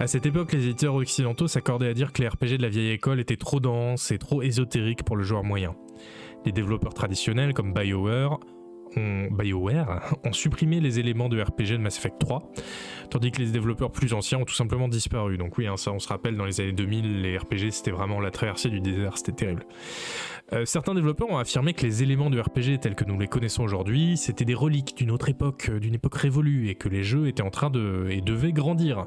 À cette époque, les éditeurs occidentaux s'accordaient à dire que les RPG de la vieille école étaient trop denses et trop ésotériques pour le joueur moyen. Les développeurs traditionnels comme BioWare ont, BioWare ont supprimé les éléments de RPG de Mass Effect 3, tandis que les développeurs plus anciens ont tout simplement disparu. Donc oui, hein, ça on se rappelle, dans les années 2000, les RPG c'était vraiment la traversée du désert, c'était terrible. Euh, certains développeurs ont affirmé que les éléments de RPG tels que nous les connaissons aujourd'hui, c'était des reliques d'une autre époque, euh, d'une époque révolue, et que les jeux étaient en train de... et devaient grandir.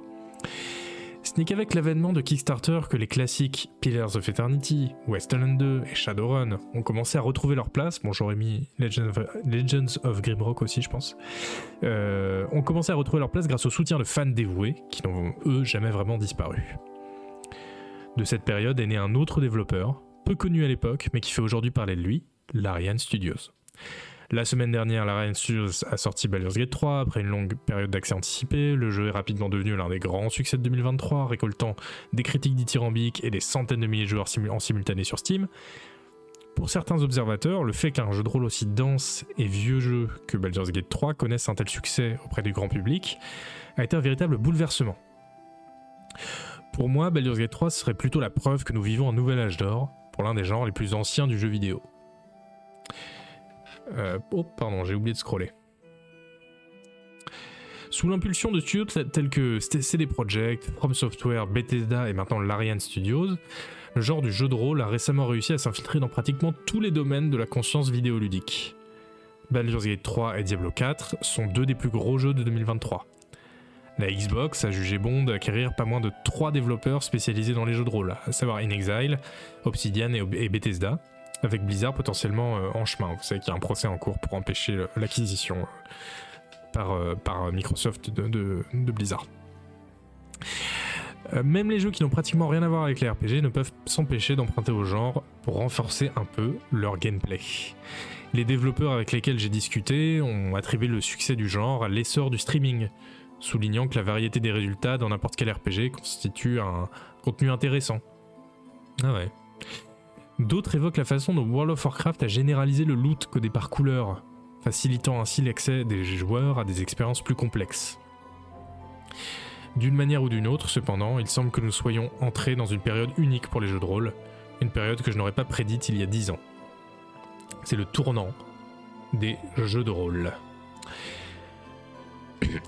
Ce n'est qu'avec l'avènement de Kickstarter que les classiques Pillars of Eternity, Westland 2 et Shadowrun ont commencé à retrouver leur place. Bon, j'aurais mis Legends of, Grimrock aussi, je pense. Euh, ont commencé à retrouver leur place grâce au soutien de fans dévoués qui n'ont, eux, jamais vraiment disparu. De cette période est né un autre développeur, peu connu à l'époque, mais qui fait aujourd'hui parler de lui, Larian Studios. La semaine dernière, Larian Studios a sorti Baldur's Gate 3 après une longue période d'accès anticipé. Le jeu est rapidement devenu l'un des grands succès de 2023, récoltant des critiques dithyrambiques et des centaines de milliers de joueurs en simultané sur Steam. Pour certains observateurs, le fait qu'un jeu de rôle aussi dense et vieux jeu que Baldur's Gate 3 connaisse un tel succès auprès du grand public a été un véritable bouleversement. Pour moi, Baldur's Gate 3 serait plutôt la preuve que nous vivons un nouvel âge d'or pour l'un des genres les plus anciens du jeu vidéo. Euh, oh, pardon, j'ai oublié de scroller. Sous l'impulsion de studios tel- tels que CD Projekt, From Software, Bethesda et maintenant Larian Studios, le genre du jeu de rôle a récemment réussi à s'infiltrer dans pratiquement tous les domaines de la conscience vidéoludique. Baldur's Gate 3 et Diablo 4 sont deux des plus gros jeux de 2023. La Xbox a jugé bon d'acquérir pas moins de 3 développeurs spécialisés dans les jeux de rôle, à savoir InXile, Obsidian et, et Bethesda, avec Blizzard potentiellement euh, en chemin. Vous savez qu'il y a un procès en cours pour empêcher euh, l'acquisition euh, par, Microsoft de, Blizzard. Même les jeux qui n'ont pratiquement rien à voir avec les RPG ne peuvent s'empêcher d'emprunter au genre pour renforcer un peu leur gameplay. Les développeurs avec lesquels j'ai discuté ont attribué le succès du genre à l'essor du streaming, soulignant que la variété des résultats dans n'importe quel RPG constitue un contenu intéressant. Ah ouais. D'autres évoquent la façon dont World of Warcraft a généralisé le loot codé par couleur, facilitant ainsi l'accès des joueurs à des expériences plus complexes. D'une manière ou d'une autre, cependant, il semble que nous soyons entrés dans une période unique pour les jeux de rôle, une période que je n'aurais pas prédite il y a 10 ans. C'est le tournant des jeux de rôle.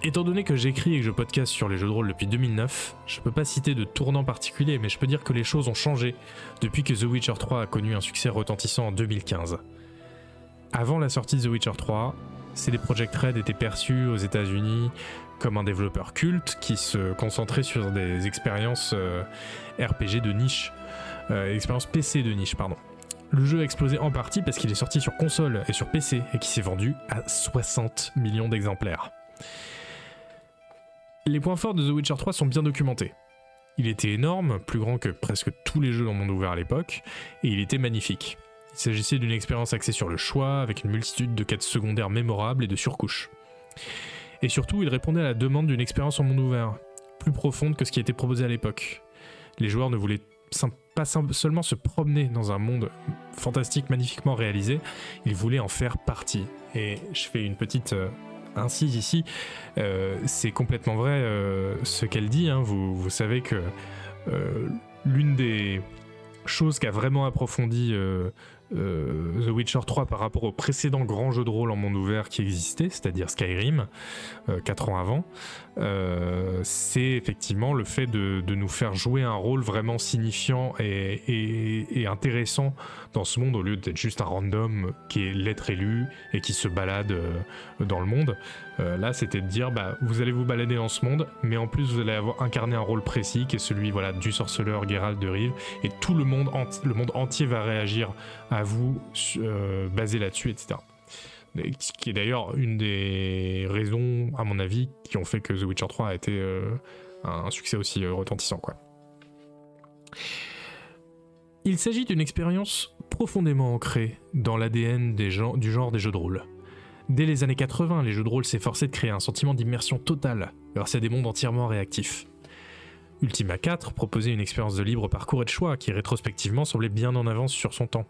Étant donné que j'écris et que je podcast sur les jeux de rôle depuis 2009, je peux pas citer de tournant particulier, mais je peux dire que les choses ont changé depuis que The Witcher 3 a connu un succès retentissant en 2015. Avant la sortie de The Witcher 3, CD Projekt Red était perçu aux États-Unis comme un développeur culte qui se concentrait sur des expériences euh, RPG de niche, euh, expériences PC de niche, pardon. Le jeu a explosé en partie parce qu'il est sorti sur console et sur PC et qui s'est vendu à 60 millions d'exemplaires. Les points forts de The Witcher 3 sont bien documentés. Il était énorme, plus grand que presque tous les jeux dans monde ouvert à l'époque, et il était magnifique. Il s'agissait d'une expérience axée sur le choix, avec une multitude de quêtes secondaires mémorables et de surcouches. Et surtout, il répondait à la demande d'une expérience en monde ouvert, plus profonde que ce qui était proposé à l'époque. Les joueurs ne voulaient pas seulement se promener dans un monde fantastique, magnifiquement réalisé, ils voulaient en faire partie. Et je fais une petite euh, incise ici, euh, c'est complètement vrai euh, ce qu'elle dit. Hein. Vous, savez que l'une des choses qu'a vraiment approfondi euh, The Witcher 3 par rapport au précédent grand jeu de rôle en monde ouvert qui existait, c'est-à-dire Skyrim, 4 euh, ans avant, euh, c'est effectivement le fait de, nous faire jouer un rôle vraiment signifiant et, intéressant dans ce monde au lieu d'être juste un random qui est l'être élu et qui se balade dans le monde. là, c'était de dire, bah, vous allez vous balader dans ce monde, mais en plus vous allez avoir incarné un rôle précis qui est celui voilà, du sorceleur Geralt de Rive, et tout le monde, le monde entier va réagir à vous euh, baser là-dessus, etc. Ce qui est d'ailleurs une des raisons, à mon avis, qui ont fait que The Witcher 3 a été euh, un succès aussi euh, retentissant. Quoi. Il s'agit d'une expérience profondément ancrée dans l'ADN du genre des jeux de rôle. Dès les années 80, les jeux de rôle s'efforçaient de créer un sentiment d'immersion totale grâce à des mondes entièrement réactifs. Ultima 4 proposait une expérience de libre parcours et de choix qui rétrospectivement semblait bien en avance sur son temps.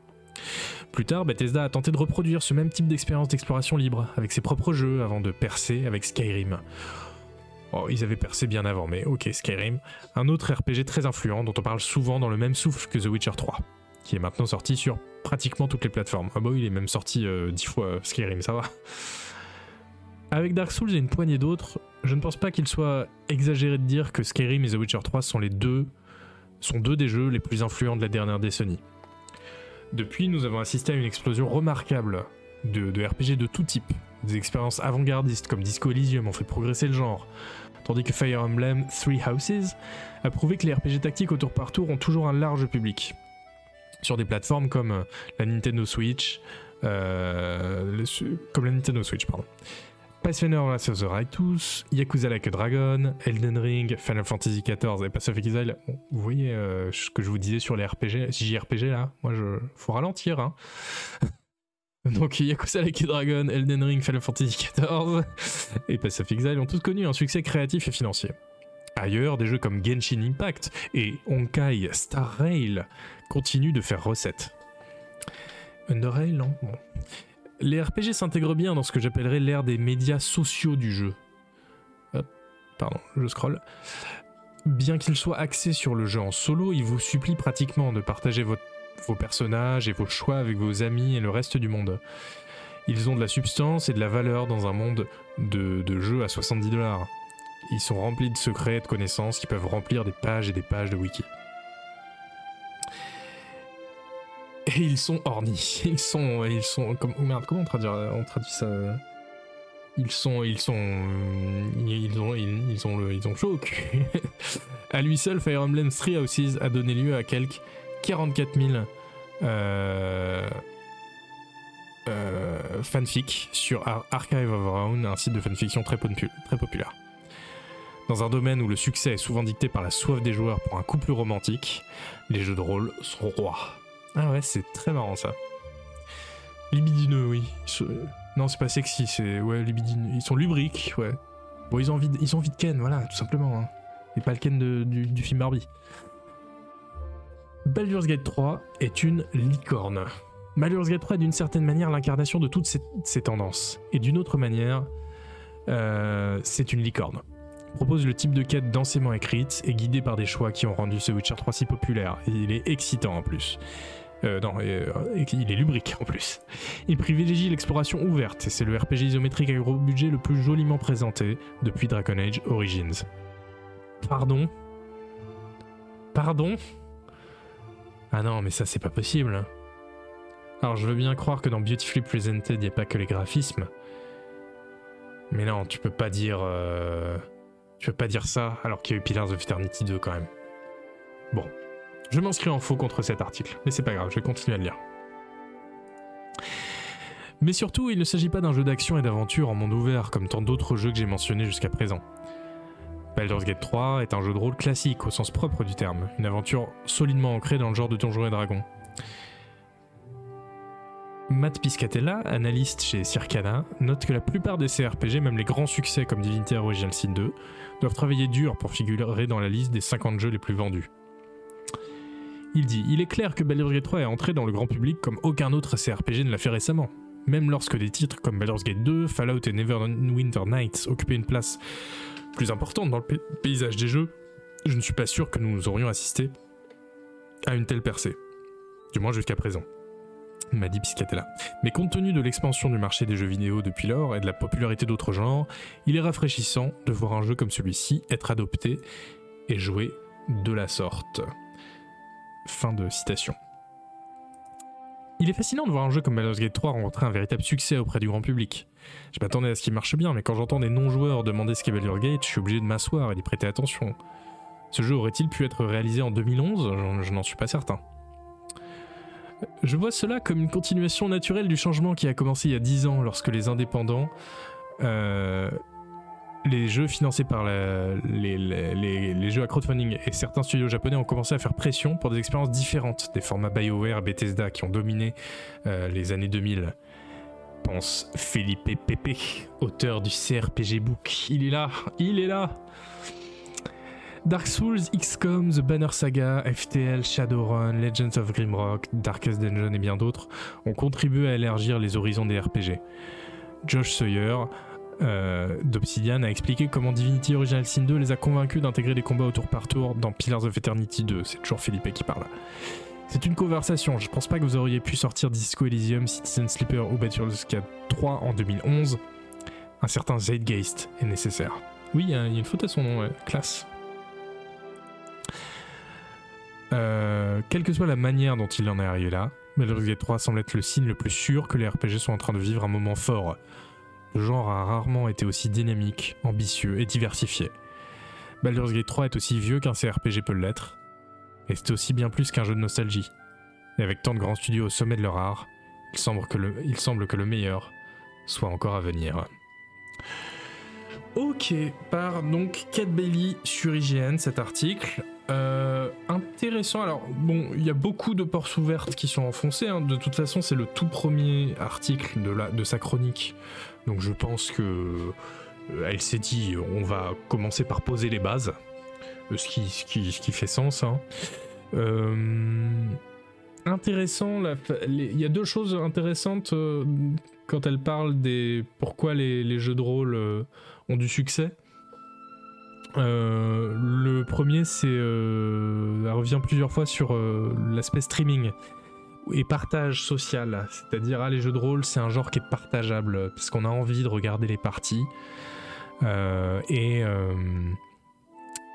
Plus tard, Bethesda a tenté de reproduire ce même type d'expérience d'exploration libre avec ses propres jeux avant de percer avec Skyrim. Oh, ils avaient percé bien avant, mais ok, Skyrim, un autre RPG très influent dont on parle souvent dans le même souffle que The Witcher 3, qui est maintenant sorti sur pratiquement toutes les plateformes. Ah bah il est même sorti euh, dix fois euh, Skyrim, ça va. Avec Dark Souls et une poignée d'autres, je ne pense pas qu'il soit exagéré de dire que Skyrim et The Witcher 3 sont les deux sont deux des jeux les plus influents de la dernière décennie. Depuis, nous avons assisté à une explosion remarquable de, RPG de tout type. Des expériences avant-gardistes comme Disco Elysium ont fait progresser le genre, tandis que Fire Emblem Three Houses a prouvé que les RPG tactiques au tour par tour ont toujours un large public. Sur des plateformes comme euh, la Nintendo Switch, euh, comme la Nintendo Switch, pardon. Pathfinder Wrath of the Righteous, Yakuza Like a Dragon, Elden Ring, Final Fantasy XIV et Pacific Exile. vous voyez euh, ce que je vous disais sur les RPG, JRPG là Moi, je faut ralentir. Hein. *laughs* Donc Yakuza Like Dragon, Elden Ring, Final Fantasy XIV et Pacific Exile ont tous connu un succès créatif et financier. Ailleurs, des jeux comme Genshin Impact et Honkai Star Rail continuent de faire recette. Underrail, non bon. Les RPG s'intègrent bien dans ce que j'appellerais l'ère des médias sociaux du jeu. pardon, je scroll. Bien qu'il soit axé sur le jeu en solo, il vous supplie pratiquement de partager vos personnages et vos choix avec vos amis et le reste du monde. Ils ont de la substance et de la valeur dans un monde de, de jeux à 70 dollars. Ils sont remplis de secrets et de connaissances qui peuvent remplir des pages et des pages de wiki. Et ils sont ornis. *laughs* Ils sont, ils sont, oh merde, comment on traduit, ça? Ils sont, ils sont, ils ont, ils, ont le, ils ont chaud au cul. *laughs* à lui seul, Fire Emblem Three Houses a donné lieu à quelques 44 000 euh, euh, fanfics sur Archive of Our Own, un site de fanfiction très, populaire. Dans un domaine où le succès est souvent dicté par la soif des joueurs pour un couple romantique, les jeux de rôle sont rois. Ah ouais, c'est très marrant ça. Libidineux, oui. Non, c'est pas sexy, c'est. Ouais, libidine. Ils sont lubriques, ouais. Bon, ils ont envie de, ils ont envie de Ken, voilà, tout simplement. hein. Et pas le Ken de- du film Barbie. Baldur's Gate 3 est une licorne. Baldur's Gate 3 est d'une certaine manière l'incarnation de toutes ces, ces tendances. Et d'une autre manière, euh, c'est une licorne. Propose le type de quête densément écrite et guidée par des choix qui ont rendu ce Witcher 3 si populaire. Il est excitant en plus. Euh, non, euh, il est lubrique en plus. Il privilégie l'exploration ouverte et c'est le RPG isométrique à gros budget le plus joliment présenté depuis Dragon Age Origins. Pardon? Pardon? Ah non, mais ça c'est pas possible. Alors je veux bien croire que dans Beautifully Presented, il n'y a pas que les graphismes. Mais non, tu peux pas dire. euh, Tu peux pas dire ça alors qu'il y a eu Pillars of Eternity 2 quand même. Bon. Je m'inscris en faux contre cet article, mais c'est pas grave, je vais continuer à le lire. Mais surtout, il ne s'agit pas d'un jeu d'action et d'aventure en monde ouvert comme tant d'autres jeux que j'ai mentionnés jusqu'à présent. Baldur's Gate 3 est un jeu de rôle classique au sens propre du terme, une aventure solidement ancrée dans le genre de Donjons et Dragons. Matt Piscatella, analyste chez Circana, note que la plupart des CRPG, même les grands succès comme Divinity Original Sin 2, doivent travailler dur pour figurer dans la liste des 50 jeux les plus vendus. Il dit Il est clair que Baldur's Gate 3 est entré dans le grand public comme aucun autre CRPG ne l'a fait récemment. Même lorsque des titres comme Baldur's Gate 2, Fallout et Neverwinter Nights occupaient une place plus importante dans le pa- paysage des jeux, je ne suis pas sûr que nous aurions assisté à une telle percée. Du moins jusqu'à présent. M'a dit Piscatella. Mais compte tenu de l'expansion du marché des jeux vidéo depuis lors et de la popularité d'autres genres, il est rafraîchissant de voir un jeu comme celui-ci être adopté et joué de la sorte. Fin de citation. Il est fascinant de voir un jeu comme Baldur's Gate 3 rencontrer un véritable succès auprès du grand public. Je m'attendais à ce qu'il marche bien, mais quand j'entends des non-joueurs demander ce qu'est Baldur's Gate, je suis obligé de m'asseoir et d'y prêter attention. Ce jeu aurait-il pu être réalisé en 2011 Je- n'en suis pas certain. Je vois cela comme une continuation naturelle du changement qui a commencé il y a 10 ans lorsque les indépendants, euh, les jeux financés par les, jeux à crowdfunding et certains studios japonais ont commencé à faire pression pour des expériences différentes des formats BioWare et Bethesda qui ont dominé euh, les années 2000. Pense Felipe Pepe, auteur du CRPG Book. Il est là, il est là Dark Souls, XCOM, The Banner Saga, FTL, Shadowrun, Legends of Grimrock, Darkest Dungeon et bien d'autres ont contribué à élargir les horizons des RPG. Josh Sawyer euh, d'Obsidian a expliqué comment Divinity Original Sin 2 les a convaincus d'intégrer des combats au tour par tour dans Pillars of Eternity 2. C'est toujours Philippe qui parle. C'est une conversation. Je pense pas que vous auriez pu sortir Disco Elysium, Citizen Sleeper ou Baldur's Gate 3 en 2011. Un certain Zeitgeist est nécessaire. Oui, il y a une faute à son nom, classe. Euh, quelle que soit la manière dont il en est arrivé là, Baldur's Gate 3 semble être le signe le plus sûr que les RPG sont en train de vivre un moment fort. Le genre a rarement été aussi dynamique, ambitieux et diversifié. Baldur's Gate 3 est aussi vieux qu'un CRPG peut l'être, et c'est aussi bien plus qu'un jeu de nostalgie. Et avec tant de grands studios au sommet de leur art, il semble que le, meilleur soit encore à venir. Ok, par donc Kate Bailey sur IGN cet article. Euh, intéressant. Alors, bon, il y a beaucoup de portes ouvertes qui sont enfoncées. hein. De toute façon, c'est le tout premier article de, de sa chronique. Donc, je pense que euh, elle s'est dit, on va commencer par poser les bases. Ce qui, ce qui, ce qui fait sens. hein. Euh, intéressant. Il y a deux choses intéressantes euh, quand elle parle des pourquoi les, jeux de rôle euh, ont du succès. Le premier, c'est. elle revient plusieurs fois sur l'aspect streaming et partage social. C'est-à-dire, ah, les jeux de rôle, c'est un genre qui est partageable parce qu'on a envie de regarder les parties. Et.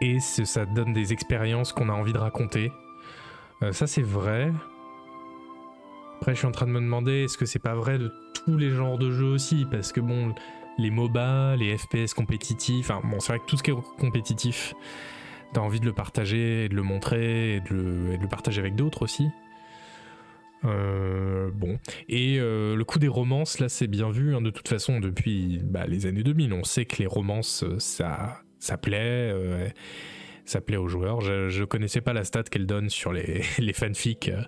Et ça donne des expériences qu'on a envie de raconter. Euh, ça, c'est vrai. Après, je suis en train de me demander est-ce que c'est pas vrai de tous les genres de jeux aussi? Parce que bon, les MOBA, les FPS compétitifs, enfin bon, c'est vrai que tout ce qui est compétitif, t'as envie de le partager et de le montrer et de le, partager avec d'autres aussi. Euh, bon. Et euh, le coup des romances, là, c'est bien vu, hein, de toute façon, depuis bah, les années 2000. On sait que les romances, ça, ça plaît. euh, ça plaît aux joueurs. Je, je connaissais pas la stat qu'elle donne sur les, *laughs* fanfics. euh,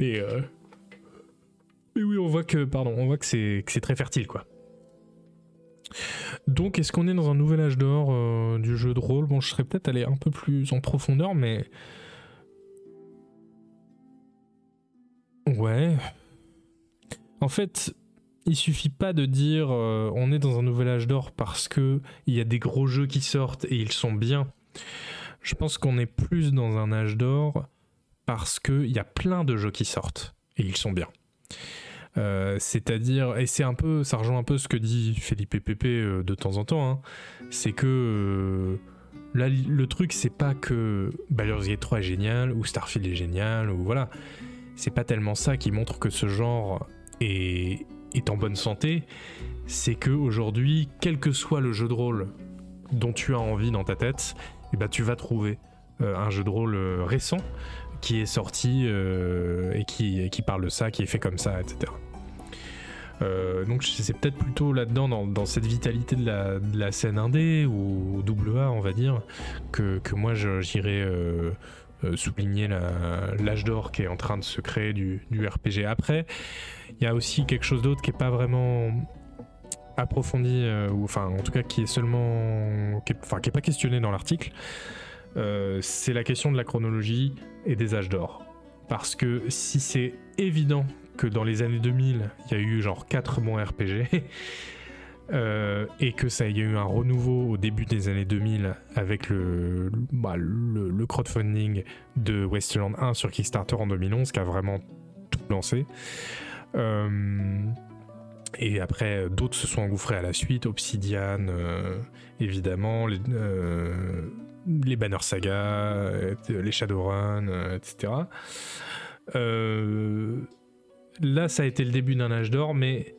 mais, euh, Mais oui, on voit que, pardon, on voit que c'est très fertile, quoi. Donc, est-ce qu'on est dans un nouvel âge d'or du jeu de rôle? Bon, je serais peut-être allé un peu plus en profondeur, mais ouais. En fait, il suffit pas de dire euh, on est dans un nouvel âge d'or parce que il y a des gros jeux qui sortent et ils sont bien. Je pense qu'on est plus dans un âge d'or parce qu'il y a plein de jeux qui sortent et ils sont bien. Euh, c'est-à-dire, et c'est un peu, ça rejoint un peu ce que dit Philippe Pépé euh, de temps en temps, hein. c'est que le truc, c'est pas que Baldur's Gate 3 est génial ou Starfield est génial ou voilà, c'est pas tellement ça qui montre que ce genre est, est en bonne santé, c'est que aujourd'hui, quel que soit le jeu de rôle dont tu as envie dans ta tête, eh ben, tu vas trouver un jeu de rôle récent qui est sorti euh, et qui, qui, parle de ça, qui est fait comme ça, etc. Euh, donc c'est peut-être plutôt là-dedans, dans, cette vitalité de la, scène indé ou AA, on va dire, que, moi j'irais euh, souligner l'âge d'or qui est en train de se créer du RPG. Après, il y a aussi quelque chose d'autre qui est pas vraiment approfondi, ou enfin en tout cas qui est seulement, qui est, enfin qui est pas questionné dans l'article. c'est la question de la chronologie et des âges d'or. Parce que si c'est évident que dans les années 2000, il y a eu genre 4 bons RPG, *laughs* euh, et que ça y a eu un renouveau au début des années 2000 avec le, bah, le, crowdfunding de Westland 1 sur Kickstarter en 2011 qui a vraiment tout lancé. Euh, et après, d'autres se sont engouffrés à la suite, Obsidian, euh, évidemment, les, les Banner Saga, euh, les Shadowrun, euh, etc. Euh, là, ça a été le début d'un âge d'or, mais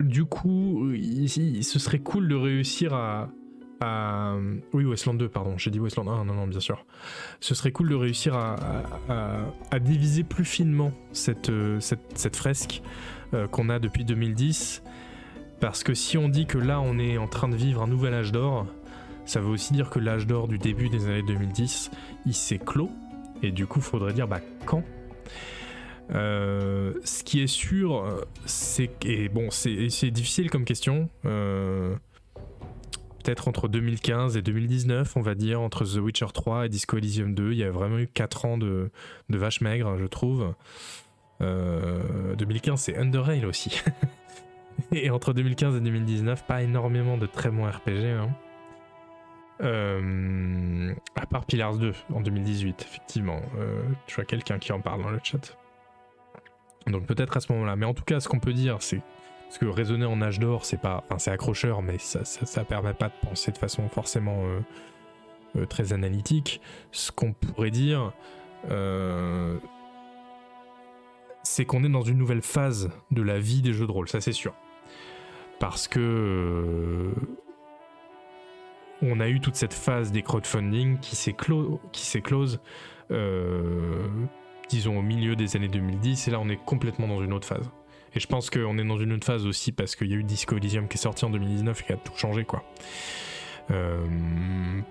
du coup, ce serait cool de réussir à, Oui, Westland 2, pardon, j'ai dit Westland 1, non, non, bien sûr. Ce serait cool de réussir à, diviser plus finement cette, cette, fresque qu'on a depuis 2010. Parce que si on dit que là, on est en train de vivre un nouvel âge d'or, ça veut aussi dire que l'âge d'or du début des années 2010, il s'est clos. Et du coup, faudrait dire bah, quand? Euh, ce qui est sûr, c'est et bon, c'est difficile comme question. Euh, peut-être entre 2015 et 2019, on va dire, entre The Witcher 3 et Disco Elysium 2, il y a vraiment eu 4 ans de, vache maigre, je trouve. 2015, euh, c'est Underrail aussi. *laughs* et entre 2015 et 2019, pas énormément de très bons RPG. Hein. Euh, à part Pillars 2 en 2018, effectivement. Euh, tu vois quelqu'un qui en parle dans le chat. Donc peut-être à ce moment-là. Mais en tout cas, ce qu'on peut dire, c'est parce que raisonner en âge d'or, c'est pas, enfin c'est accrocheur, mais ça, ça, permet pas de penser de façon forcément euh, très analytique. Ce qu'on pourrait dire, c'est qu'on est dans une nouvelle phase de la vie des jeux de rôle, ça c'est sûr. Parce que on a eu toute cette phase des crowdfunding qui s'est close, euh, disons au milieu des années 2010, et là on est complètement dans une autre phase. Et je pense qu'on est dans une autre phase aussi parce qu'il y a eu Disco Elysium qui est sorti en 2019 et qui a tout changé quoi. Euh,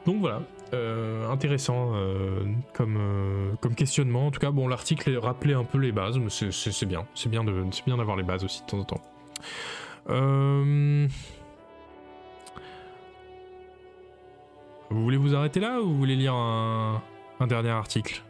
donc voilà, euh, intéressant comme, comme questionnement. En tout cas, bon, l'article rappelait un peu les bases, mais c'est bien, c'est bien d'avoir les bases aussi de temps en temps. Euh, Vous voulez vous arrêter là ou vous voulez lire un, dernier article?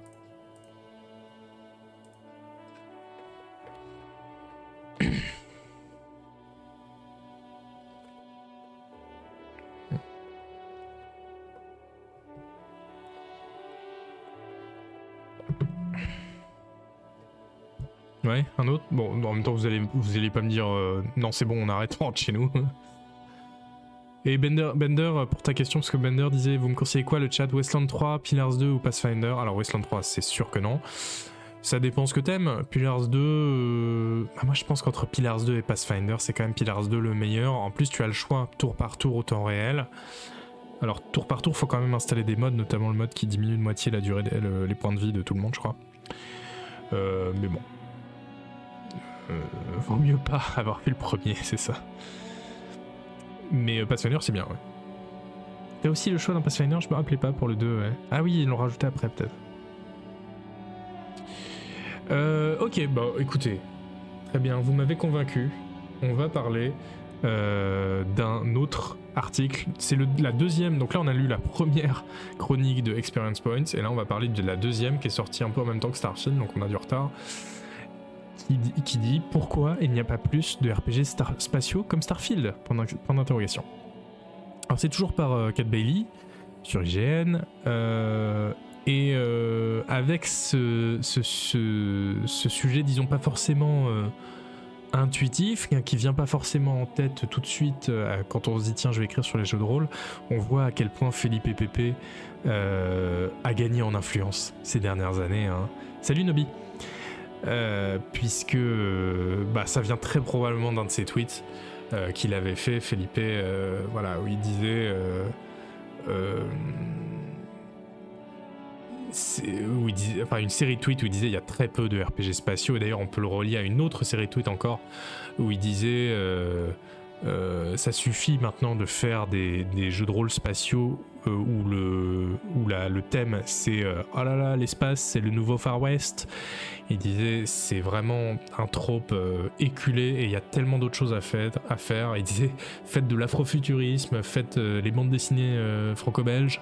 Un autre Bon, en même temps, vous allez, vous allez pas me dire euh, non, c'est bon, on arrête, on rentre chez nous. *laughs* Et Bender, Bender, pour ta question, parce que Bender disait, vous me conseillez quoi le chat Westland 3, Pillars 2 ou Pathfinder? Alors Westland 3, c'est sûr que non. Ça dépend ce que t'aimes. Pillars 2, euh, bah, moi je pense qu'entre Pillars 2 et Pathfinder, c'est quand même Pillars 2 le meilleur. En plus, tu as le choix tour par tour au temps réel. Alors tour par tour, faut quand même installer des modes, notamment le mode qui diminue de moitié la durée, les points de vie de tout le monde, je crois. Euh, mais bon, vaut mieux pas *laughs* avoir fait le premier, c'est ça. Mais euh, Pathfinder, c'est bien, ouais. T'as aussi le choix dans Pathfinder, je me rappelais pas pour le 2, ouais. Ah oui, ils l'ont rajouté après, peut-être. Euh, ok, bah écoutez, très bien, vous m'avez convaincu. On va parler euh, d'un autre article. C'est la deuxième, donc là on a lu la première chronique de Experience Points, et là on va parler de la deuxième qui est sortie un peu en même temps que Starfield, donc on a du retard. Qui dit, pourquoi il n'y a pas plus de RPG spatiaux comme Starfield? Point d'interrogation. Alors c'est toujours par euh, Cat Bailey sur IGN. euh, et euh, avec ce, sujet, disons pas forcément euh, intuitif, hein, qui vient pas forcément en tête tout de suite quand on se dit tiens je vais écrire sur les jeux de rôle, on voit à quel point Pépé euh, a gagné en influence ces dernières années. hein. Salut Nobi Euh, Puisque euh, bah, ça vient très probablement d'un de ses tweets euh, qu'il avait fait, Felipe, voilà, où il disait... où enfin une série de tweets où il disait il y a très peu de RPG spatiaux. Et d'ailleurs on peut le relier à une autre série de tweets encore où il disait ça suffit maintenant de faire des jeux de rôle spatiaux euh, où, le, où la- le thème c'est euh, oh là là l'espace c'est le nouveau Far West. Il disait c'est vraiment un trope euh, éculé et il y a tellement d'autres choses à faire, à faire. il disait faites de l'afrofuturisme faites euh, les bandes dessinées franco-belges.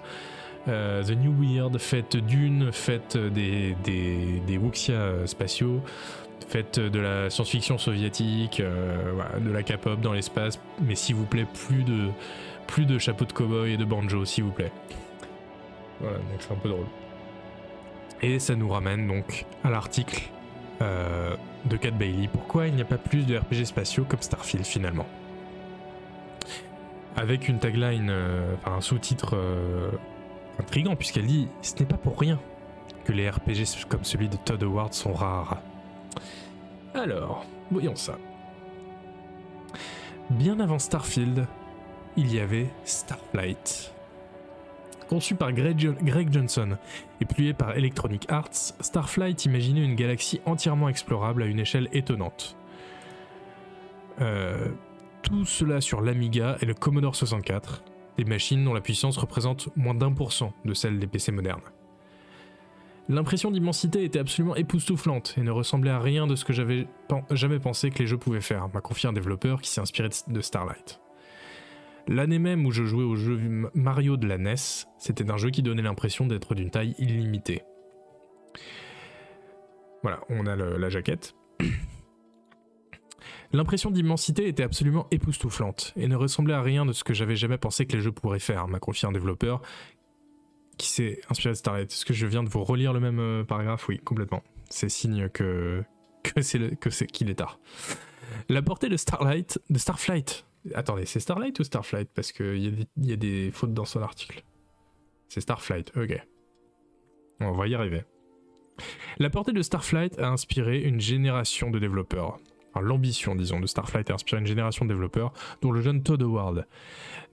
The New Weird, faites Dune, faites des, des, des wuxia spatiaux, faites de la science-fiction soviétique, de la K-pop dans l'espace, mais s'il vous plaît, plus de, plus de chapeaux de cow-boy et de banjo, s'il vous plaît. Voilà, donc c'est un peu drôle. Et ça nous ramène donc à l'article euh, de Cat Bailey. Pourquoi il n'y a pas plus de RPG spatiaux comme Starfield finalement? Avec une tagline, euh, enfin un sous-titre euh, intrigant puisqu'elle dit ce n'est pas pour rien que les RPG comme celui de Todd Howard sont rares. Alors, voyons ça. Bien avant Starfield, il y avait Starflight. Conçu par Greg, Jo- Greg Johnson et publié par Electronic Arts, Starflight imaginait une galaxie entièrement explorable à une échelle étonnante. Euh, tout cela sur l'Amiga et le Commodore 64, des machines dont la puissance représente moins d'un pour cent de celle des PC modernes. L'impression d'immensité était absolument époustouflante et ne ressemblait à rien de ce que j'avais jamais pensé que les jeux pouvaient faire, m'a confié un développeur qui s'est inspiré de Starlight. L'année même où je jouais au jeu Mario de la NES, c'était un jeu qui donnait l'impression d'être d'une taille illimitée. Voilà, on a la jaquette. *clears throat* L'impression d'immensité était absolument époustouflante et ne ressemblait à rien de ce que j'avais jamais pensé que les jeux pourraient faire, m'a confié un développeur qui s'est inspiré de Starlight. Est-ce que je viens de vous relire le même euh, paragraphe? Oui, complètement. C'est signe que *laughs* que c'est qu'il est tard. La portée de Starlight, de Starflight. Attendez, c'est Starlight ou Starflight? Parce qu'il y, y a des fautes dans son article. C'est Starflight, ok. On va y arriver. La portée de Starflight a inspiré une génération de développeurs. L'ambition, disons, de Starflight a inspiré une génération de développeurs, dont le jeune Todd Howard.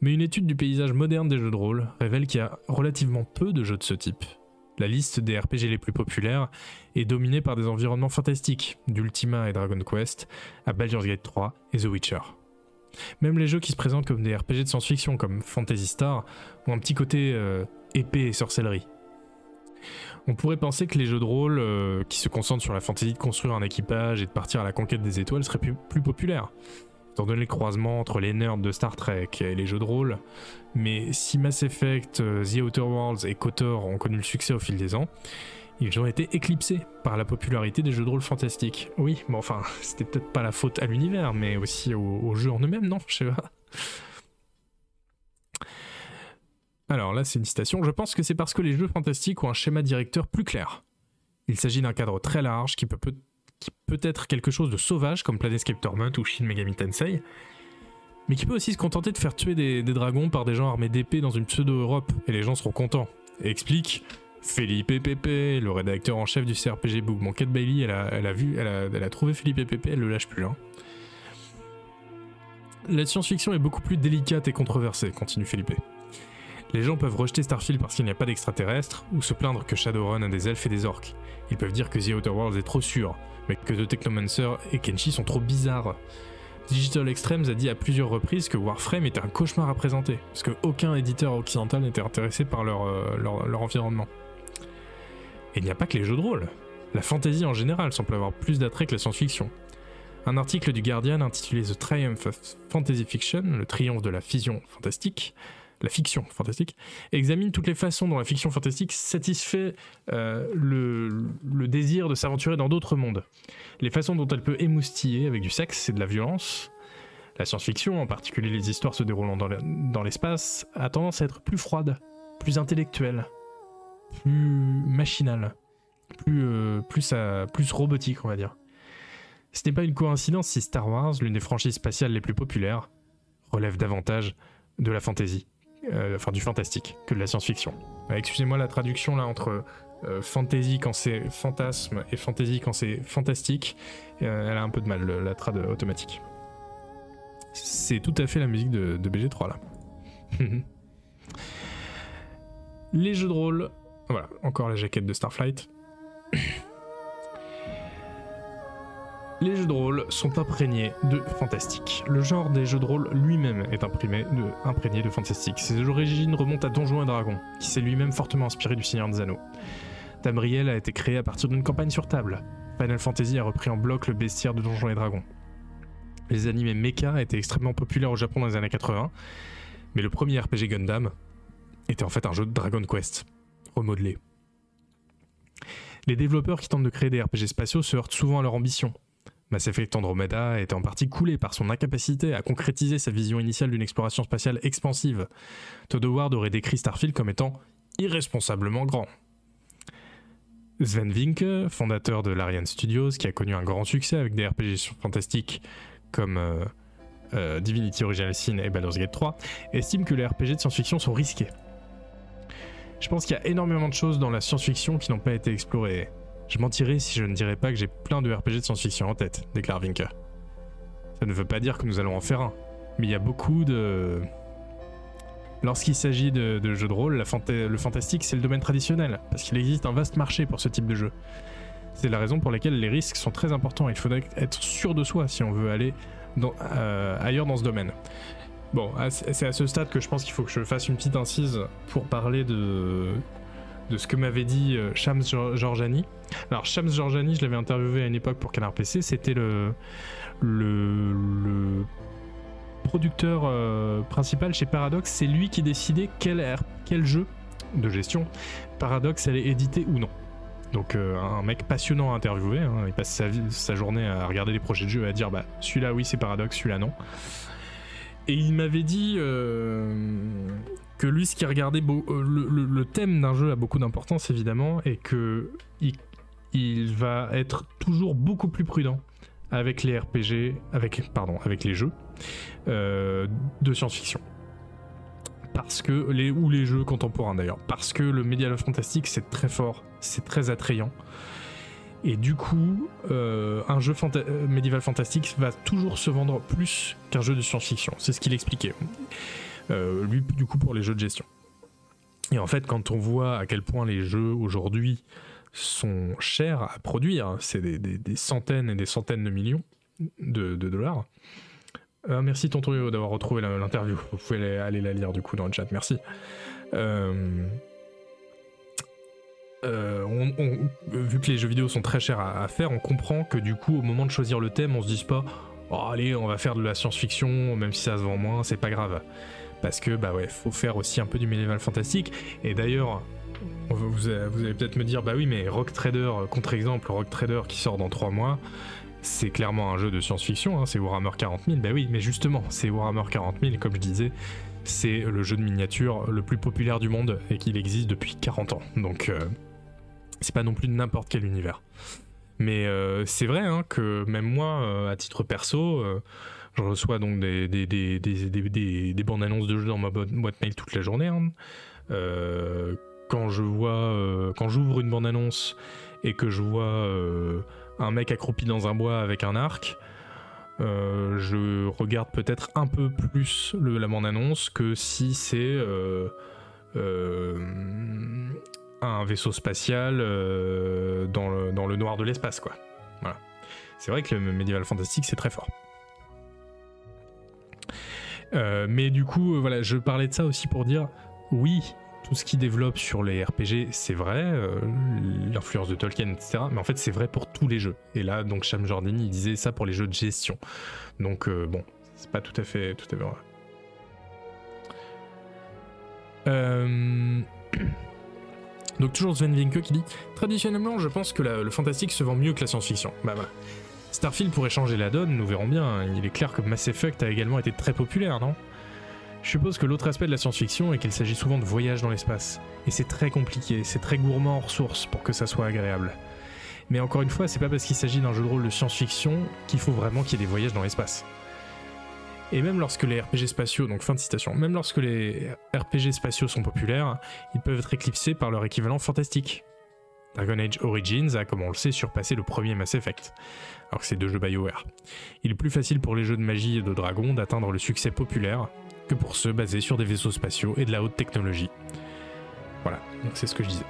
Mais une étude du paysage moderne des jeux de rôle révèle qu'il y a relativement peu de jeux de ce type. La liste des RPG les plus populaires est dominée par des environnements fantastiques, d'Ultima et Dragon Quest à Baldur's Gate 3 et The Witcher. Même les jeux qui se présentent comme des RPG de science-fiction comme Fantasy Star ont un petit côté euh, épée et sorcellerie. On pourrait penser que les jeux de rôle euh, qui se concentrent sur la fantaisie de construire un équipage et de partir à la conquête des étoiles seraient plus, plus populaires, étant donné le croisement entre les nerds de Star Trek et les jeux de rôle. Mais si Mass Effect, euh, The Outer Worlds et KOTOR ont connu le succès au fil des ans, ils ont été éclipsés par la popularité des jeux de rôle fantastiques. Oui, bon enfin, *laughs* c'était peut-être pas la faute à l'univers, mais aussi aux, jeux en eux-mêmes, non Je sais pas. Alors là, c'est une citation. Je pense que c'est parce que les jeux fantastiques ont un schéma directeur plus clair. Il s'agit d'un cadre très large qui peut, être quelque chose de sauvage comme Planescape Torment ou Shin Megami Tensei, mais qui peut aussi se contenter de faire tuer des, dragons par des gens armés d'épées dans une pseudo-Europe, et les gens seront contents. Explique Philippe Pépé, le rédacteur en chef du CRPG Book. Bon, Kate Bailey, elle a, elle a vu, elle a, trouvé Philippe Pépé, elle le lâche plus. Hein. La science-fiction est beaucoup plus délicate et controversée, continue Philippe. Les gens peuvent rejeter Starfield parce qu'il n'y a pas d'extraterrestres, ou se plaindre que Shadowrun a des elfes et des orques. Ils peuvent dire que The Outer Worlds est trop sûr, mais que The Technomancer et Kenshi sont trop bizarres. Digital Extremes a dit à plusieurs reprises que Warframe était un cauchemar à présenter, parce qu'aucun éditeur occidental n'était intéressé par leur, euh, leur environnement. Et il n'y a pas que les jeux de rôle. La fantasy en général semble avoir plus d'attrait que la science-fiction. Un article du Guardian intitulé The Triumph of Fantasy Fiction, le triomphe de la fusion fantastique, la fiction fantastique, examine toutes les façons dont la fiction fantastique satisfait euh, le, désir de s'aventurer dans d'autres mondes. Les façons dont elle peut émoustiller avec du sexe et de la violence. La science-fiction, en particulier les histoires se déroulant dans l'espace, a tendance à être plus froide, plus intellectuelle, plus machinale, plus, euh, plus, euh, plus robotique, on va dire. Ce n'est pas une coïncidence si Star Wars, l'une des franchises spatiales les plus populaires, relève davantage de la fantasy, euh, enfin du fantastique, que de la science-fiction. Excusez-moi la traduction là entre euh, fantasy quand c'est fantasme et fantasy quand c'est fantastique, elle a un peu de mal, le- la trad automatique. C'est tout à fait la musique de, de BG3 là. *laughs* Les jeux de rôle, voilà, encore la jaquette de Starflight. Les jeux de rôle sont imprégnés de fantastique. Le genre des jeux de rôle lui-même est imprégné de fantastique. Ses origines remontent à Donjons et Dragons, qui s'est lui-même fortement inspiré du Seigneur des Anneaux. Tamriel a été créé à partir d'une campagne sur table. Final Fantasy a repris en bloc le bestiaire de Donjons et Dragons. Les animés mecha étaient extrêmement populaires au Japon dans les années 80, mais le premier RPG Gundam était en fait un jeu de Dragon Quest, remodelé. Les développeurs qui tentent de créer des RPG spatiaux se heurtent souvent à leur ambition. Mass Effect Andromeda était en partie coulé par son incapacité à concrétiser sa vision initiale d'une exploration spatiale expansive. Todd Howard aurait décrit Starfield comme étant irresponsablement grand. Sven Vinke, fondateur de l'Ariane Studios, qui a connu un grand succès avec des RPG fantastiques comme euh, euh, Divinity Original Sin et Baldur's Gate 3, estime que les RPG de science-fiction sont risqués. Je pense qu'il y a énormément de choses dans la science-fiction qui n'ont pas été explorées. Je mentirais si je ne dirais pas que j'ai plein de RPG de science-fiction en tête, déclare Vinke. Ça ne veut pas dire que nous allons en faire un, mais il y a beaucoup de... Lorsqu'il s'agit de, jeux de rôle, le fantastique c'est le domaine traditionnel, parce qu'il existe un vaste marché pour ce type de jeu. C'est la raison pour laquelle les risques sont très importants. Il faudrait être sûr de soi si on veut aller euh, ailleurs dans ce domaine. Bon, c'est à ce stade que je pense qu'il faut que je fasse une petite incise pour parler de, ce que m'avait dit euh, Shams Giorgiani. Alors, Shams Giorgiani, je l'avais interviewé à une époque pour Canard PC, c'était le, le, producteur euh, principal chez Paradox. C'est lui qui décidait quel, R- quel jeu de gestion Paradox allait éditer ou non. Donc euh, un mec passionnant à interviewer, hein. il passe sa journée à regarder les projets de jeu et à dire bah celui-là oui c'est Paradox, celui-là non. Et il m'avait dit euh, que lui ce qui regardait euh, le, thème d'un jeu a beaucoup d'importance évidemment et que il, va être toujours beaucoup plus prudent avec les RPG, avec pardon avec les jeux euh, de science-fiction. Parce que les ou les jeux contemporains d'ailleurs, parce que le médial fantastique c'est très fort, c'est très attrayant. Et du coup, euh, un jeu fanta- euh, médiéval fantastique va toujours se vendre plus qu'un jeu de science-fiction. C'est ce qu'il expliquait. Euh, lui, du coup, pour les jeux de gestion. Et en fait, quand on voit à quel point les jeux aujourd'hui sont chers à produire, c'est des, centaines et des centaines de millions de, dollars. Merci Tonton d'avoir retrouvé l'interview. Vous pouvez aller, aller la lire du coup dans le chat. Merci. Euh, euh, on- vu que les jeux vidéo sont très chers à, faire, on comprend que du coup, au moment de choisir le thème, on se dise pas Oh, allez, on va faire de la science-fiction, même si ça se vend moins, c'est pas grave. Parce que, bah ouais, faut faire aussi un peu du médiéval fantastique. Et d'ailleurs, vous, vous allez peut-être me dire Bah oui, mais Rock Trader, contre-exemple, Rock Trader qui sort dans 3 mois, c'est clairement un jeu de science-fiction, hein, c'est Warhammer 40 000. Bah oui, mais justement, c'est Warhammer 40 000, comme je disais, c'est le jeu de miniature le plus populaire du monde et qu'il existe depuis 40 ans. Donc, euh, c'est pas non plus n'importe quel univers. Mais euh, c'est vrai hein, que même moi, euh, à titre perso, je reçois donc des, des, des, des, des, des- des bandes annonces de jeux dans ma bo- boîte mail toute la journée. hein. Quand je vois, quand j'ouvre une bande annonce et que je vois un mec accroupi dans un bois avec un arc, euh, je regarde peut-être un peu plus la bande annonce que si c'est euh, euh, un vaisseau spatial dans, le, dans le noir de l'espace, quoi. Voilà. C'est vrai que le médiéval fantastique, c'est très fort. Mais du coup, voilà, je parlais de ça aussi pour dire, oui, tout ce qu'il développe sur les RPG, c'est vrai, euh, l'influence de Tolkien, etc. Mais en fait, c'est vrai pour tous les jeux. Et là, donc, Cham Jordan, il disait ça pour les jeux de gestion. Donc, euh, bon, c'est pas tout à fait, tout à fait vrai. Euh, *clears throat* Donc toujours Sven Vinke qui dit Traditionnellement, je pense que le fantastique se vend mieux que la science-fiction. Bah voilà. Starfield pourrait changer la donne, nous verrons bien. Il est clair que Mass Effect a également été très populaire, non? Je suppose que l'autre aspect de la science-fiction est qu'il s'agit souvent de voyages dans l'espace. Et c'est très compliqué, c'est très gourmand en ressources pour que ça soit agréable. Mais encore une fois, c'est pas parce qu'il s'agit d'un jeu de rôle de science-fiction qu'il faut vraiment qu'il y ait des voyages dans l'espace. Et même lorsque les RPG spatiaux, donc fin de citation, même lorsque les RPG spatiaux sont populaires, ils peuvent être éclipsés par leur équivalent fantastique. Dragon Age Origins a, comme on le sait, surpassé le premier Mass Effect, alors que c'est deux jeux BioWare. Il est plus facile pour les jeux de magie et de dragons d'atteindre le succès populaire que pour ceux basés sur des vaisseaux spatiaux et de la haute technologie. Voilà, donc c'est ce que je disais.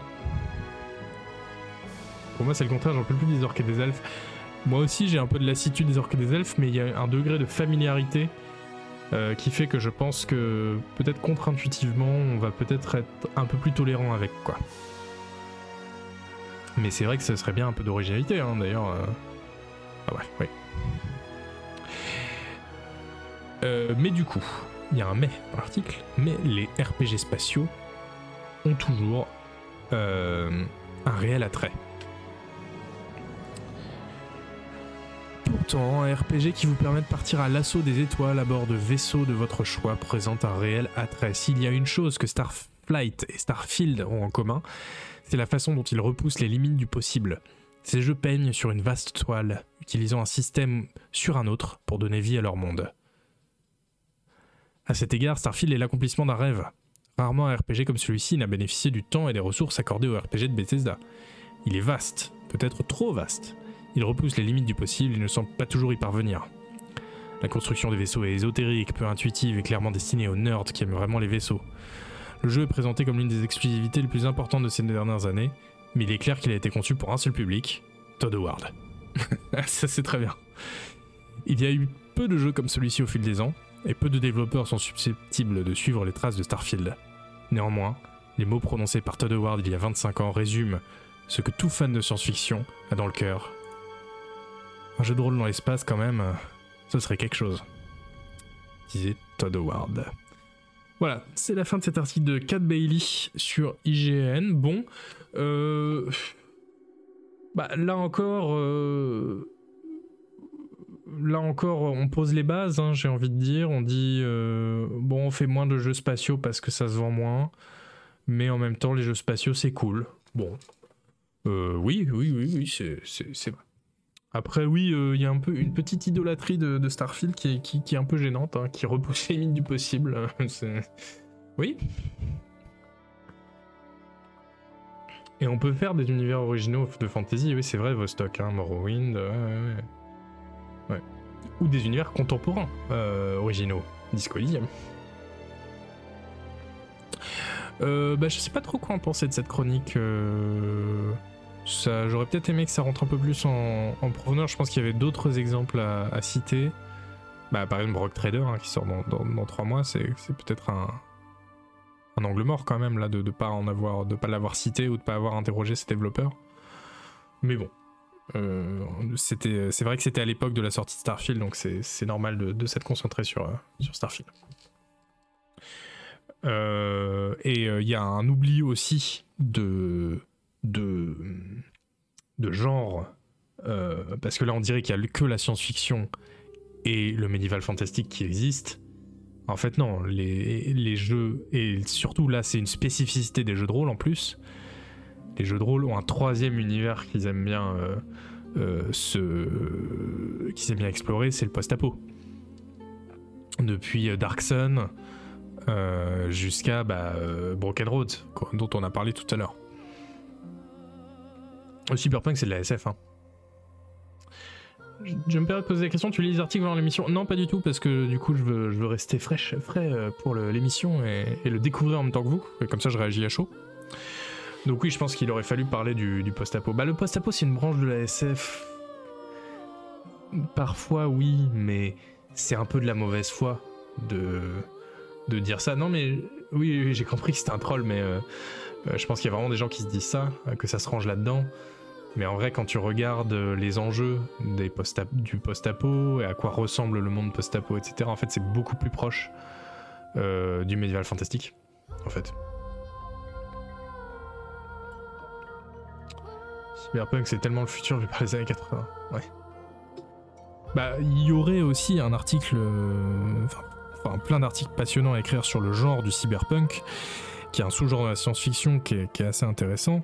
Pour moi, c'est le contraire, j'en peux plus des orques et des elfes. Moi aussi, j'ai un peu de lassitude des orques et des elfes, mais il y a un degré de familiarité euh, qui fait que je pense que peut-être contre-intuitivement, on va peut-être être un peu plus tolérant avec quoi. Mais c'est vrai que ce serait bien un peu d'originalité, hein, d'ailleurs. euh. Ah ouais, oui. Euh, mais du coup, il y a un mais dans l'article, mais les RPG spatiaux ont toujours euh, un réel attrait. Pourtant, un RPG qui vous permet de partir à l'assaut des étoiles à bord de vaisseaux de votre choix présente un réel attrait. S'il y a une chose que Starflight et Starfield ont en commun, c'est la façon dont ils repoussent les limites du possible. Ces jeux peignent sur une vaste toile, utilisant un système sur un autre pour donner vie à leur monde. À cet égard, Starfield est l'accomplissement d'un rêve. Rarement un RPG comme celui-ci n'a bénéficié du temps et des ressources accordées au RPG de Bethesda. Il est vaste, peut-être trop vaste. Il repousse les limites du possible et ne semble pas toujours y parvenir. La construction des vaisseaux est ésotérique, peu intuitive et clairement destinée aux nerds qui aiment vraiment les vaisseaux. Le jeu est présenté comme l'une des exclusivités les plus importantes de ces dernières années, mais il est clair qu'il a été conçu pour un seul public, Todd Howard. *laughs* Ça c'est très bien. Il y a eu peu de jeux comme celui-ci au fil des ans, et peu de développeurs sont susceptibles de suivre les traces de Starfield. Néanmoins, les mots prononcés par Todd Howard il y a 25 ans résument ce que tout fan de science-fiction a dans le cœur. Un jeu de rôle dans l'espace, quand même, ce serait quelque chose. Disait Todd Howard. Voilà, c'est la fin de cet article de Cat Bailey sur IGN. Bon, euh... bah, là encore, euh, là encore, on pose les bases. hein, J'ai envie de dire, on dit euh, bon, on fait moins de jeux spatiaux parce que ça se vend moins, mais en même temps, les jeux spatiaux c'est cool. Bon, Euh, oui, oui, oui, oui, c'est vrai. Après, oui, euh, il y a un peu une petite idolâtrie de, Starfield qui est, un peu gênante, hein, qui repousse les limites du possible. *laughs* Oui. Et on peut faire des univers originaux de fantasy, oui, c'est vrai, Vostok, hein, Morrowind, ouais, ouais. Ou des univers contemporains euh, originaux, Disco Elysium. Euh, bah, je sais pas trop quoi en penser de cette chronique. euh, j'aurais peut-être aimé que ça rentre un peu plus en, en profondeur. Je pense qu'il y avait d'autres exemples à, citer. Bah, par exemple, Rock Trader hein, qui sort dans, dans, trois mois, c'est, peut-être un, un angle mort quand même là de ne pas en avoir, de pas l'avoir cité ou de pas avoir interrogé ses développeurs. Mais bon, euh, c'est vrai que c'était à l'époque de la sortie de Starfield, donc c'est, normal de, s'être concentré sur, euh, Starfield. Euh, et il y a un oubli aussi de genre, parce que là on dirait qu'il y a que la science-fiction et le médiéval fantastique qui existent. En fait non, les jeux, et surtout là c'est une spécificité des jeux de rôle en plus, les jeux de rôle ont un troisième univers qu'ils aiment bien euh, euh, qu'ils aiment bien explorer, c'est le post-apo. Depuis euh, Dark Sun jusqu'à bah, Broken Road, dont on a parlé tout à l'heure. Cyberpunk, c'est de la SF. Hein. Je, me permets de poser la question, tu lis les articles avant l'émission? Non, pas du tout, parce que du coup, je veux, rester frais pour l'émission et, et le découvrir en même temps que vous. Comme ça, je réagis à chaud. Donc oui, je pense qu'il aurait fallu parler du, post-apo. Bah, le post-apo, c'est une branche de la SF. Parfois, oui, mais c'est un peu de la mauvaise foi de dire ça. Non, mais oui, j'ai compris que c'était un troll, mais euh, euh, je pense qu'il y a vraiment des gens qui se disent ça, que ça se range là-dedans. Mais en vrai, quand tu regardes les enjeux du post-apo et à quoi ressemble le monde post-apo, etc., en fait, c'est beaucoup plus proche euh, du médiéval fantastique, en fait. Cyberpunk, c'est tellement le futur vu par les années 80. Ouais. Bah, il y aurait aussi un article, euh, enfin, plein d'articles passionnants à écrire sur le genre du cyberpunk, qui est un sous-genre de la science-fiction qui est, assez intéressant,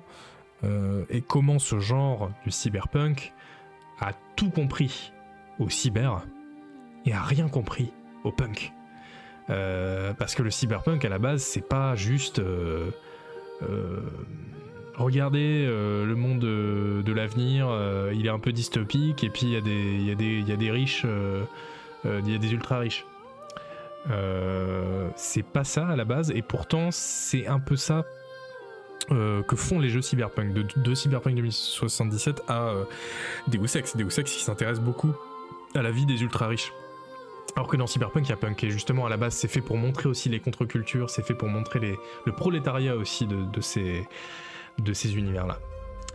euh, et comment ce genre du cyberpunk a tout compris au cyber et a rien compris au punk. Euh, parce que le cyberpunk à la base, c'est pas juste regardez euh, le monde de, de l'avenir, euh, il est un peu dystopique et puis il y, a des- riches, euh, euh, il y a des ultra riches. Euh, c'est pas ça à la base et pourtant c'est un peu ça euh, que font les jeux cyberpunk de, cyberpunk 2077 à euh, Deus Ex. Deus Ex qui s'intéresse beaucoup à la vie des ultra riches. Alors que dans Cyberpunk, il y a Punk, et justement à la base, c'est fait pour montrer aussi les contre-cultures, c'est fait pour montrer le prolétariat aussi de ces, de ces univers-là.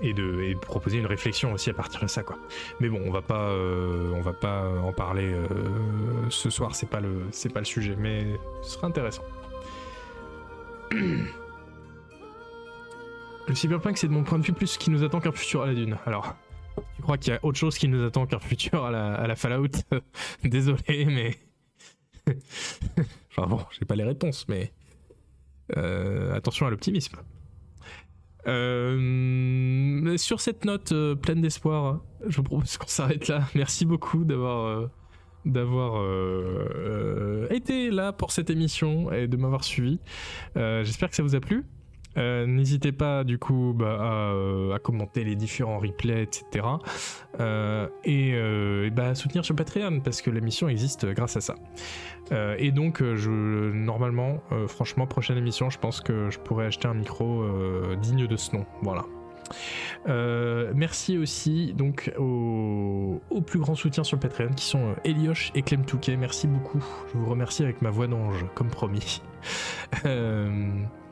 Et de proposer une réflexion aussi à partir de ça, quoi. Mais bon, on va pas, euh, on va pas en parler euh, ce soir, c'est pas le, c'est pas le sujet, mais ce sera intéressant. *clears throat* Le cyberpunk, c'est de mon point de vue plus ce qui nous attend qu'un futur à la dune. Alors, je crois qu'il y a autre chose qui nous attend qu'un futur à la, à la Fallout? *laughs* Désolé, mais. *laughs* enfin bon, j'ai pas les réponses, mais. euh, attention à l'optimisme. Euh, sur cette note euh, pleine d'espoir, je vous propose qu'on s'arrête là. *laughs* Merci beaucoup d'avoir euh, d'avoir été là pour cette émission et de m'avoir suivi. J'espère que ça vous a plu. Euh, N'hésitez pas du coup bah, à, euh, à commenter les différents replays, etc. Euh, et, bah, à soutenir sur Patreon parce que l'émission existe grâce à ça. Et donc, normalement, franchement, prochaine émission, je pense que je pourrais acheter un micro digne de ce nom. Voilà. Merci aussi donc aux, plus grands soutiens sur Patreon qui sont Elioche et Clem Touquet. Merci beaucoup. Je vous remercie avec ma voix d'ange, comme promis. *laughs*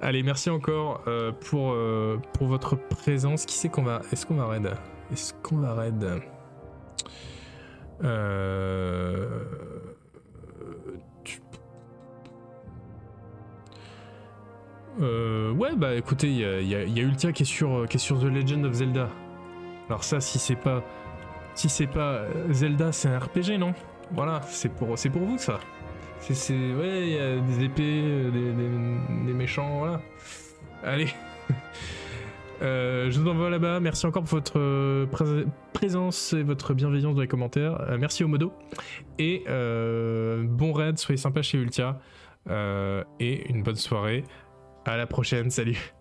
Allez, merci encore euh, pour, euh, pour votre présence. Qui c'est qu'on va. Est-ce qu'on va raid? Est-ce qu'on va raid? Euh... Euh, ouais, bah écoutez, il y a, y y a Ultia qui est, sur, qui est sur The Legend of Zelda. Alors, ça, si c'est pas. Si c'est pas Zelda, c'est un RPG, non? Voilà, c'est pour, c'est pour vous ça. C'est, ouais, il y a des épées, euh, des, méchants, voilà. Allez. *laughs* Euh, je vous envoie là-bas. Merci encore pour votre euh, prés- présence et votre bienveillance dans les commentaires. Merci au modo. Et bon raid, soyez sympa chez Ultia. Et une bonne soirée. À la prochaine, salut.